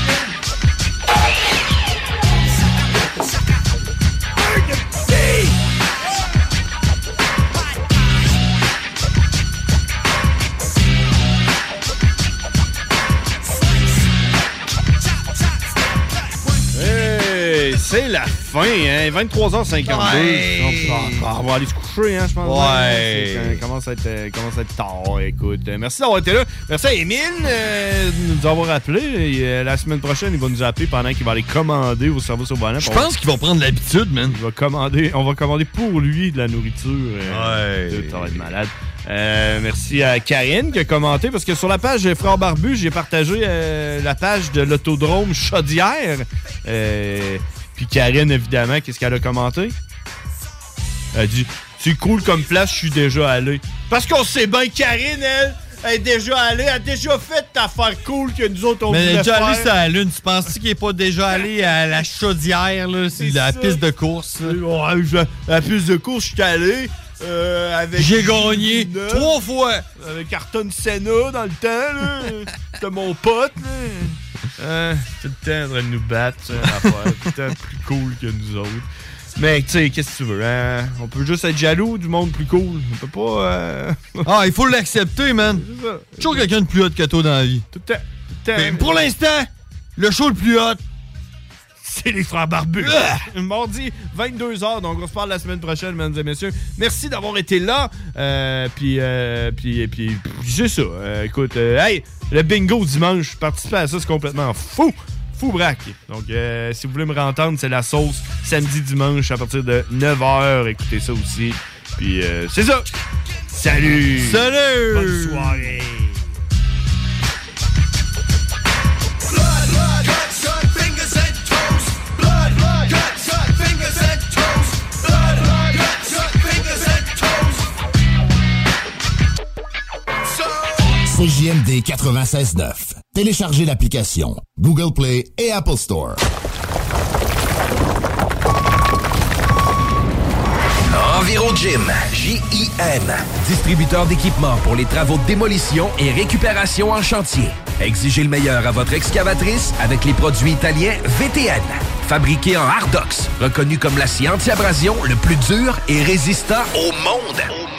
la fin, hein? 23h52. Ouais. On, va- aller se coucher, hein, je pense. Ouais. Ça commence à être, euh, commence à être tard, écoute. Merci d'avoir été là. Merci à Émile euh, de nous avoir appelé. Et, euh, la semaine prochaine, il va nous appeler pendant qu'il va aller commander au service au volant. Je pense qu'il va prendre l'habitude, man. Il va commander, on va commander pour lui de la nourriture. euh, Ouais. Ça va être malade. Euh, merci à Karine qui a commenté parce que sur la page de Frère Barbu, j'ai partagé euh, la page de l'autodrome Chaudière. Euh, Puis Karine, évidemment, qu'est-ce qu'elle a commenté? Elle a dit C'est cool comme place, je suis déjà allé. Parce qu'on sait bien, Karine, elle, elle est déjà allée, elle a déjà fait l'affaire cool que nous autres on Mais voulait est déjà allé faire. sur la Lune. Tu penses-tu qu'il est pas déjà allé à la chaudière, là? C'est la ça. piste de course. là? Ouais, je- la piste de course, je suis allé. euh, avec J'ai gagné Gina, trois fois. Avec Carton Senna dans le temps, là. C'était mon pote, là. Tout le temps en train de nous battre, ça. Tout le temps plus cool que nous autres. Mais, tu sais, qu'est-ce que tu veux, hein? On peut juste être jaloux du monde plus cool. On peut pas. euh, Ah, il faut l'accepter, man. Toujours quelqu'un de plus hot que toi dans la vie. Tout le temps. tout le temps. Mais pour l'instant, le show le plus hot, c'est les frères barbus. Mardi, 22h, donc on se parle la semaine prochaine, mesdames et messieurs. Merci d'avoir été là. Euh, puis, euh, puis, puis, c'est ça. Euh, écoute, euh, hey, le bingo dimanche, participer à ça, c'est complètement fou. Fou braque. Donc, si vous voulez me rentendre, c'est la sauce samedi, dimanche à partir de 9h. Écoutez ça aussi. Puis, euh, c'est ça. Salut. Salut. Bonne soirée. CJMD 96.9. Téléchargez l'application Google Play et Apple Store. EnviroGym, J-I-M. Distributeur d'équipements pour les travaux de démolition et récupération en chantier. Exigez le meilleur à votre excavatrice avec les produits italiens VTN. Fabriqué en Hardox, reconnu comme l'acier anti-abrasion le plus dur et résistant au monde.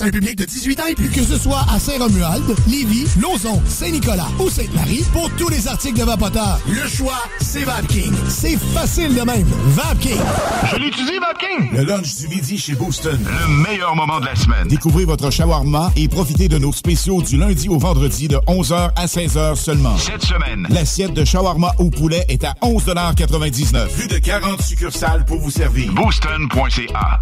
À un public de 18 ans et plus. Que ce soit à Saint-Romuald, Lévis, Lauson, Saint-Nicolas ou Sainte-Marie, pour tous les articles de Vapoteur, le choix, c'est VapKing. C'est facile de même. VapKing. Je l'utilise, VapKing! Le lunch du midi chez Booston. Le meilleur moment de la semaine. Découvrez votre shawarma et profitez de nos spéciaux du lundi au vendredi de 11h à 16h seulement. Cette semaine, l'assiette de shawarma au poulet est à 11,99 Plus de 40 succursales pour vous servir. Booston.ca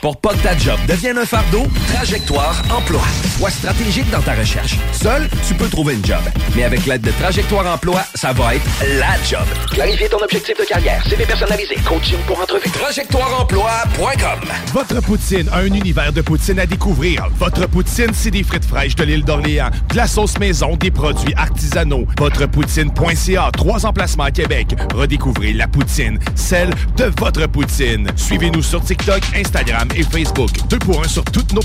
Pour pas que ta job devienne un fardeau, Trajectoire Emploi. Sois stratégique dans ta recherche. Seul, tu peux trouver une job. Mais avec l'aide de Trajectoire Emploi, ça va être la job. Clarifier ton objectif de carrière, CV personnalisé, coaching pour entrevue. TrajectoireEmploi.com Votre poutine, un univers de poutine à découvrir. Votre poutine, c'est des frites fraîches de l'île d'Orléans, de la sauce maison, des produits artisanaux. Votrepoutine.ca, trois emplacements à Québec. Redécouvrez la poutine, celle de votre poutine. Suivez-nous sur TikTok, Instagram et Facebook. Deux pour un sur toutes nos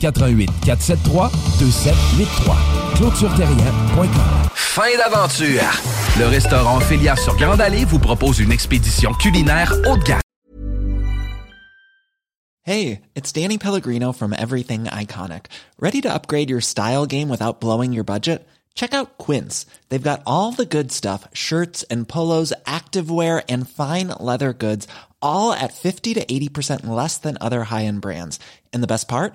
88 473 2783. ClôtureTerrien.com. Fin d'aventure. Le restaurant Félia sur Grande Allée vous propose une expédition culinaire haut de gamme. Hey, it's Danny Pellegrino from Everything Iconic. Ready to upgrade your style game without blowing your budget? Check out Quince. They've got all the good stuff, shirts and polos, activewear and fine leather goods, all at 50 to 80% less than other high-end brands. And the best part?